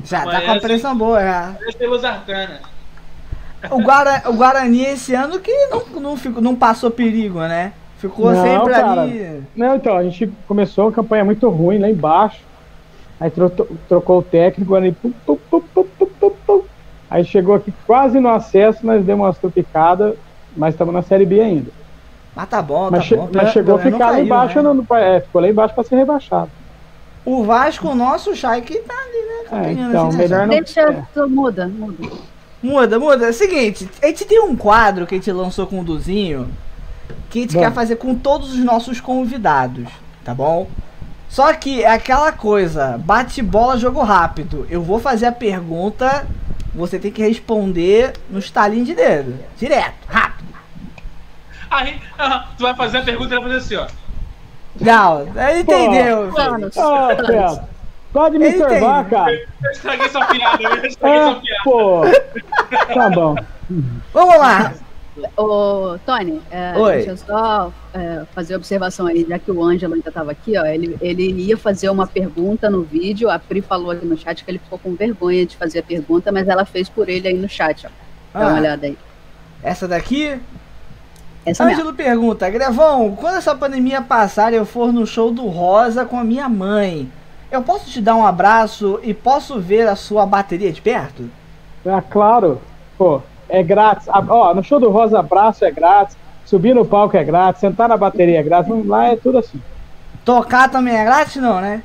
Speaker 1: Já tá com a pressão boa, já.
Speaker 4: Pelos Arcana.
Speaker 1: O, Guara, o Guarani esse ano que não, não, ficou, não passou perigo, né? Ficou
Speaker 3: Não,
Speaker 1: sempre
Speaker 3: cara.
Speaker 1: ali.
Speaker 3: Não, então, a gente começou uma campanha muito ruim lá embaixo. Aí tro- trocou o técnico, aí, pum, pum, pum, pum, pum, pum, pum. aí chegou aqui quase no acesso, nós demos umas tropicadas, mas estamos na Série B ainda.
Speaker 1: Mas tá bom,
Speaker 3: mas
Speaker 1: tá bom.
Speaker 3: mas chegou a ficar lá embaixo,
Speaker 1: né?
Speaker 3: no- no- é, ficou lá embaixo para ser rebaixado.
Speaker 1: O Vasco, o nosso Shaik tá ali, né?
Speaker 3: É, então,
Speaker 1: assim, né,
Speaker 3: melhor não.
Speaker 2: Deixa,
Speaker 3: é.
Speaker 2: tu muda, muda.
Speaker 1: Muda, muda. É o seguinte, a gente tem um quadro que a gente lançou com o Duzinho que a gente
Speaker 3: Vamos.
Speaker 1: quer fazer com todos os nossos convidados, tá bom? Só que é aquela coisa, bate bola, jogo rápido. Eu vou fazer a pergunta, você tem que responder no estalinho de dedo. Direto, rápido.
Speaker 4: Aí, tu vai fazer a pergunta e vai fazer assim, ó.
Speaker 1: Não, entendeu.
Speaker 2: Planos.
Speaker 3: Ah, pode me observar, cara.
Speaker 4: Eu estraguei sua piada, eu estraguei
Speaker 3: É,
Speaker 4: sua piada.
Speaker 3: pô. Tá bom.
Speaker 1: Vamos lá.
Speaker 2: Ô, Tony, é,
Speaker 1: Oi.
Speaker 2: deixa eu só é, fazer observação aí, já que o Ângelo ainda estava aqui, ó, ele, ele ia fazer uma pergunta no vídeo, a Pri falou aqui no chat que ele ficou com vergonha de fazer a pergunta, mas ela fez por ele aí no chat, ó. Dá uma
Speaker 1: Ah,
Speaker 2: olhada aí.
Speaker 1: essa daqui
Speaker 2: Essa mesmo.
Speaker 1: Ângelo pergunta, Grevão, quando essa pandemia passar e eu for no show do Rosa com a minha mãe, eu posso te dar um abraço e posso ver a sua bateria de perto?
Speaker 3: Ah, claro. Pô, é grátis. Ah, Ó, no show do Rosa Abraço é grátis. Subir no palco é grátis. Sentar na bateria é grátis. Lá é tudo assim.
Speaker 1: Tocar também é grátis, não, né?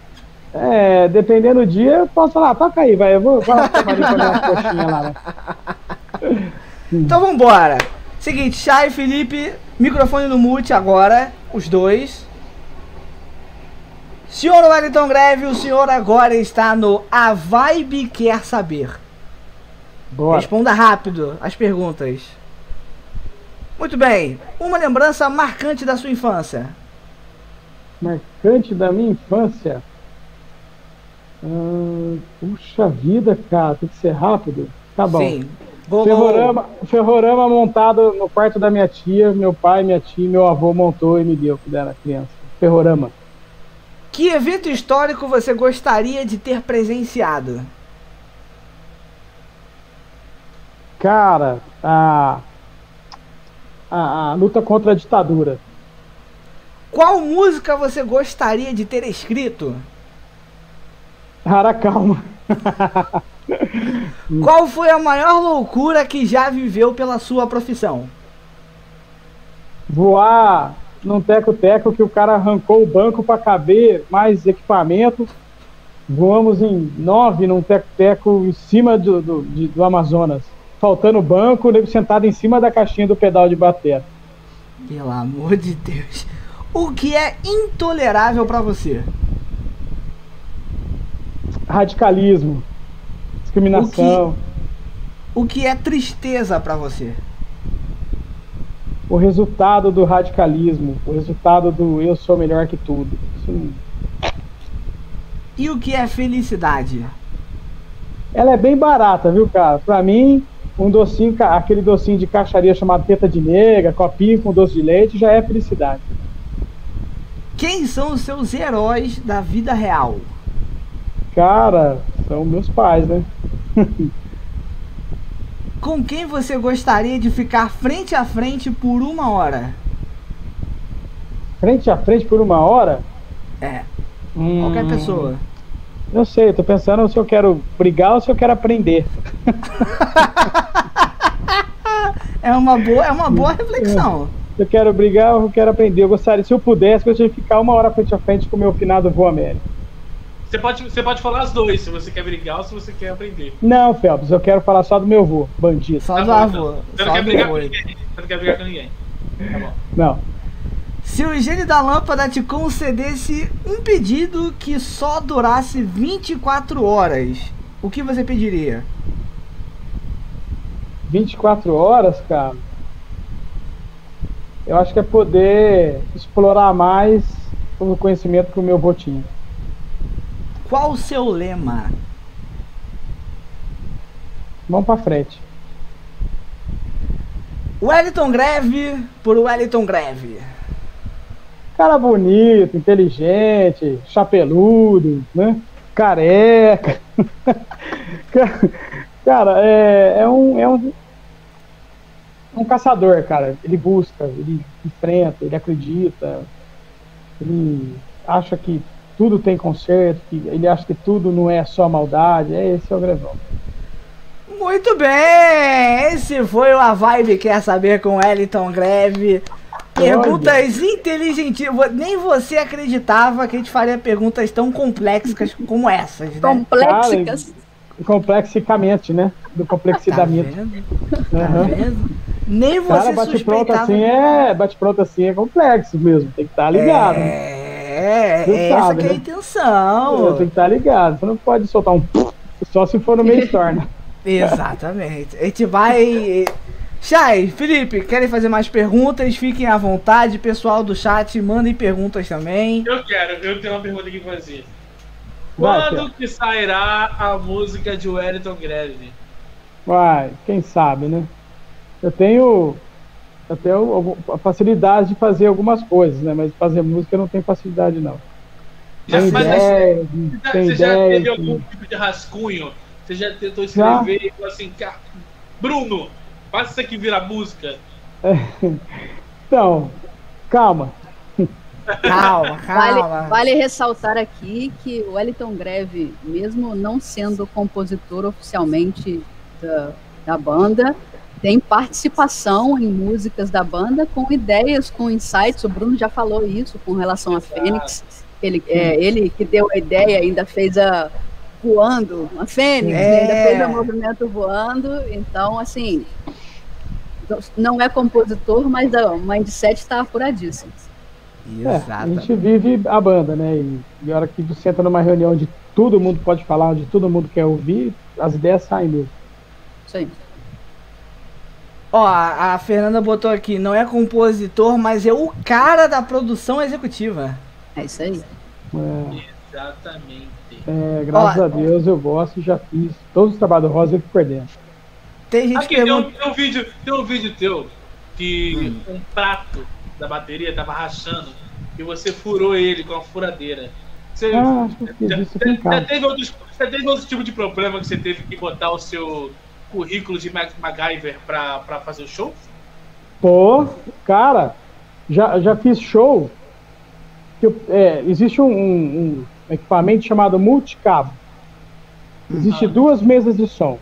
Speaker 3: É, dependendo do dia, eu posso falar, toca aí, vai. Eu vou, vou lá tomar ali umas coxinhas lá, né?
Speaker 1: Então vambora. Seguinte, Chay e Felipe, microfone no mute agora, os dois. Senhor Wellington Greve, o senhor agora está no A Vibe Quer Saber.
Speaker 3: Bora.
Speaker 1: Responda rápido as perguntas. Muito bem. Uma lembrança marcante da sua infância.
Speaker 3: Marcante da minha infância. Ah, puxa vida, cara, tem que ser rápido. Tá bom.
Speaker 1: Sim.
Speaker 3: Ferrorama, ferrorama montado no quarto da minha tia, meu pai, minha tia, e meu avô montou e me deu quando era criança. Ferrorama.
Speaker 1: Que evento histórico você gostaria de ter presenciado?
Speaker 3: Cara, a, a, a luta contra a ditadura.
Speaker 1: Qual música você gostaria de ter escrito?
Speaker 3: Cara, calma.
Speaker 1: Qual foi a maior loucura que já viveu pela sua profissão?
Speaker 3: Voar num teco-teco que o cara arrancou o banco para caber mais equipamento. Voamos em nove num teco-teco em cima do, do, de- do Amazonas. Faltando banco, nego sentado em cima da caixinha do pedal de bater.
Speaker 1: Pelo amor de Deus. O que é intolerável pra você?
Speaker 3: Radicalismo. Discriminação.
Speaker 1: O que é tristeza pra você?
Speaker 3: O resultado do radicalismo. O resultado do eu sou melhor que tudo. Não-
Speaker 1: E o que é felicidade?
Speaker 3: Ela é bem barata, viu, cara? Pra mim, um docinho, aquele docinho de caixaria chamado teta de nega, copinho com doce de leite, já é felicidade.
Speaker 1: Quem são os seus heróis da vida real?
Speaker 3: Cara, são meus pais, né?
Speaker 1: Com quem você gostaria de ficar frente a frente por uma hora?
Speaker 3: Frente a frente por uma hora?
Speaker 1: É,
Speaker 3: Hum,
Speaker 1: qualquer pessoa.
Speaker 3: Eu sei, tô pensando se eu quero brigar ou se eu quero aprender.
Speaker 1: É uma boa, é uma boa reflexão.
Speaker 3: Se eu quero brigar ou eu quero aprender. Eu gostaria, se eu pudesse, eu gostaria de ficar uma hora frente a frente com o meu finado vô Américo.
Speaker 4: Você pode, você pode falar as dois, se você quer brigar ou se você quer aprender.
Speaker 3: Não, Phelps, eu quero falar só do meu vô, bandido.
Speaker 1: Só
Speaker 4: Tá
Speaker 1: do avô.
Speaker 4: então. Você não
Speaker 1: Só
Speaker 4: quer
Speaker 1: do
Speaker 4: brigar
Speaker 1: avô.
Speaker 4: com ninguém. Você não quer brigar com ninguém. Tá bom.
Speaker 3: Não.
Speaker 1: Se o gênio da lâmpada te concedesse um pedido que só durasse 24 horas, o que você pediria?
Speaker 3: 24 horas, cara. Eu acho que é poder explorar mais o conhecimento que o meu avô tinha.
Speaker 1: Qual o seu lema?
Speaker 3: Vamos pra frente.
Speaker 1: Wellington Greve por Wellington Greve.
Speaker 3: Cara bonito, inteligente, chapeludo, né? Careca. cara, é, é, um, é um, um caçador, cara. Ele busca, ele enfrenta, ele acredita, ele acha que tudo tem conserto, que ele acha que tudo não é só maldade. É esse é o Grevão.
Speaker 1: Muito bem! Esse foi o A Vibe Quer Saber com Wellington Greve. Perguntas inteligentíssimas. Nem você acreditava que a gente faria perguntas tão complexas como essas, né?
Speaker 2: Complexas.
Speaker 3: complexicamente, né? Do complexidamente.
Speaker 1: Tá vendo? Tá vendo? Nem você
Speaker 3: Cara, bate pronto
Speaker 1: suspeitava.
Speaker 3: assim é. Bate pronto assim é complexo mesmo. Tem que estar ligado. né?
Speaker 1: É,
Speaker 3: Você
Speaker 1: é essa
Speaker 3: sabe,
Speaker 1: que é a
Speaker 3: né?
Speaker 1: intenção.
Speaker 3: Tem que estar ligado. Você não pode soltar um só se for no meio torna.
Speaker 1: Exatamente. A gente vai. Chay, Felipe, querem fazer mais perguntas? Fiquem à vontade. Pessoal do chat, mandem perguntas também.
Speaker 4: Eu quero, eu tenho uma pergunta aqui pra fazer.
Speaker 3: Vai,
Speaker 4: Quando que sairá a música de Wellington Greve?
Speaker 3: Vai, quem sabe, né? Eu tenho. Tenho algum- a facilidade de fazer algumas coisas, né? Mas fazer música não tenho facilidade, não.
Speaker 4: Já,
Speaker 3: Tem
Speaker 4: mas
Speaker 3: ideia,
Speaker 4: você já,
Speaker 3: tem
Speaker 4: você já
Speaker 3: ideia.
Speaker 4: teve algum
Speaker 3: tem-
Speaker 4: tipo de rascunho? Você já tentou
Speaker 3: Já.
Speaker 4: escrever e falou assim, "Ca- Bruno, faça isso aqui virar música.
Speaker 3: Então, calma.
Speaker 1: Calma,
Speaker 2: Vale,
Speaker 1: calma.
Speaker 2: vale ressaltar aqui que o Wellington Greve, mesmo não sendo compositor oficialmente da, da banda, tem participação em músicas da banda com ideias, com insights. O Bruno já falou isso com relação a Fênix. Ele, é, ele que deu a ideia, ainda fez a voando, a Fênix,
Speaker 1: É.
Speaker 2: né, ainda fez o movimento voando. Então, assim, não é compositor, mas o mindset está apuradíssimo.
Speaker 3: É, a gente vive a banda, né? E, e a hora que você entra numa reunião onde todo mundo pode falar, onde todo mundo quer ouvir, as ideias saem mesmo.
Speaker 2: Isso aí.
Speaker 1: Ó, a, a Fernanda botou aqui, não é compositor, mas é o cara da produção executiva.
Speaker 2: É isso aí.
Speaker 3: É,
Speaker 4: Exatamente.
Speaker 3: é, graças
Speaker 1: Ó,
Speaker 3: a Deus eu gosto e já fiz todos os trabalhos do Rosa eu fico por dentro.
Speaker 1: Tem gente
Speaker 4: Aqui, tem um, tem um vídeo, tem um vídeo teu que um prato da bateria tava rachando e você furou ele com a furadeira. Você,
Speaker 3: Ah,
Speaker 4: já, já
Speaker 3: casa.
Speaker 4: teve outros, já teve outros tipos de problema que você teve que botar o seu currículo de Mac- MacGyver pra, pra fazer o show?
Speaker 3: Pô, cara, já, já fiz show. Que eu- é, existe um, um- um equipamento chamado multicabo. Existe duas mesas de som.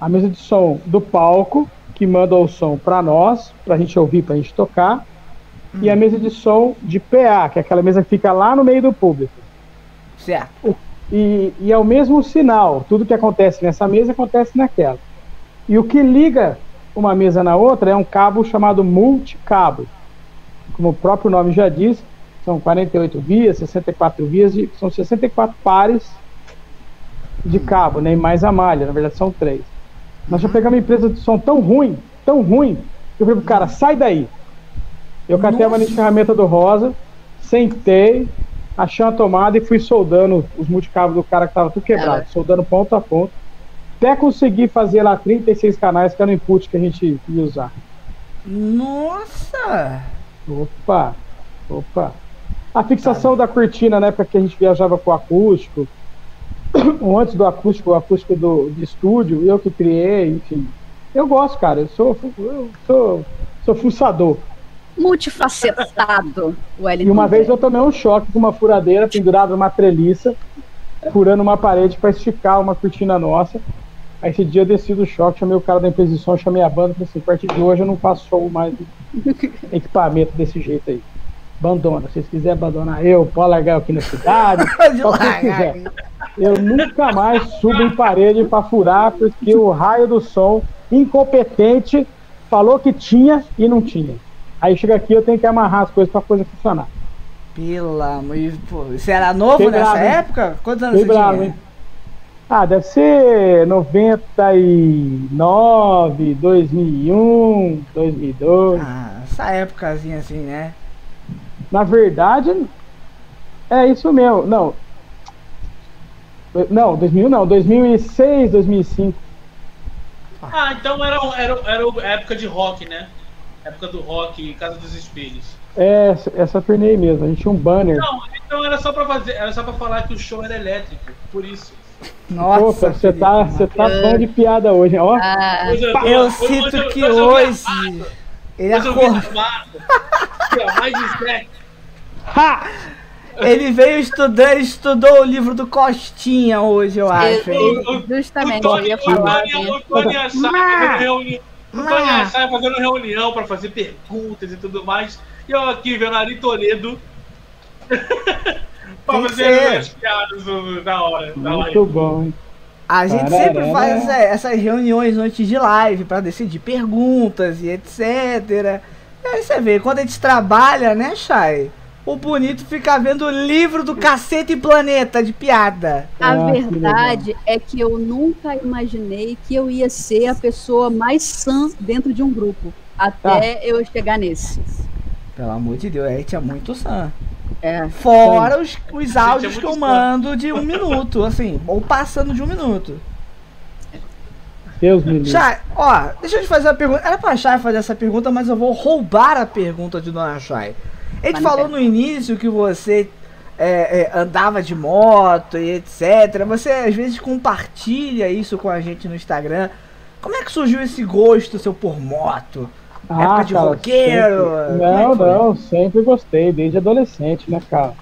Speaker 3: A mesa de som do palco, que manda o som para nós, para a gente ouvir, para a gente tocar. E a mesa de som de PA, que é aquela mesa que fica lá no meio do público.
Speaker 1: Certo.
Speaker 3: E, e é o mesmo sinal. Tudo que acontece nessa mesa acontece naquela. E o que liga uma mesa na outra é um cabo chamado multicabo. Como o próprio nome já diz, são 48 vias, 64 vias, e são 64 pares de cabo, né? E mais a malha, na verdade são três. Nós já pegamos uma empresa de som tão ruim, tão ruim, que eu falei pro cara, sai daí. Eu catei a de ferramenta do Rosa, sentei, achei uma tomada e fui soldando os multicabos do cara que tava tudo quebrado, soldando ponto a ponto. Até conseguir fazer lá 36 canais, que era o input que a gente ia usar.
Speaker 1: Nossa!
Speaker 3: Opa, opa. A fixação da cortina na época que a gente viajava com o acústico, ou antes do acústico, o acústico do, de estúdio, eu que criei, enfim. Eu gosto, cara, eu sou, eu sou, sou fuçador.
Speaker 2: Multifacetado, o Wellington.
Speaker 3: E uma vez eu tomei um choque com uma furadeira pendurada numa treliça, furando uma parede para esticar uma cortina nossa. Aí esse dia eu desci do choque, chamei o cara da som, chamei a banda, falei assim, a partir de hoje eu não faço show mais equipamento desse jeito aí. Abandona, se vocês quiserem abandonar eu, pode largar aqui na cidade, só
Speaker 1: largar.
Speaker 3: quiser. Eu nunca mais subo em parede para furar, porque o raio do som, incompetente, falou que tinha e não tinha. Aí chega aqui, eu tenho que amarrar as coisas para a coisa funcionar.
Speaker 1: Pelo amor de Pô, Você era novo nessa
Speaker 3: bravo,
Speaker 1: época? Quantos anos
Speaker 3: Fiquei
Speaker 1: você
Speaker 3: bravo,
Speaker 1: tinha?
Speaker 3: hein? Ah, deve ser 99, 2001, 2002.
Speaker 1: Ah, essa épocazinha assim, né?
Speaker 3: Na verdade, é isso mesmo. Não. Não, 2000 não, 2006, 2005.
Speaker 4: Ah, então era, era, era a época de rock, né? Época do rock, Casa dos Espelhos.
Speaker 3: É, essa, essa turnê mesmo, a gente tinha um banner.
Speaker 4: Não, então era só pra fazer, era só pra falar que o show era elétrico, por isso.
Speaker 1: Nossa,
Speaker 3: Opa, você tá, você tá bom de piada hoje, ó.
Speaker 2: Ah,
Speaker 1: Eu sinto
Speaker 4: hoje-
Speaker 1: que
Speaker 4: hoje eu
Speaker 1: ele
Speaker 4: eu
Speaker 1: acordou.
Speaker 4: mais de sete.
Speaker 1: Ele veio estudando, estudou o livro do Costinha hoje, eu acho. hein?
Speaker 2: eu- justamente,
Speaker 4: O
Speaker 2: eu
Speaker 4: Tony,
Speaker 2: ia
Speaker 4: o
Speaker 2: falar
Speaker 4: Tony, o Tony fazendo reunião. O Tony
Speaker 1: Mas-
Speaker 4: Assai fazendo reunião pra fazer perguntas e tudo mais. E eu aqui vendo Ari Toledo. pra
Speaker 1: Tem que
Speaker 4: fazer
Speaker 1: ser.
Speaker 4: as piadas na hora. Na
Speaker 3: Muito
Speaker 4: live.
Speaker 3: bom?
Speaker 1: A gente sempre faz essa- essas reuniões antes de live pra decidir perguntas e etc. E aí você vê, quando a gente trabalha, né, Chay? O bonito fica vendo o livro do Cacete e Planeta de piada.
Speaker 2: A
Speaker 3: Ah, que
Speaker 2: verdade é que eu nunca imaginei que eu ia ser a pessoa mais sã dentro de um grupo. Até eu chegar nesse.
Speaker 1: Pelo amor de Deus, a gente é muito sã.
Speaker 2: É.
Speaker 1: Fora os, os
Speaker 4: é
Speaker 1: áudios
Speaker 4: muito
Speaker 1: que eu
Speaker 4: sã.
Speaker 1: mando de um minuto, assim, ou passando de um minuto.
Speaker 3: Deus me livre.
Speaker 1: Chay, ó, deixa eu te fazer uma pergunta. Era pra Chay fazer essa pergunta, mas eu vou roubar a pergunta de Dona Chay. Gente
Speaker 2: Mas
Speaker 1: falou
Speaker 2: quero.
Speaker 1: no início que você é, é, andava de moto e etc. Você às vezes compartilha isso com a gente no Instagram. Como é que surgiu esse gosto seu por moto? Época de roqueiro?
Speaker 3: sempre-
Speaker 1: é
Speaker 3: Não,
Speaker 1: foi?
Speaker 3: não, sempre gostei, desde adolescente, né, cara?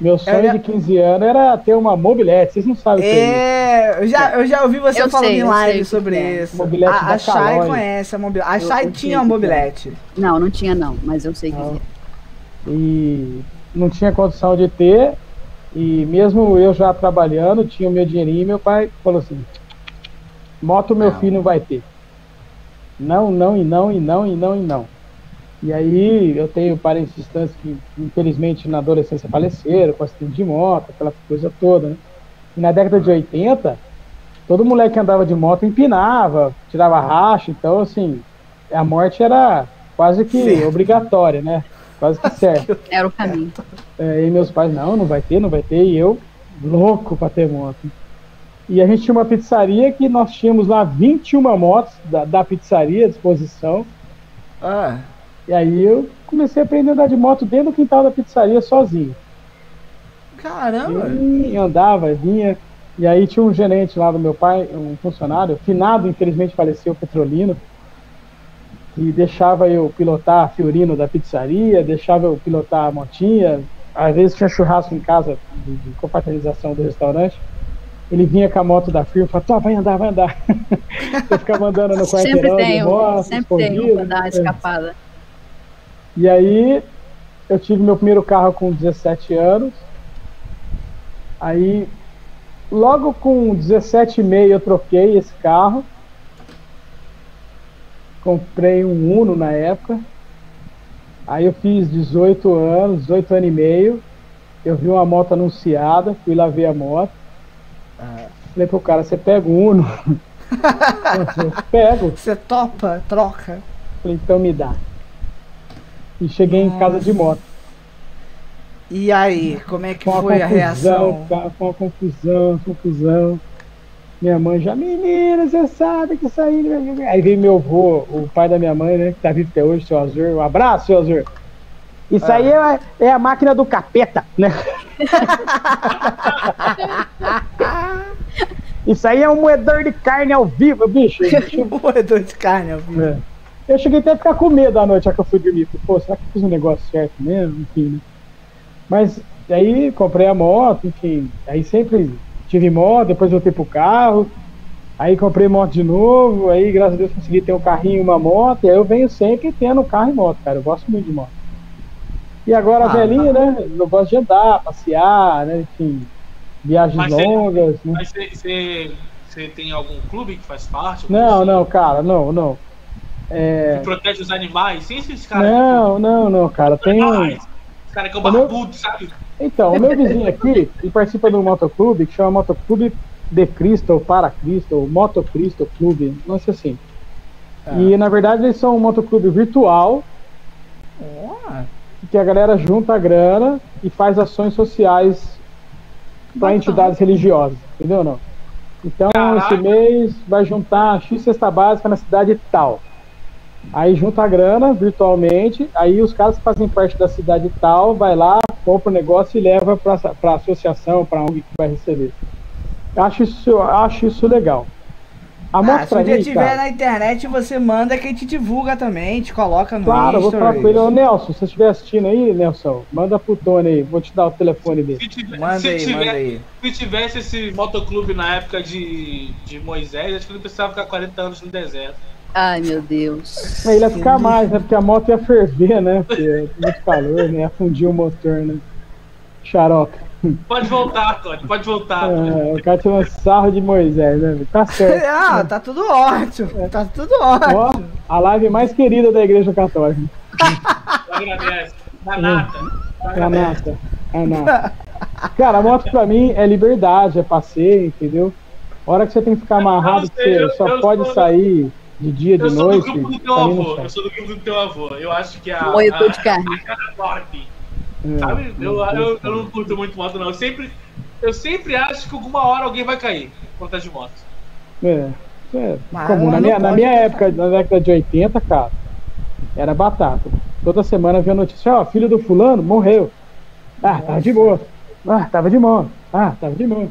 Speaker 3: Meu sonho
Speaker 1: já-
Speaker 3: de 15 anos era ter uma mobilete, vocês não sabem o que é isso.
Speaker 1: É, eu já, eu já ouvi você
Speaker 2: Eu
Speaker 1: falando
Speaker 2: sei,
Speaker 1: em live sobre
Speaker 2: é.
Speaker 1: isso.
Speaker 3: Mobilete
Speaker 1: a
Speaker 3: Caloi.
Speaker 1: conhece a mobilete. A
Speaker 3: eu
Speaker 1: tinha uma
Speaker 3: é.
Speaker 1: mobilete.
Speaker 2: Não, não tinha não, mas eu sei que
Speaker 3: Não.
Speaker 2: é.
Speaker 3: E não tinha condição de ter, e mesmo eu já trabalhando, tinha o meu dinheirinho, meu pai falou assim, moto meu
Speaker 1: Não.
Speaker 3: filho não vai ter. Não, não, e não, e não, e não, e não. E aí eu tenho parentes distantes que infelizmente na adolescência faleceram, com acidente de moto, aquela coisa toda, né? E na década de 80, todo moleque que andava de moto empinava, tirava racha, então assim, a morte era quase que
Speaker 1: Certo.
Speaker 3: obrigatória, né? Quase que certo.
Speaker 2: Era o caminho.
Speaker 3: É, e meus pais, não, não vai ter, não vai ter, e eu, louco pra ter moto. E a gente tinha uma pizzaria que nós tínhamos lá 21 motos da, da pizzaria à disposição.
Speaker 1: Ah,
Speaker 3: E aí eu comecei a aprender a andar de moto dentro do quintal da pizzaria sozinho.
Speaker 1: caramba.
Speaker 3: E andava, vinha. E aí tinha um gerente lá do meu pai, um funcionário, finado, infelizmente faleceu, Petrolino, que deixava eu pilotar a Fiorino da pizzaria, deixava eu pilotar a motinha. Às vezes tinha churrasco em casa de, de confraternização do restaurante. Ele vinha com a moto da firma e falava, tá, vai andar, vai andar. eu ficava andando no
Speaker 2: Sempre
Speaker 3: quarteirão de
Speaker 2: tem, um-
Speaker 3: moto,
Speaker 2: sempre tem pra dar uma
Speaker 3: É.
Speaker 2: escapada.
Speaker 3: E aí eu tive meu primeiro carro com 17 anos. Aí logo com 17,5 eu troquei esse carro. Comprei um Uno na época. Aí eu fiz 18 anos, 18 anos e meio. Eu vi uma moto anunciada, fui lá ver a moto.
Speaker 1: Ah.
Speaker 3: Falei pro cara, você pega o Uno? eu pego.
Speaker 1: Você topa, troca.
Speaker 3: Falei, então me dá. E cheguei em casa de moto.
Speaker 1: E aí, como é que foi a
Speaker 3: confusão,
Speaker 1: reação?
Speaker 3: cara, com uma confusão, confusão. Minha mãe já, menina, você sabe que isso aí. Aí veio meu avô, o pai da minha mãe, né? Que tá vivo até hoje, seu Azur. Um abraço, seu Azur. Isso aí é, é a máquina do capeta, né? Isso aí é um moedor de carne ao vivo, bicho. bicho
Speaker 1: Moedor de carne, ao vivo.
Speaker 3: é. Eu cheguei até a ficar com medo à noite, já que eu fui dormir. Pô, será que eu fiz um negócio certo mesmo? Enfim, né? Mas aí comprei a moto, enfim. Aí sempre tive moto, depois voltei pro carro. Aí comprei moto de novo. Aí, graças a Deus, consegui ter um carrinho e uma moto. E aí eu venho sempre tendo carro e moto, cara. Eu gosto muito de moto. E agora,
Speaker 1: Ah,
Speaker 3: velhinho, né? Eu gosto de andar, passear, né? Enfim, viagens
Speaker 4: Mas você-
Speaker 3: longas. né?
Speaker 4: Mas você- tem algum clube que faz parte?
Speaker 3: Não, não, cara, não, não. É,
Speaker 4: Que protege os animais? Sem esses caras.
Speaker 3: não, não, não, cara. Tem um.
Speaker 4: Esse cara que é o
Speaker 3: meu-
Speaker 4: barbudo, sabe?
Speaker 3: Então, o meu vizinho aqui, ele participa de um motoclube que chama Motoclube The Cristo, ou Para Cristo, ou Moto Cristo Clube, não sei assim.
Speaker 1: Ah.
Speaker 3: E na verdade eles são um motoclube virtual,
Speaker 1: Ó,
Speaker 3: que a galera junta a grana e faz ações sociais para entidades religiosas, entendeu ou não? Então,
Speaker 4: Caraca.
Speaker 3: esse mês vai juntar X cesta básica na cidade tal. Aí junta a grana virtualmente, aí os caras que fazem parte da cidade tal, vai lá, compra o negócio e leva para a associação, para onde que vai receber. Acho isso, acho isso legal. A moto
Speaker 1: Ah, se um dia
Speaker 3: mim,
Speaker 1: tiver
Speaker 3: cara,
Speaker 1: na internet, você manda que a gente divulga também, te coloca no
Speaker 3: Claro, eu vou falar com ele, ô Nelson, se você estiver assistindo aí, Nelson, manda pro Tony aí, vou te dar o telefone dele.
Speaker 4: Se, tiver-
Speaker 1: Manda
Speaker 4: se
Speaker 1: aí,
Speaker 4: tiver-
Speaker 1: manda aí.
Speaker 4: se tivesse esse motoclube na época de, de Moisés, acho que ele precisava ficar 40 anos no deserto.
Speaker 2: Ai, meu Deus.
Speaker 3: Aí ele ia ficar mais, né? Porque a moto ia ferver, né? Porque é muito calor, né? Ia fundir o motor, né? Xarope.
Speaker 4: Pode voltar, Tony, pode voltar.
Speaker 3: É, o cara tirou sarro de Moisés, né? Tá certo.
Speaker 1: Ah, tá tudo ótimo. Tá tudo
Speaker 3: Ó,
Speaker 1: ótimo.
Speaker 3: a live mais querida da Igreja Católica.
Speaker 4: Agradece. Na nata.
Speaker 3: É a nata. É a nata. Cara, a moto pra mim é liberdade, é passeio, entendeu? A hora que você tem que ficar amarrado, que
Speaker 4: Eu sei,
Speaker 3: você
Speaker 4: eu-
Speaker 3: só
Speaker 4: eu
Speaker 3: pode
Speaker 4: sou-
Speaker 3: sair de dia, de
Speaker 4: Eu sou do
Speaker 3: noite.
Speaker 4: grupo do teu avô. Eu sou do grupo do teu avô. Eu acho que a.
Speaker 2: Moedor
Speaker 4: a-
Speaker 2: de carne.
Speaker 4: a cara forte.
Speaker 3: É.
Speaker 4: Sabe? Eu, eu, eu não curto muito moto, não. Eu sempre, eu sempre acho que alguma hora alguém vai cair quando tá de moto.
Speaker 3: É, é comum. Na minha, na minha época, na década de 80, cara, era batata. Toda semana via notícia, ó, filho do fulano morreu. Ah, tava de boa. Ah, tava de boa. Ah, tava de boa.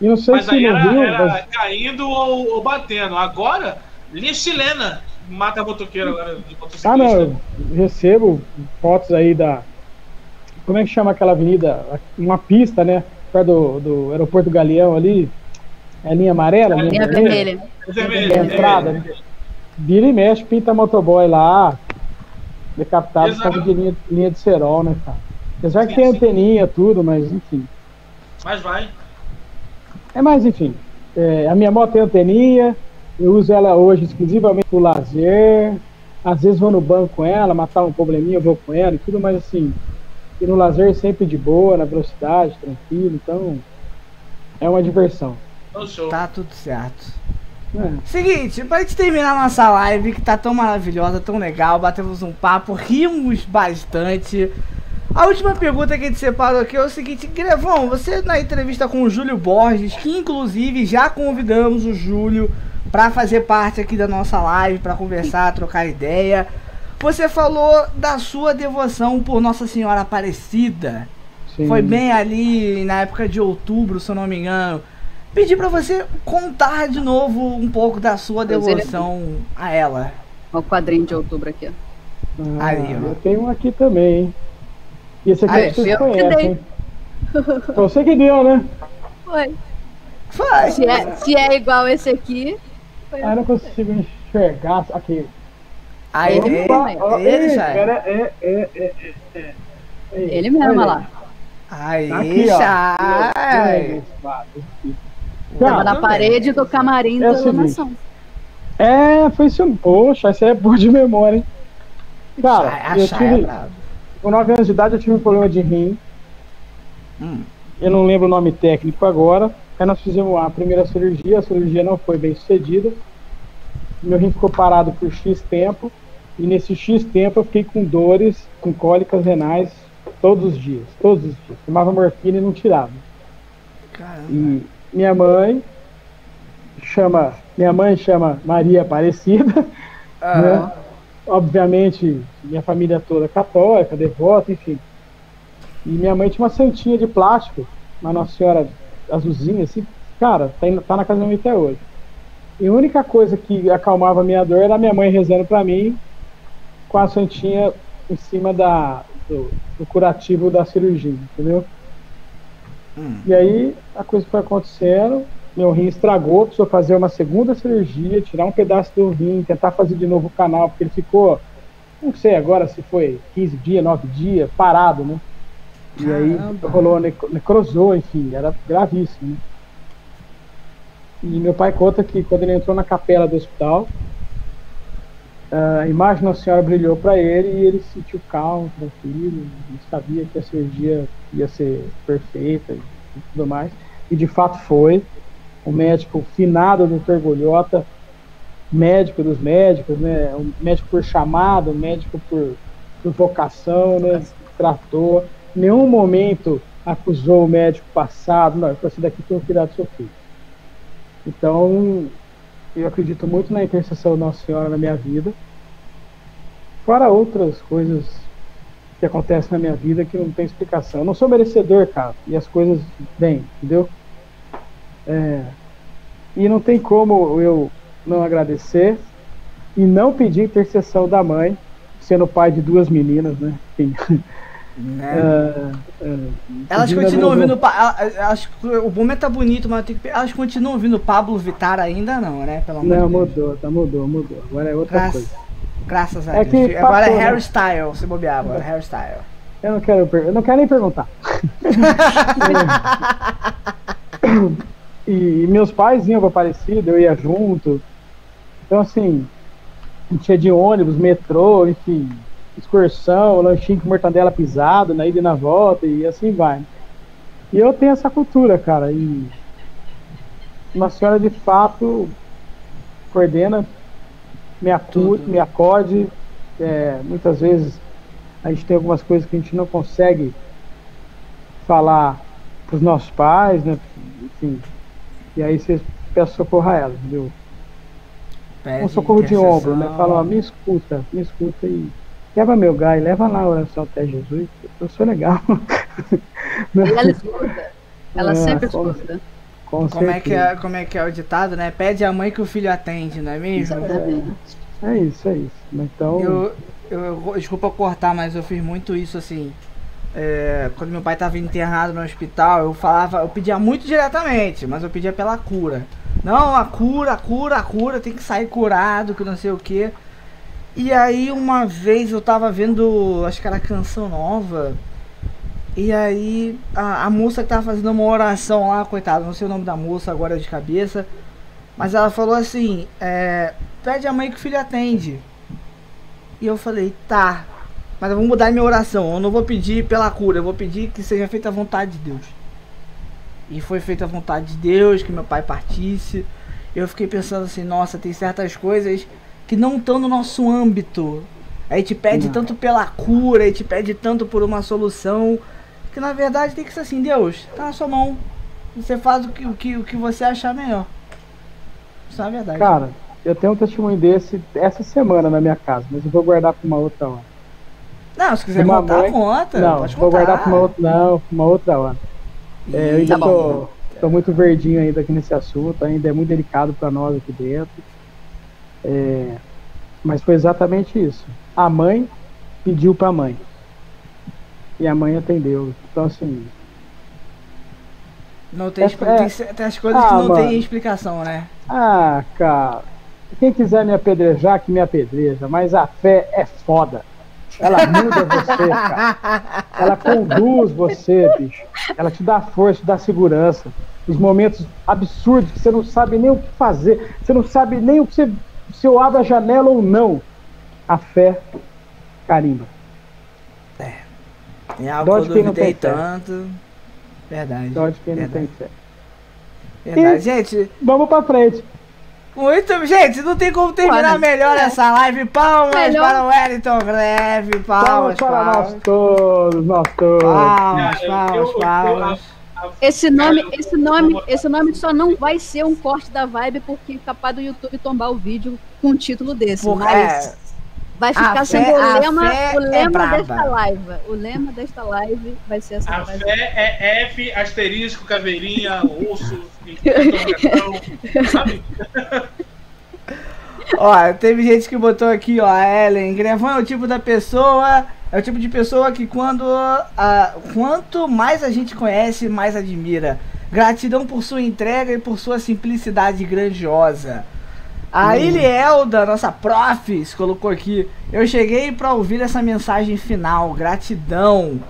Speaker 3: E não sei
Speaker 4: Mas
Speaker 3: se
Speaker 4: aí era,
Speaker 3: Rio,
Speaker 4: era
Speaker 3: mas-
Speaker 4: caindo ou, ou batendo. Agora, linha chilena mata motoqueiro agora de motociclista.
Speaker 3: Ah, não, eu recebo fotos aí da. Como é que chama aquela avenida? Uma pista, né? Perto do, do aeroporto Galeão ali. É linha amarela?
Speaker 2: Linha vermelha.
Speaker 4: Vermelho,
Speaker 3: É a entrada,
Speaker 4: vermelho.
Speaker 3: né? Vira e mexe, pinta motoboy lá. Decapitado causa de linha, linha de cerol, né, cara? Apesar que tem anteninha, tudo, mas enfim.
Speaker 4: Mas vai.
Speaker 3: É, mas enfim. é, a minha moto tem anteninha. Eu uso ela hoje exclusivamente pro lazer. Às vezes vou no banco com ela, matar um probleminha, eu vou com ela e tudo, mas assim. E no lazer sempre de boa, na velocidade, tranquilo. Então. É uma diversão.
Speaker 4: Então.
Speaker 1: Tá tudo certo.
Speaker 3: É.
Speaker 1: Seguinte, pra gente terminar nossa live, que tá tão maravilhosa, tão legal, batemos um papo, rimos bastante. A última pergunta que a gente separou aqui é o seguinte, Grevão, você na entrevista com o Júlio Borges, que inclusive já convidamos o Júlio pra fazer parte aqui da nossa live, pra conversar, trocar ideia. Você falou da sua devoção por Nossa Senhora Aparecida.
Speaker 3: Sim.
Speaker 1: Foi bem ali na época de outubro, se eu não me engano. Pedi pra você contar de novo um pouco da sua devoção a ela.
Speaker 2: Olha o quadrinho de outubro aqui, ó.
Speaker 3: Ah,
Speaker 1: Aí, ó.
Speaker 3: eu tenho um aqui também, hein? E esse aqui
Speaker 1: Aí,
Speaker 3: é vocês
Speaker 2: eu que
Speaker 3: conhecem? Foi você que deu, né?
Speaker 2: Foi.
Speaker 1: Foi.
Speaker 2: Se é, se é igual esse aqui, foi
Speaker 3: Ah, eu não consigo enxergar. Aqui.
Speaker 1: Aí,
Speaker 2: Ele mesmo,
Speaker 1: ele já. é.
Speaker 3: é, é, é, é, é.
Speaker 2: Ele mesmo, olha lá.
Speaker 1: Aí,
Speaker 3: Aqui, ó.
Speaker 1: já.
Speaker 3: Ai.
Speaker 2: Tava na parede do camarim
Speaker 3: É
Speaker 2: da
Speaker 3: seguinte.
Speaker 2: nação.
Speaker 3: É, foi isso. Poxa, isso é boa de memória, hein? Cara,
Speaker 1: A
Speaker 3: eu
Speaker 1: Chay é
Speaker 3: tive,
Speaker 1: brava.
Speaker 3: com 9 anos de idade, eu tive um problema de rim.
Speaker 1: Hum.
Speaker 3: Eu não lembro o nome técnico agora. Aí nós fizemos a primeira cirurgia, a cirurgia não foi bem sucedida. Meu rim ficou parado por X tempo. E nesse X tempo eu fiquei com dores, com cólicas renais todos os dias. Todos os dias. Tomava morfina e não tirava.
Speaker 1: Caramba.
Speaker 3: E minha mãe chama. Minha mãe chama Maria Aparecida.
Speaker 1: Ah,
Speaker 3: né? Obviamente, minha família toda católica, devota, enfim. E minha mãe tinha uma santinha de plástico, uma Nossa Senhora azulzinha, assim. Cara, tá, tá na casa da minha mãe até hoje. E a única coisa que acalmava a minha dor era a minha mãe rezando pra mim com a santinha em cima da, do, do curativo da cirurgia, entendeu?
Speaker 1: Hum.
Speaker 3: E aí a coisa foi acontecendo, meu rim estragou, precisou fazer uma segunda cirurgia, tirar um pedaço do rim, tentar fazer de novo o canal, porque ele ficou, não sei agora se foi 15 dias, 9 dias, parado, né? E aí
Speaker 1: Caramba.
Speaker 3: rolou, necro- necrosou, enfim, era gravíssimo. né? E meu pai conta que quando ele entrou na capela do hospital, a imagem Nossa Senhora brilhou para ele e ele se sentiu calmo, tranquilo, sabia que a cirurgia ia ser perfeita e tudo mais. E de fato foi. o médico finado Dr. Golhota, médico dos médicos, né? Um médico por chamado, um médico por, por vocação, né? Tratou. Em nenhum momento acusou o médico passado, não, assim, daqui foi o cuidar do seu filho. Então, eu acredito muito na intercessão da Nossa Senhora na minha vida. Fora outras coisas que acontecem na minha vida que não tem explicação. Eu não sou merecedor, cara, e as coisas vêm, entendeu? É, e não tem como eu não agradecer e não pedir intercessão da mãe, sendo pai de duas meninas, né? Enfim.
Speaker 1: Né? Uh, uh, elas continuam ouvindo. O momento tá bonito, mas tem que, elas continuam ouvindo Pablo Vittar ainda, não, né?
Speaker 3: Pelo não, mudou, tá, mudou, mudou. Agora é outra Graças, coisa.
Speaker 1: Graças a é Deus. Que agora é hairstyle, né? se bobear, agora é hairstyle.
Speaker 3: Eu não quero, eu não quero nem perguntar. e, e, meus pais iam para Aparecida, eu ia junto. Então, assim, a gente ia de ônibus, metrô, enfim, excursão, lanchinho com mortadela pisado, na ida e na volta, e assim vai. E eu tenho essa cultura, cara, e uma senhora de fato coordena, me acude, me acode, é, muitas vezes a gente tem algumas coisas que a gente não consegue falar para os nossos pais, né, enfim, e aí você peça socorro a ela, entendeu? Pede um socorro de ombro, né, fala, ó, me escuta, me escuta e Leva meu gás, leva lá a oração até Jesus. Eu sou legal.
Speaker 2: ela escuta. Ela é, sempre escuta.
Speaker 1: Com como, é que é, como é que é o ditado, né? Pede a mãe que o filho atende, não é mesmo?
Speaker 3: É, é isso, é isso. Então.
Speaker 1: Eu, eu, eu, desculpa cortar, mas eu fiz muito isso assim. É, quando meu pai estava internado no hospital, eu falava, eu pedia muito diretamente, mas eu pedia pela cura. Não, a cura, a cura, a cura, tem que sair curado, que não sei o que. E aí uma vez eu tava vendo, acho que era canção nova. E aí a, a moça que tava fazendo uma oração lá, coitada, não sei o nome da moça agora de cabeça. Mas ela falou assim, é, pede a mãe que o filho atende. E eu falei, tá. Mas eu vou mudar minha oração. Eu não vou pedir pela cura, eu vou pedir que seja feita a vontade de Deus. E foi feita a vontade de Deus, que meu pai partisse. Eu fiquei pensando assim, nossa, tem certas coisas que não estão no nosso âmbito. A gente pede não. tanto pela cura, a gente pede tanto por uma solução, que na verdade tem que ser assim, Deus, tá na sua mão. Você faz o que, o que, o que você achar melhor. Isso é a verdade.
Speaker 3: Cara, eu tenho um testemunho desse essa semana na minha casa, mas eu vou guardar para uma outra hora.
Speaker 1: Não, se quiser contar, mãe... conta.
Speaker 3: Não,
Speaker 1: pode
Speaker 3: vou guardar para uma outra, não, uma outra hora. É, eu ainda tá tô, tô muito verdinho ainda aqui nesse assunto, ainda é muito delicado para nós aqui dentro. É, mas foi exatamente isso. A mãe pediu para a mãe. E a mãe atendeu. Então, assim.
Speaker 1: Não tem, é, tem, tem as coisas ah, que não mano. tem explicação, né?
Speaker 3: Ah, cara. Quem quiser me apedrejar, que me apedreja. Mas a fé é foda. Ela muda você, cara. Ela conduz você, bicho. Ela te dá força, te dá segurança. Os momentos absurdos que você não sabe nem o que fazer. Você não sabe nem o que você se eu abro a janela ou não, a fé carimba.
Speaker 1: É. É algo Dó de quem não tem tanto. Fé. Verdade.
Speaker 3: Dó de quem Verdade. não tem fé.
Speaker 1: Verdade, e gente.
Speaker 3: Vamos pra frente.
Speaker 1: Muito, gente, não tem como terminar melhor é. essa live. Palmas melhor. para o Wellington Greve, palmas, palmas. para
Speaker 3: palmas. nós todos, nós todos.
Speaker 1: Palmas, palmas, palmas.
Speaker 2: Esse nome, esse nome, esse nome só não vai ser um corte da vibe porque é capaz do YouTube tombar o vídeo com um título desse. Porra, mas é. vai ficar sendo fé, o lema, o lema é desta live. O lema desta live vai ser essa
Speaker 4: A
Speaker 2: live.
Speaker 4: fé é F, asterisco, caveirinha, osso, sabe?
Speaker 1: Ó, teve gente que botou aqui, ó, a Ellen, Grevão é o tipo da pessoa é o tipo de pessoa que quando a, quanto mais a gente conhece, mais admira. Gratidão por sua entrega e por sua simplicidade grandiosa. A hum. Ilielda, nossa profs, colocou aqui. Eu cheguei para ouvir essa mensagem final. Gratidão.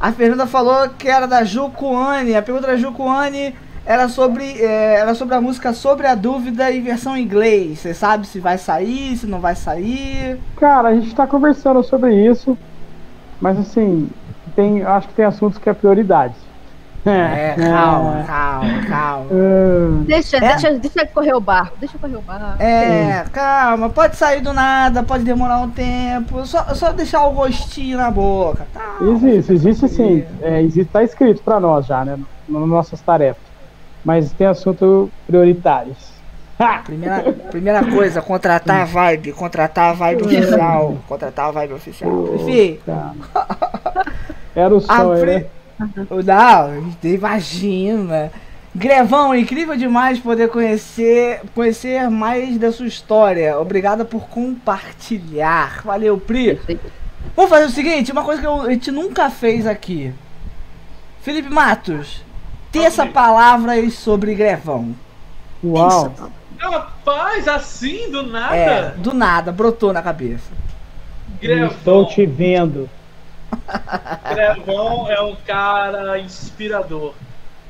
Speaker 1: A Fernanda falou que era da Jucuane. A pergunta da Jucuane era sobre, é, era sobre a música Sobre a Dúvida em versão inglês. Você sabe se vai sair, se não vai sair?
Speaker 3: Cara, a gente tá conversando sobre isso. Mas assim, tem, acho que tem assuntos que é prioridade.
Speaker 1: É, calma, calma, calma.
Speaker 2: Deixa,
Speaker 1: É.
Speaker 2: deixa, deixa correr o barco, deixa correr o barco.
Speaker 1: É, calma, pode sair do nada, pode demorar um tempo, só, só deixar o gostinho na boca, tá?
Speaker 3: Existe, existe sim. É, existe, tá escrito pra nós já, né? Nas nossas tarefas. Mas tem assunto prioritários.
Speaker 1: Primeira, primeira coisa, contratar a vibe, contratar a vibe oficial, contratar a vibe oficial. Enfim,
Speaker 3: Tá. Era o sonho,
Speaker 1: pri-
Speaker 3: né?
Speaker 1: Não, imagina. Grevão, incrível demais poder conhecer, conhecer mais da sua história. Obrigada por compartilhar. Valeu, Pri. Vamos fazer o seguinte, uma coisa que eu- a gente nunca fez aqui. Felipe Matos, teça
Speaker 4: Ok.
Speaker 1: palavras sobre Grevão.
Speaker 3: Uau.
Speaker 4: Rapaz, assim, do nada?
Speaker 1: É, do nada, brotou na cabeça.
Speaker 4: Grevão,
Speaker 3: Estou te vendo.
Speaker 4: Grevão é um cara inspirador.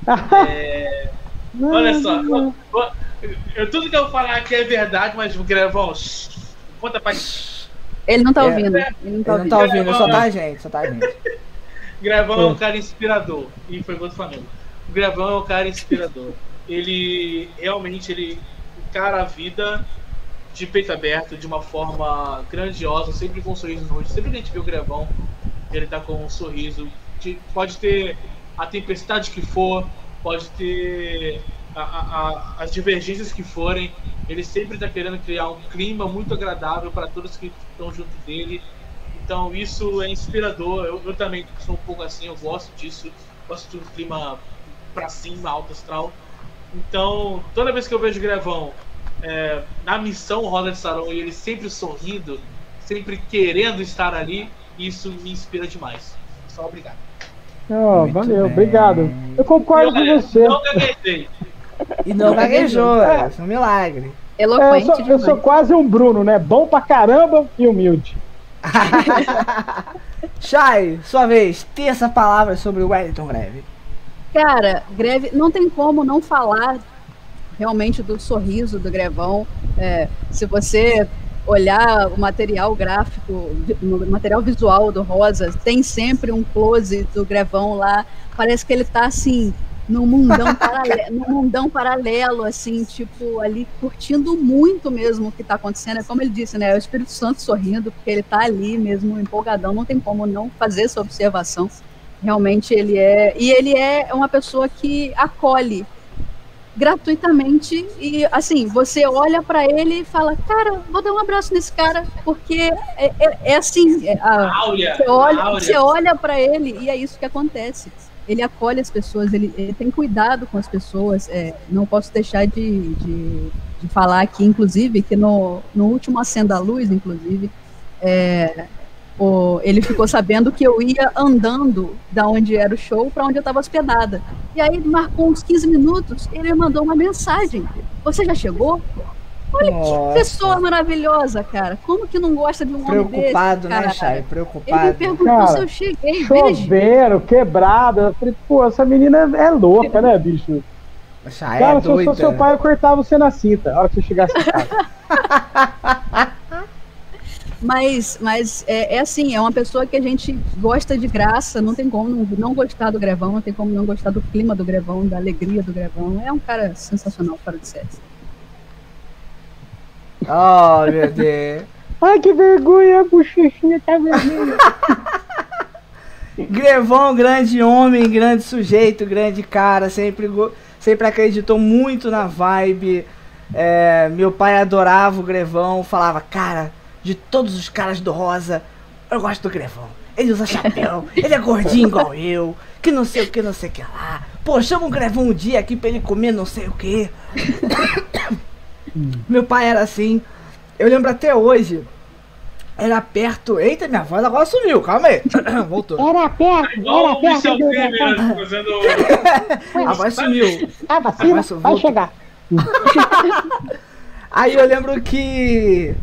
Speaker 4: É, olha só, eu, eu- tudo que eu falar aqui é verdade, mas o Grevão, conta pra
Speaker 2: Ele não tá
Speaker 1: É.
Speaker 2: ouvindo. Ele não tá
Speaker 1: Ele não
Speaker 2: ouvindo.
Speaker 1: tá ouvindo, só tá a gente, só tá a gente.
Speaker 4: Grevão é um cara inspirador. E foi gol do Flamengo. O Grevão é um cara inspirador. Ele realmente ele encara a vida de peito aberto, de uma forma grandiosa, sempre com um sorriso no rosto. Sempre que a gente vê o Grevão, ele tá com um sorriso. Pode ter a tempestade que for, pode ter a- a- a- as divergências que forem. Ele sempre tá querendo criar um clima muito agradável para todos que estão junto dele. Então isso é inspirador. Eu, eu também sou um pouco assim, eu gosto disso. Gosto de um clima pra cima, alto astral. Então, toda vez que eu vejo o Grevão é, na missão Roda de Sarão e ele sempre sorrindo, sempre querendo estar ali, isso me inspira demais. Só obrigado.
Speaker 3: Oh, valeu,
Speaker 1: bem.
Speaker 3: obrigado. Eu concordo com
Speaker 4: olha,
Speaker 3: você.
Speaker 4: Não gaguejei.
Speaker 1: E não gaguejou, é, é um milagre.
Speaker 3: É, eu,
Speaker 2: Eloquente
Speaker 3: sou, eu sou quase um Bruno, né? Bom pra caramba e humilde.
Speaker 1: Chay, sua vez, teça palavras sobre o Wellington Greve.
Speaker 2: Cara, greve, não tem como não falar realmente do sorriso do Grevão. É, se você olhar o material gráfico, o material visual do Rosa, tem sempre um close do Grevão lá. Parece que ele tá assim num mundão paralelo, num mundão paralelo, assim, tipo, ali curtindo muito mesmo o que tá acontecendo. É como ele disse, né? É o Espírito Santo sorrindo, porque ele tá ali mesmo empolgadão, não tem como não fazer essa observação. Realmente ele é. E ele é uma pessoa que acolhe gratuitamente e assim você olha pra ele e fala cara vou dar um abraço nesse cara porque é, é- é assim é, a-
Speaker 4: Áurea,
Speaker 2: você olha
Speaker 4: Áurea.
Speaker 2: você olha para ele e é isso que acontece ele acolhe as pessoas ele, ele tem cuidado com as pessoas é, não posso deixar de, de, de falar aqui inclusive que no, no último acenda a luz inclusive é, o- ele ficou sabendo que eu ia andando da onde era o show para onde eu estava hospedada. E aí marcou uns 15 minutos, ele me mandou uma mensagem. Você já chegou? Olha
Speaker 1: Nossa.
Speaker 2: que pessoa maravilhosa, cara. Como que não gosta de um homem
Speaker 1: Preocupado,
Speaker 2: desse,
Speaker 1: né,
Speaker 2: cara?
Speaker 1: Chay?
Speaker 2: Ele me
Speaker 1: Preocupado.
Speaker 2: perguntou
Speaker 3: Cara,
Speaker 2: se eu cheguei.
Speaker 3: Choveram, quebrado. Eu falei, pô, essa menina é louca, né, bicho?
Speaker 1: Chay
Speaker 3: Cara,
Speaker 1: é
Speaker 3: se eu sou seu pai, eu cortava você na cinta, a hora que você chegasse em casa.
Speaker 2: Mas, mas é, é assim, é uma pessoa que a gente gosta de graça, não tem como não, não gostar do Grevão, não tem como não gostar do clima do Grevão, da alegria do Grevão. É um cara sensacional, fora de série.
Speaker 1: Oh, meu Deus.
Speaker 3: Ai, que vergonha, a bochechinha tá vermelha.
Speaker 1: Grevão, grande homem, grande sujeito, grande cara, sempre, sempre acreditou muito na vibe. É, meu pai adorava o Grevão, falava, cara, de todos os caras do Rosa, eu gosto do Grevão. Ele usa chapéu, ele é gordinho igual eu, que não sei o que, não sei o que lá. Pô, chama o Grevão um dia aqui pra ele comer não sei o que. meu pai era assim. Eu lembro até hoje. Era perto. Eita, minha voz agora sumiu, calma aí. Voltou.
Speaker 8: Era perto,
Speaker 4: Igual
Speaker 8: era perto do
Speaker 4: Temer
Speaker 8: Grevão.
Speaker 4: fazendo.
Speaker 1: A voz sumiu.
Speaker 8: A vacina
Speaker 1: Agora
Speaker 8: vai
Speaker 1: volta.
Speaker 8: chegar.
Speaker 1: Aí eu lembro que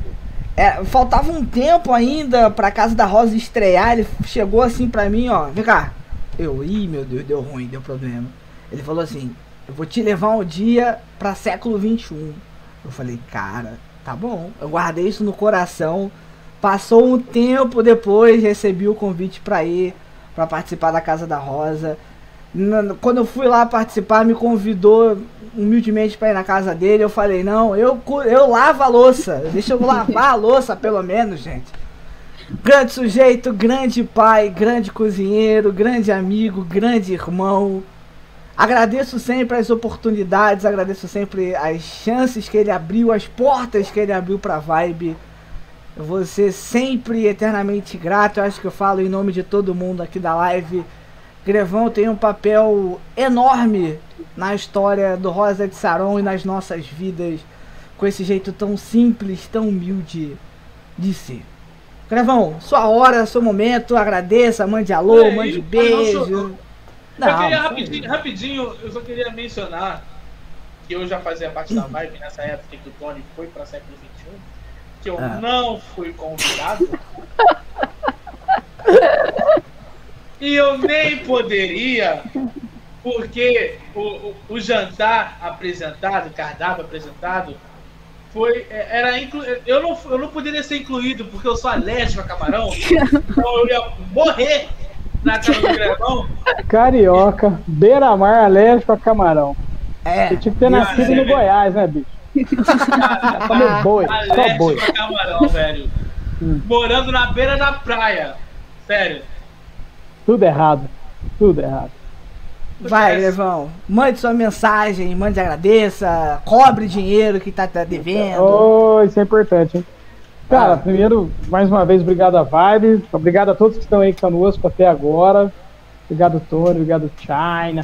Speaker 1: é, faltava um tempo ainda pra Casa da Rosa estrear. Ele chegou assim pra mim, ó. Vem cá. Eu, ih, meu Deus, deu ruim, deu problema. Ele falou assim: Eu vou te levar um dia pra século XXI. Eu falei, cara, tá bom. Eu guardei isso no coração. Passou um tempo depois, recebi o convite pra ir, pra participar da Casa da Rosa. Quando eu fui lá participar, me convidou humildemente para ir na casa dele. Eu falei, não, eu, eu lavo a louça. Deixa eu lavar a louça, pelo menos, gente. Grande sujeito, grande pai, grande cozinheiro, grande amigo, grande irmão. Agradeço sempre as oportunidades, agradeço sempre as chances que ele abriu, as portas que ele abriu pra Vibe. Eu vou ser sempre eternamente grato. Eu acho que eu falo em nome de todo mundo aqui da live. Grevão tem um papel enorme na história do Rosa de Saron e nas nossas vidas, com esse jeito tão simples, tão humilde de ser. Grevão, sua hora, seu momento, agradeça, mande alô,
Speaker 4: É,
Speaker 1: mande beijo.
Speaker 4: eu
Speaker 1: Não,
Speaker 4: queria rapidinho, rapidinho, eu só queria mencionar que eu já fazia parte da vibe nessa época que o Tony foi para século XXI, que eu
Speaker 1: Ah.
Speaker 4: não fui convidado. e eu nem poderia, porque o, o, o jantar apresentado, o cardápio apresentado, foi, é, era inclu... eu, não, eu não poderia ser incluído porque eu sou alérgico a camarão, então eu ia morrer na casa do grevão.
Speaker 3: Carioca, beira-mar alérgico a camarão.
Speaker 1: é.
Speaker 3: Você tinha que ter nascido no Goiás, né, bicho? Comer boi, só boi.
Speaker 4: Alérgico a camarão, velho.
Speaker 3: Hum.
Speaker 4: Morando na beira da praia. Sério.
Speaker 3: Tudo errado. Tudo errado.
Speaker 1: Vai, Grevão, mande sua mensagem, mande agradeça, cobre dinheiro que tá, tá devendo.
Speaker 3: Oh, isso é importante, hein? Cara, primeiro, mais uma vez, obrigado a Vibe. Obrigado a todos que estão aí conosco até agora. Obrigado, Tony. Obrigado, China.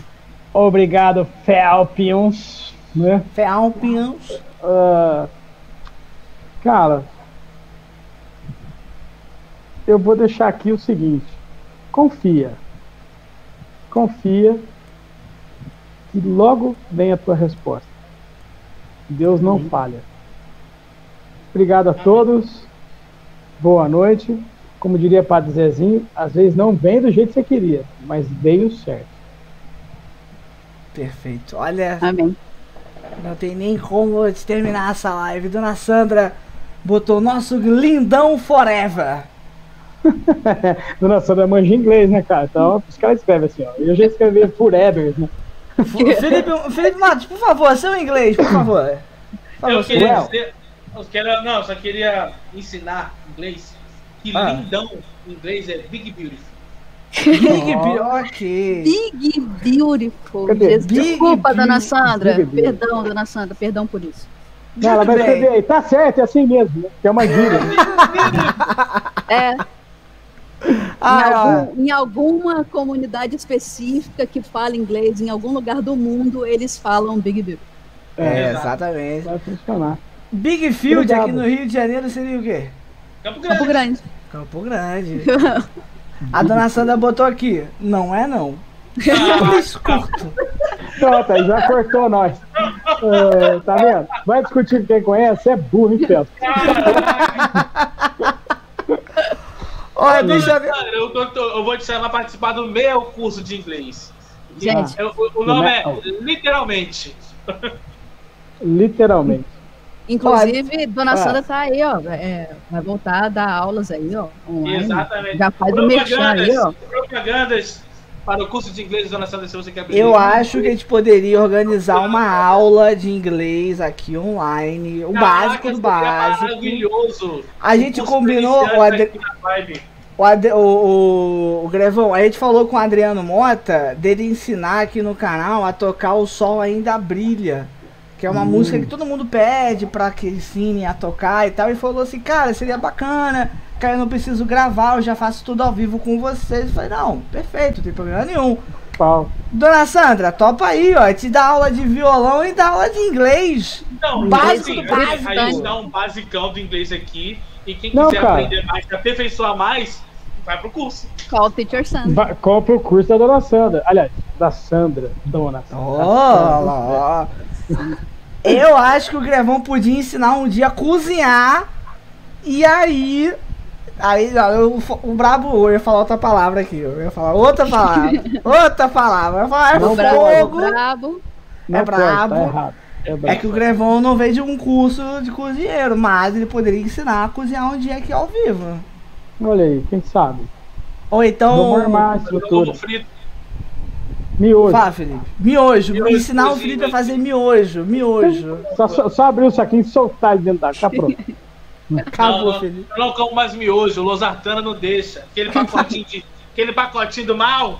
Speaker 3: Obrigado, Felpions. Né?
Speaker 1: Felpions.
Speaker 3: Ah, cara, eu vou deixar aqui o seguinte: confia, confia que logo vem a tua resposta. Deus não falha. Obrigado a todos. Boa noite. Como diria Padre Zezinho, às vezes não vem do jeito que você queria, mas veio certo.
Speaker 1: Perfeito. Olha,
Speaker 2: Amém.
Speaker 1: não tem nem como terminar essa live. Dona Sandra botou nosso lindão forever.
Speaker 3: Dona Sandra manja inglês, né, cara? Então, os caras escrevem assim, ó. Eu já escrevi forever, né?
Speaker 1: Felipe, Felipe Matos, por favor, seu inglês, por favor. Por
Speaker 4: Eu queria
Speaker 3: Well.
Speaker 4: dizer. Eu quero, não, eu só queria ensinar inglês. Que
Speaker 1: Ah.
Speaker 4: lindão em inglês é Big Beautiful.
Speaker 1: Big Bi- ok.
Speaker 2: Big Beautiful.
Speaker 1: Big
Speaker 2: Desculpa, dona
Speaker 1: Beautiful.
Speaker 2: Sandra.
Speaker 3: Big.
Speaker 2: Perdão, dona Sandra. Perdão por isso.
Speaker 3: Não, ela vai escrever aí. Tá certo, é assim mesmo. né? É uma gíria.
Speaker 2: É, em,
Speaker 1: Ah,
Speaker 2: algum- em alguma comunidade específica que fala inglês, em algum lugar do mundo, eles falam Big Beautiful.
Speaker 1: é,
Speaker 4: Exato.
Speaker 1: exatamente.
Speaker 3: Vai funcionar.
Speaker 1: Big Field
Speaker 3: Obrigado.
Speaker 1: aqui no Rio de Janeiro seria o quê?
Speaker 4: Campo Grande.
Speaker 2: Campo Grande.
Speaker 1: Campo Grande. A dona Sandra botou aqui. Não é não.
Speaker 4: Ah,
Speaker 1: Escuto.
Speaker 3: Pronto, já cortou nós. É, tá vendo? Vai discutir com quem conhece, é burro, hein, Pedro?
Speaker 1: Olha, deixa eu ver.
Speaker 4: Cara, eu, tô- tô- eu vou te chamar pra participar do meu curso de inglês.
Speaker 2: Gente,
Speaker 4: Eu- o, o nome é. Literalmente.
Speaker 3: Literalmente.
Speaker 2: inclusive, dona
Speaker 3: Ah.
Speaker 2: Sandra tá aí, ó. é, vai voltar a dar aulas aí, ó. online.
Speaker 4: Exatamente.
Speaker 2: Já faz o merchan aí, ó.
Speaker 4: propagandas para o curso de inglês, Dona Sandra, se você quer aprender.
Speaker 1: Eu acho que a gente poderia organizar uma aula de inglês aqui online. O
Speaker 4: Caraca,
Speaker 1: básico do
Speaker 4: seria
Speaker 1: básico.
Speaker 4: Maravilhoso.
Speaker 1: A gente combinou, o, Adri-
Speaker 4: aqui na Vibe.
Speaker 1: o, Ad- o, o, o Grevão, a gente falou com o Adriano Mota dele ensinar aqui no canal a tocar O Sol Ainda Brilha. Que é uma música que todo mundo pede pra que ensine a tocar e tal. E falou assim, cara, seria bacana, que aí eu não preciso gravar, eu já faço tudo ao vivo com vocês. Eu falei, não, perfeito, não tem problema nenhum.
Speaker 3: Pau.
Speaker 1: Dona Sandra, topa aí, ó. Te dá aula de violão e dá aula de inglês.
Speaker 4: Não,
Speaker 1: Básico
Speaker 4: assim,
Speaker 1: do
Speaker 4: a-
Speaker 1: básico.
Speaker 4: A gente dá um basicão do inglês aqui. E quem
Speaker 3: Não,
Speaker 4: quiser
Speaker 3: cara.
Speaker 4: aprender mais, aperfeiçoar mais, vai pro curso.
Speaker 2: Call Teacher Sandra.
Speaker 3: Va- Compre o curso da Dona Sandra. Aliás, da Sandra. Dona Sandra.
Speaker 1: Ó, ó. Eu acho que o Grevão podia ensinar um dia a cozinhar. E aí. Aí, ó, eu- o brabo, eu ia falar outra palavra aqui. Eu ia falar outra palavra. outra palavra. Eu ia falar, é
Speaker 3: Não
Speaker 2: Brabo,
Speaker 1: fogo.
Speaker 2: brabo.
Speaker 1: É brabo.
Speaker 3: Tá errado. É
Speaker 1: É
Speaker 3: brabo.
Speaker 1: que o Grevão não veio de um curso de cozinheiro, mas ele poderia ensinar a cozinhar um dia aqui ao vivo.
Speaker 3: Olha aí, quem sabe?
Speaker 1: Ou então.
Speaker 3: Vamos armar a estrutura. Miojo.
Speaker 1: Fala, Felipe. Miojo.
Speaker 4: Miojo
Speaker 1: ensinar o Felipe a fazer miojo. Miojo.
Speaker 3: Só, só, só abrir o saquinho e soltar ele dentro da tá pronto.
Speaker 1: Acabou,
Speaker 4: não, não,
Speaker 1: Felipe.
Speaker 4: eu não como mais miojo, o Losartana não deixa. Aquele pacotinho de. aquele pacotinho do mal,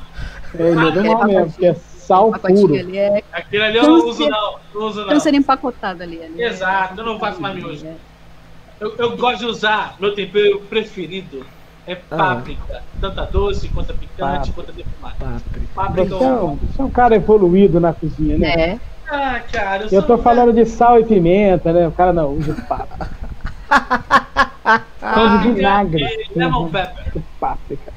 Speaker 3: É, ele é do mal mesmo, porque é sal puro.
Speaker 2: ali é
Speaker 4: aquele ali eu não uso não. Não uso não.
Speaker 2: câncer empacotado ali. ali.
Speaker 4: Exato, eu não faço mais miojo. Eu, eu gosto de usar, meu tempero preferido é páprica. Tanto a doce, quanto a picante,
Speaker 3: Páprica.
Speaker 4: quanto a defumada.
Speaker 1: Páprica.
Speaker 4: Páprica
Speaker 3: Você é, um, você é um cara evoluído na cozinha, né?
Speaker 2: É.
Speaker 4: Ah, cara, eu,
Speaker 3: Eu tô falando de sal e pimenta, né? O cara não usa páprica. De vinagre.
Speaker 4: Lemon pepper.
Speaker 3: Páprica.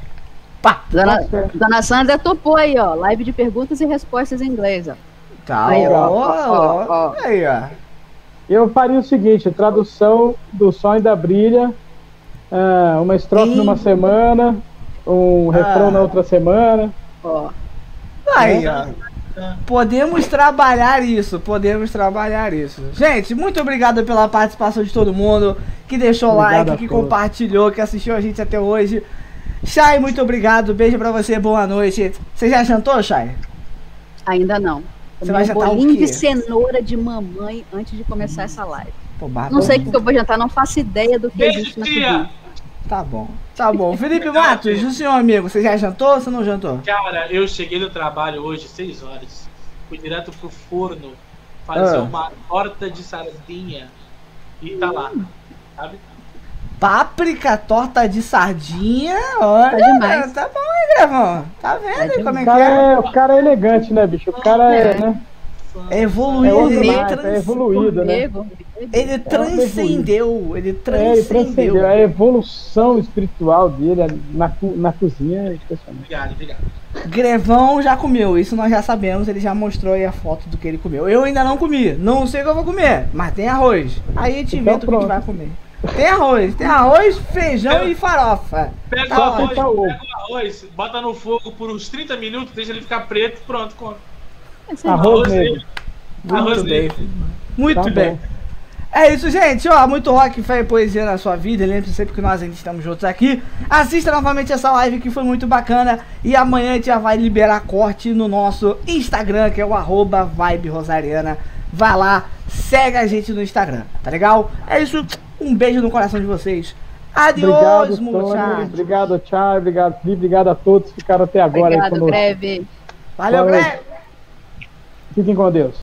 Speaker 1: Pá.
Speaker 2: Dona. Dona Sandra topou aí, ó. Live de perguntas e respostas em inglês, ó.
Speaker 1: Tá,
Speaker 2: Aí,
Speaker 1: ó,
Speaker 2: ó,
Speaker 1: ó. Aí, ó.
Speaker 3: Eu faria o seguinte: tradução do Sonho da Brilha, ah, uma estrofe numa semana, um refrão
Speaker 1: Ah.
Speaker 3: na outra semana.
Speaker 2: Ó.
Speaker 1: Aí, ó. Podemos trabalhar isso, podemos trabalhar isso. Gente, muito obrigado pela participação de todo mundo que deixou
Speaker 3: Obrigado
Speaker 1: like, que
Speaker 3: todos.
Speaker 1: compartilhou, que assistiu a gente até hoje. Chay, muito obrigado. Beijo pra você, boa noite. Você já jantou, Chay?
Speaker 2: Ainda não.
Speaker 1: Você vai
Speaker 2: um
Speaker 1: jantar o
Speaker 2: bolinho
Speaker 1: quê?
Speaker 2: de cenoura de mamãe antes de começar essa live.
Speaker 1: Pô.
Speaker 2: Não sei o que eu vou jantar, não faço ideia do que
Speaker 4: Beijo,
Speaker 2: existe na
Speaker 4: tia!
Speaker 2: cozinha.
Speaker 1: Tá bom, tá bom. Felipe Matos, o senhor amigo, você já jantou ou você não jantou?
Speaker 4: Cara, eu cheguei no trabalho hoje, 6 horas. Fui direto pro forno fazer
Speaker 1: Ah.
Speaker 4: uma torta de sardinha. E tá lá. Sabe?
Speaker 1: Páprica, torta de sardinha. Olha,
Speaker 2: Tá demais.
Speaker 1: tá bom, hein, Grevão? Tá vendo aí como é
Speaker 3: O
Speaker 1: que
Speaker 3: cara
Speaker 1: é?
Speaker 3: é, o cara é elegante, né, bicho? O cara é, né?
Speaker 1: É evoluído,
Speaker 3: É
Speaker 1: ele,
Speaker 3: mais,
Speaker 1: trans-
Speaker 3: é evoluído, né?
Speaker 2: Comigo.
Speaker 1: ele transcendeu, ele
Speaker 3: É, ele
Speaker 1: transcendeu.
Speaker 3: transcendeu. A evolução espiritual dele na, na cozinha é impressionante.
Speaker 4: Obrigado, obrigado.
Speaker 1: Grevão já comeu, isso nós já sabemos, ele já mostrou aí a foto do que ele comeu. Eu ainda não comi, não sei o que eu vou comer, mas tem arroz. Aí a gente
Speaker 3: Então
Speaker 1: inventa o que a gente
Speaker 3: pronto.
Speaker 1: vai comer. Tem arroz, tem arroz, feijão e farofa.
Speaker 4: Pega
Speaker 1: Tá
Speaker 4: o arroz, pega o arroz, bota no fogo por uns 30 minutos, deixa ele ficar preto, pronto, come.
Speaker 3: Arroz
Speaker 4: Arroz
Speaker 3: negro.
Speaker 1: Muito
Speaker 4: Arroz
Speaker 1: bem,
Speaker 4: negro.
Speaker 1: muito
Speaker 3: Tá
Speaker 1: bem.
Speaker 3: bom.
Speaker 1: É isso, gente. Ó, muito rock, fé e poesia na sua vida. Lembre-se sempre que nós ainda estamos juntos aqui. Assista novamente essa live que foi muito bacana. E amanhã a gente já vai liberar corte no nosso Instagram, que é o arroba Vibe Rosariana. Vai lá, segue a gente no Instagram, tá legal? É isso. Um beijo no coração de vocês. Adiós,
Speaker 3: Obrigado,
Speaker 1: muchachos.
Speaker 3: Obrigado, Thiago. Obrigado, Felipe. Obrigado a todos que ficaram até agora aí
Speaker 2: Obrigado,
Speaker 3: conosco.
Speaker 2: Greve.
Speaker 1: Valeu,
Speaker 3: Valeu.
Speaker 1: Greg.
Speaker 3: Fiquem com Deus.